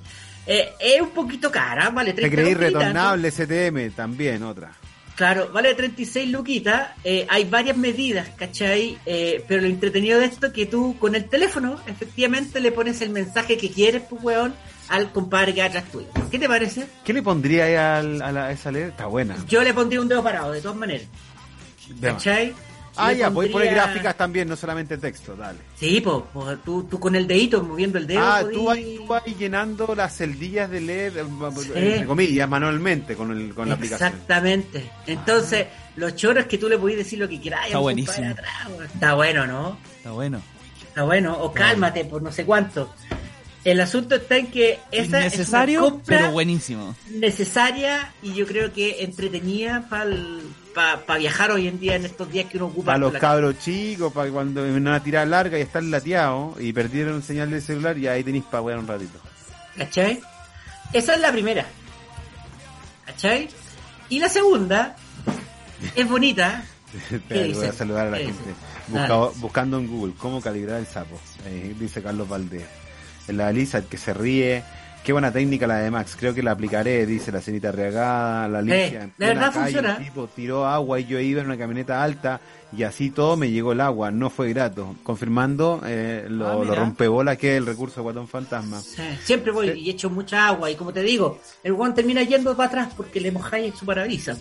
Eh, es un poquito cara, vale Te 30 creí retornable CTM, también otra. Claro, vale 36 luquitas. eh, hay varias medidas, ¿cachai? Eh, pero lo entretenido de esto es que tú con el teléfono, efectivamente, le pones el mensaje que quieres, pues, weón, al compadre que atrás tuyo. ¿Qué te parece? ¿Qué le pondría ahí al- a, la, a esa LED? Está buena. Yo le pondría un dedo parado, de todas maneras. Más. Ah, ya, voy a poner pondría- gráficas también, no solamente texto, dale. Sí, pues, tú, tú con el dedito, moviendo el dedo. ah, podí- tú vas, llenando las celdillas de LED, eh, Sí. entre comillas, manualmente con, el, con la aplicación. Exactamente. Entonces, los choros que tú le podés decir lo que quieras. Está buenísimo. Está bueno, ¿no? Está bueno. Está bueno. O cálmate por no sé cuánto. El asunto está en que esa es una compra pero buenísimo. necesaria y yo creo que entretenida para viajar hoy en día en estos días que uno ocupa. Para los cabros chicos, para cuando en una tirada larga y están lateados y perdieron señal del celular, y ahí tenéis para wear un ratito. ¿Cachai? Esa es la primera. ¿Cachai? Y la segunda es bonita. Espera, voy a saludar a la ¿Qué gente. dice? Busca- Dale. buscando en Google cómo calibrar el sapo. Ahí dice Carlos Valdés. La Lizard que se ríe. Qué buena técnica la de Max. Creo que la aplicaré, dice la cenita regada. La Alicia. Eh, plena verdad calle, funciona. un tipo tiró agua y yo iba en una camioneta alta y así todo me llegó el agua. No fue grato. Confirmando eh, lo, Ah, lo rompebola que es el recurso de Guatón Fantasma. Sí, Siempre voy y echo mucha agua y como te digo, el guan termina yendo para atrás porque le mojáis su parabrisas.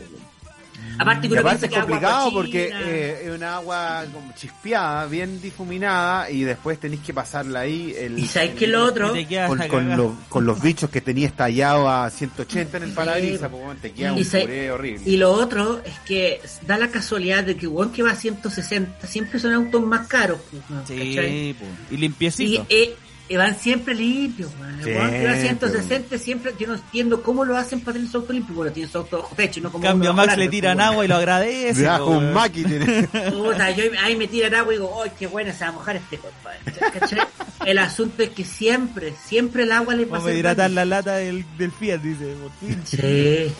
Pues. Aparte que Y aparte es complicado porque eh, es una agua como chispeada, bien difuminada y después tenéis que pasarla ahí. El, Y sabes que lo otro, con, con, con los bichos que tenías tallado a 180 en el parabrisas, pues, te queda Y un se- puré horrible. y lo otro es que da la casualidad de que guan que va a 160 siempre son autos más caros. pues. Sí, po. y Y limpiecito. eh, eh, van siempre limpios. El a Siempre. 160 siempre, yo no entiendo cómo lo hacen para tener su auto limpio. Bueno, tiene su auto bajo techo, no como Cambio a Max bajo le tiran agua y lo agradece. Debajo po, un weón. maqui tiene. Puta, yo ahí me tiran agua y digo, ¡ay, qué buena se va a mojar este compadre! El asunto es que siempre, siempre el agua le Vamos pasa a el hidratar la lata del, del Fiat, dice. fin. Sí.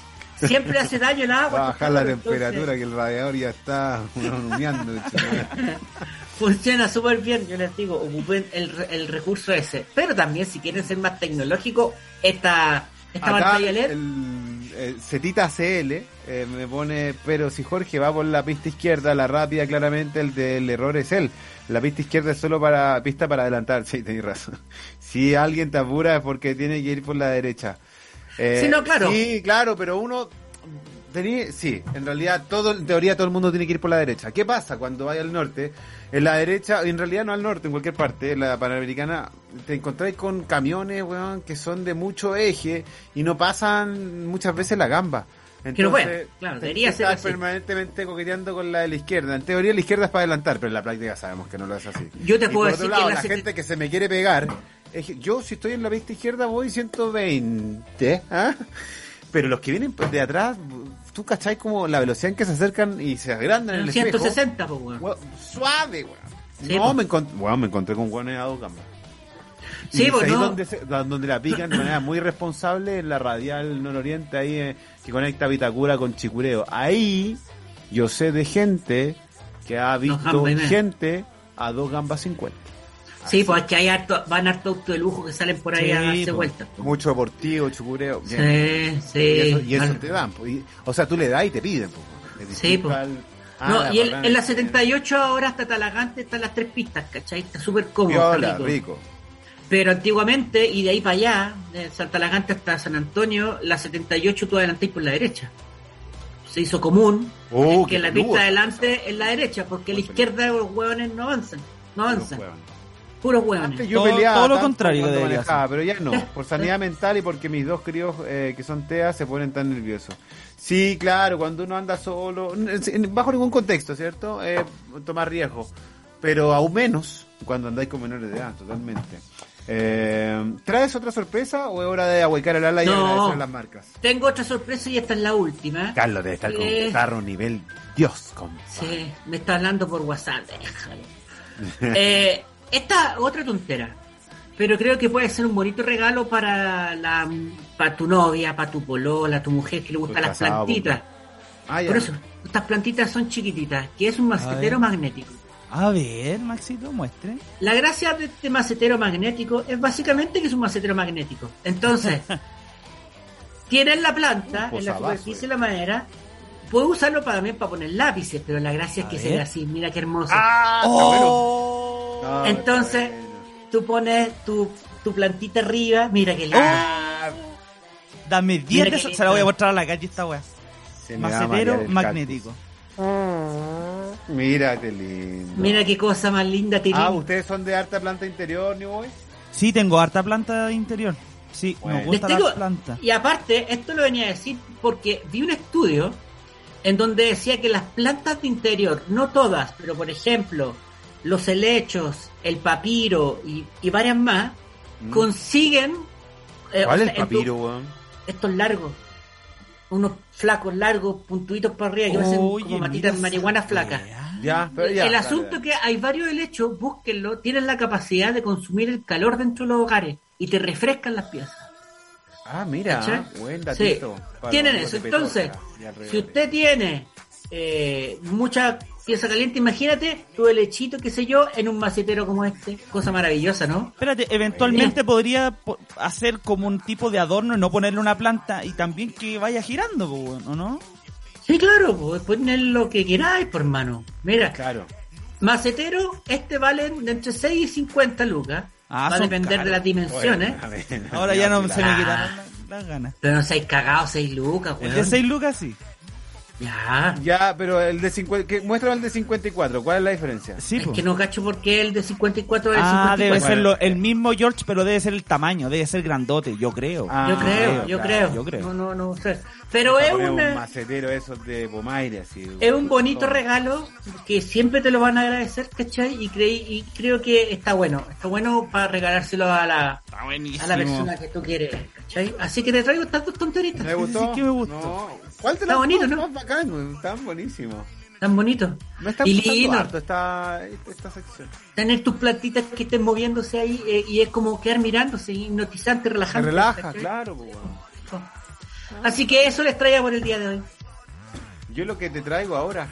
Siempre hace daño el agua. Va a bajar la compadre, entonces, temperatura que el radiador ya está humeando. Funciona súper bien, yo les digo, ocupen el, el recurso ese. Pero también, si quieren ser más tecnológicos, esta, esta Acá pantalla LED. el, eh, Cetita CL eh, me pone, pero si Jorge va por la pista izquierda, la rápida claramente el del error es él. La pista izquierda es solo para pista para adelantar. Sí, tenéis razón. Si alguien te apura es porque tiene que ir por la derecha. Eh, Sí, no, claro. Sí, claro, pero uno tení- sí, en realidad todo, en teoría todo el mundo tiene que ir por la derecha. ¿Qué pasa cuando vaya al norte? En la derecha, en realidad no al norte, en cualquier parte, en la Panamericana, te encontráis con camiones, weón, que son de mucho eje y no pasan muchas veces la gamba. Que no pueden, Entonces, claro, debería ser estás así. permanentemente coqueteando con la de la izquierda. En teoría la izquierda es para adelantar, pero en la práctica sabemos que no lo es así. Yo te Y puedo por decir otro que lado, la la gente que se me quiere pegar, es que yo si estoy en la pista izquierda voy 120, ¿ah? Pero los que vienen de atrás, tú cachai como la velocidad en que se acercan y se agrandan en el espejo. 160, pues, weón. Weón, Suave, weón. Sí, no, po. me, encont- weón, me encontré con weones a dos gambas. Sí, Y pues, ahí no. donde, se- donde la pican de manera muy responsable en la radial nororiente ahí eh, que conecta Vitacura con Chicureo. Ahí yo sé de gente que ha visto gente a dos gambas 50. Sí, pues es que hay harto, van harto autos de lujo que salen por ahí Sí, a darse pues, vueltas. Mucho deportivo, Chicureo. Sí, bien. sí. Y eso, y eso Al- te dan. pues, o sea, tú le das y te piden. pues, es Sí, pues. al- ah, No, la y en, la 78 ahora hasta Talagante están las tres pistas, ¿cachai? Está súper cómodo. está Viola, rico. rico. Pero antiguamente, y de ahí para allá, de Santa Lagante hasta San Antonio, la 78 tú adelantáis por la derecha. se hizo común Oh, que la pista adelante es la derecha, porque la izquierda los hueones no avanzan. No avanzan. Puros hueones. Antes yo Todo- peleaba todo lo tanto contrario debería manejaba, pero ya no, por sanidad mental y porque mis dos críos eh, que son TEA se ponen tan nerviosos. Sí, claro, cuando uno anda solo, bajo ningún contexto, ¿cierto? Eh, tomar riesgo, pero aún menos cuando andáis con menores de edad, totalmente. Eh, ¿Traes otra sorpresa o es hora de ahuecar el ala y No. agradecer a las marcas? Tengo otra sorpresa y esta es la última. Carlos debe estar con Eh, un tarro nivel Dios, con Sí, me está hablando por WhatsApp. déjalo. Eh, esta otra tontera. Pero creo que puede ser un bonito regalo para la para tu novia, para tu polola, tu mujer que le gustan Estoy las casado, plantitas. Ah, ya. Por eso, estas plantitas son chiquititas, que es un macetero magnético. A ver, Maxito, muestre. La gracia de este macetero magnético es básicamente que es un macetero magnético. Entonces, tienes la planta en la superficie de la madera, puedes usarlo para, también para poner lápices, pero la gracia es que ver. se ve así, mira qué hermoso. Ah, Oh. bueno. No, Entonces, bueno. tú pones tu, tu plantita arriba, mira qué lindo. Ah, Dame 10 Mira de qué eso. lindo. Se la voy a mostrar a la calle esta weá. me Macetero magnético. cactus. Mira qué lindo. Mira qué cosa más linda tiene. Ah, ¿ustedes son de harta planta interior, New Boy? Sí, tengo harta planta de interior. Sí, Bueno. nos gusta la planta. Y aparte, esto lo venía a decir porque vi un estudio en donde decía que las plantas de interior, no todas, pero por ejemplo, los helechos, el papiro y, y varias más, Mm. consiguen... eh, ¿Cuál o es el papiro, weón? estos largos, unos flacos largos, puntuitos para arriba, que Oye, como matitas marihuana flaca. weá. Ya, pero ya. el asunto dale. que hay varios helechos, búsquenlo, tienen la capacidad de consumir el calor dentro de los hogares y te refrescan las piezas. Ah, mira, ¿Cachai? buen Sí, datito. tienen eso. Entonces, si usted tiene eh, mucha pieza caliente, imagínate tu helechito, qué sé yo, en un macetero como este. Cosa maravillosa, ¿no? Espérate, eventualmente podría po- hacer como un tipo de adorno y no ponerle una planta y también que vaya girando, ¿o no? Sí, claro, pues poner lo que queráis, por mano. Mira, Claro. macetero, este vale entre 6 y 50 lucas. Ah, Va a depender de caros. las dimensiones. Bueno, a ver, Ahora ya no se me quitaron las, ganas. Pero no seáis cagados, 6 lucas, El weón. de 6 lucas sí. Ya. Ya, pero el de 50, que, muéstrame el de 54, ¿cuál es la diferencia? Sí, Es po. que no cacho por qué el de 54 es el Ah, 54. debe ser lo- el mismo George, pero debe ser el tamaño, debe ser grandote, yo creo. Ah, Yo creo, yo claro, creo. yo creo. No, no, no sé. Pero es una, un macetero esos de Bomaire, así. es un bonito regalo que siempre te lo van a agradecer, ¿cachai? Y, creí, y creo que está bueno. Está bueno para regalárselo a la, Está buenísimo. a la persona que tú quieres, ¿cachai? Así que te traigo estas dos tonteritas. ¿Me gustó? Sí que me gustó. No. ¿Cuál te Está bonito, dos ¿no? Bacán, güey? Están buenísimos. Tan bonito. Me está Y gustando lindo. harto esta, esta sección. Tener tus plantitas que estén moviéndose ahí eh, y es como quedar mirándose, hipnotizante, relajante. relaja, claro, pues, weón. Así que eso les traía por el día de hoy. Yo lo que te traigo ahora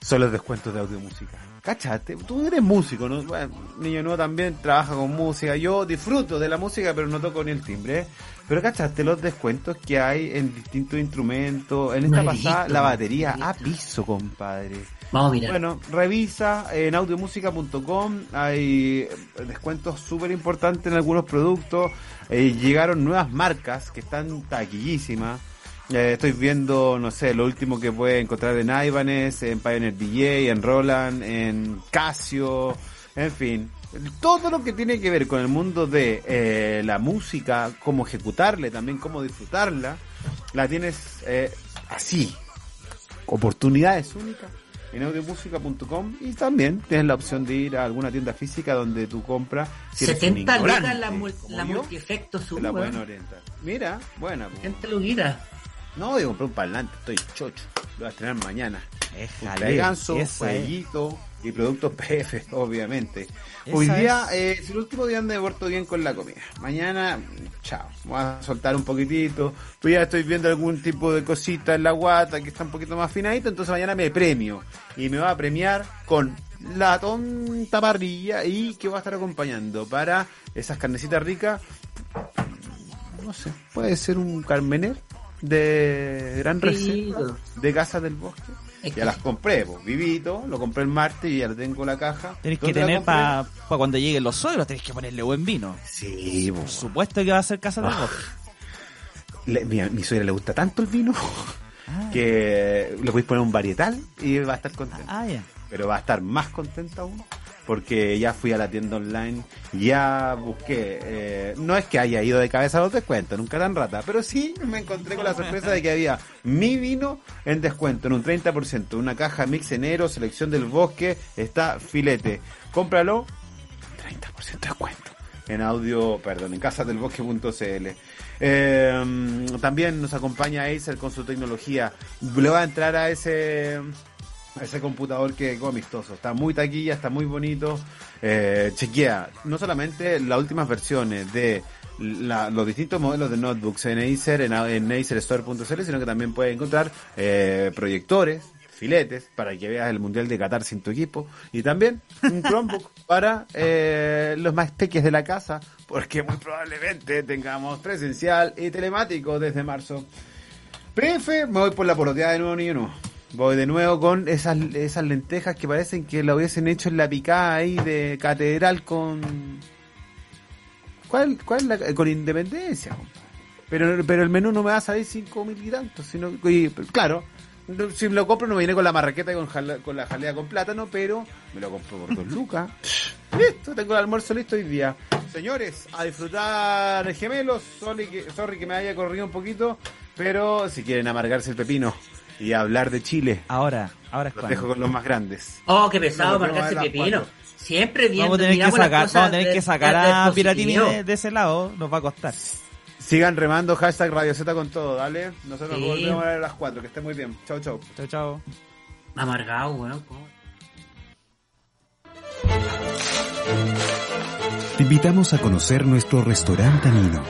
son los descuentos de audio música. Cachate, tú eres músico, ¿no? Bueno, niño nuevo también trabaja con música. Yo disfruto de la música, pero no toco ni el timbre. ¿eh? Pero cachate los descuentos que hay en distintos instrumentos. En esta pasada, la batería a piso, compadre. Vamos a mirar. Bueno, revisa en audiomusica.com, hay descuentos súper importantes en algunos productos, eh, llegaron nuevas marcas que están taquillísimas. Eh, estoy viendo, no sé, lo último que puede encontrar en Ibanez, en Pioneer DJ, en Roland, en Casio, en fin. Todo lo que tiene que ver con el mundo de eh, la música, cómo ejecutarle, también cómo disfrutarla, la tienes eh, así, oportunidades únicas en audiomusica.com y también tienes la opción de ir a alguna tienda física donde tú compras si eres un 70 lucas la, mul- la multiefecto sub, la pueden orientar. Mira, buena. po. 70 luquitas. No, yo compré un parlante, estoy chocho. Lo voy a estrenar mañana. De ganso, fueguito y productos PF, obviamente. Esa Hoy día es. eh, es el último día donde me porto bien con la comida. Mañana, chao. Voy a soltar un poquitito. Pues ya estoy viendo algún tipo de cosita en la guata que está un poquito más finadito. Entonces mañana me premio. Y me va a premiar con la tonta parrilla y que va a estar acompañando para esas carnecitas ricas. No sé, puede ser un carmener de gran Sí. reserva de Casa del Bosque. Es Ya las compré, pues, vivito, lo compré el martes y ya tengo en la caja. Tenés que ¿Dónde la tener para cuando lleguen los suegros, tenés que ponerle buen vino. Sí, Por pues. supuesto que va a ser casa de Ah. bosque. Le- mi, mi suegra le gusta tanto el vino Ah. que le podéis poner un varietal y va a estar contento. Ah. Pero va a estar más contento aún porque ya fui a la tienda online, ya busqué, eh, no es que haya ido de cabeza a los descuentos, nunca tan rata, pero sí me encontré con la sorpresa de que había mi vino en descuento, en un 30%, una caja mix enero, selección del bosque, está filete, cómpralo, 30% de descuento en audio, perdón, en casadelbosque.cl. Eh, también nos acompaña Acer con su tecnología. Le va a entrar a ese ese computador que es amistoso. Está muy taquilla, está muy bonito. Eh, chequea no solamente las últimas versiones de la- los distintos modelos de notebooks en Acer, en, en acerstore.cl, sino que también puedes encontrar eh, proyectores, filetes, para que veas el Mundial de Qatar sin tu equipo. Y también un Chromebook para eh, los más peques de la casa, porque muy probablemente tengamos presencial y telemático desde marzo. Prefe, me voy por la poroteada de nuevo ni uno. Voy de nuevo con esas, esas lentejas que parecen que la hubiesen hecho en la picada ahí de catedral con... ¿Cuál, cuál es la... con independencia? compadre? Pero, pero el menú no me va a salir cinco mil y tantos, sino... y, claro, si lo compro no me viene con la marraqueta y con, jala- con la jalea con plátano, pero me lo compro por dos lucas. Listo, tengo el almuerzo listo hoy día. Señores, a disfrutar gemelos. Sorry que, sorry que me haya corrido un poquito, pero si quieren amargarse el pepino y hablar de Chile, Ahora, ahora es los cuando. dejo con los más grandes. Oh, qué pesado vemos marcarse pepino. Siempre bien. Vamos a tener que sacar, vamos a tener de- que sacar a Piratini de, de ese lado, nos va a costar. Sigan remando, hashtag Radio Z con todo, dale. Nosotros Sí. nos volvemos a ver a las 4, que estén muy bien. Chau, chau. Chao, chao. Amargado, weón. Te invitamos a conocer nuestro restaurante Tanino,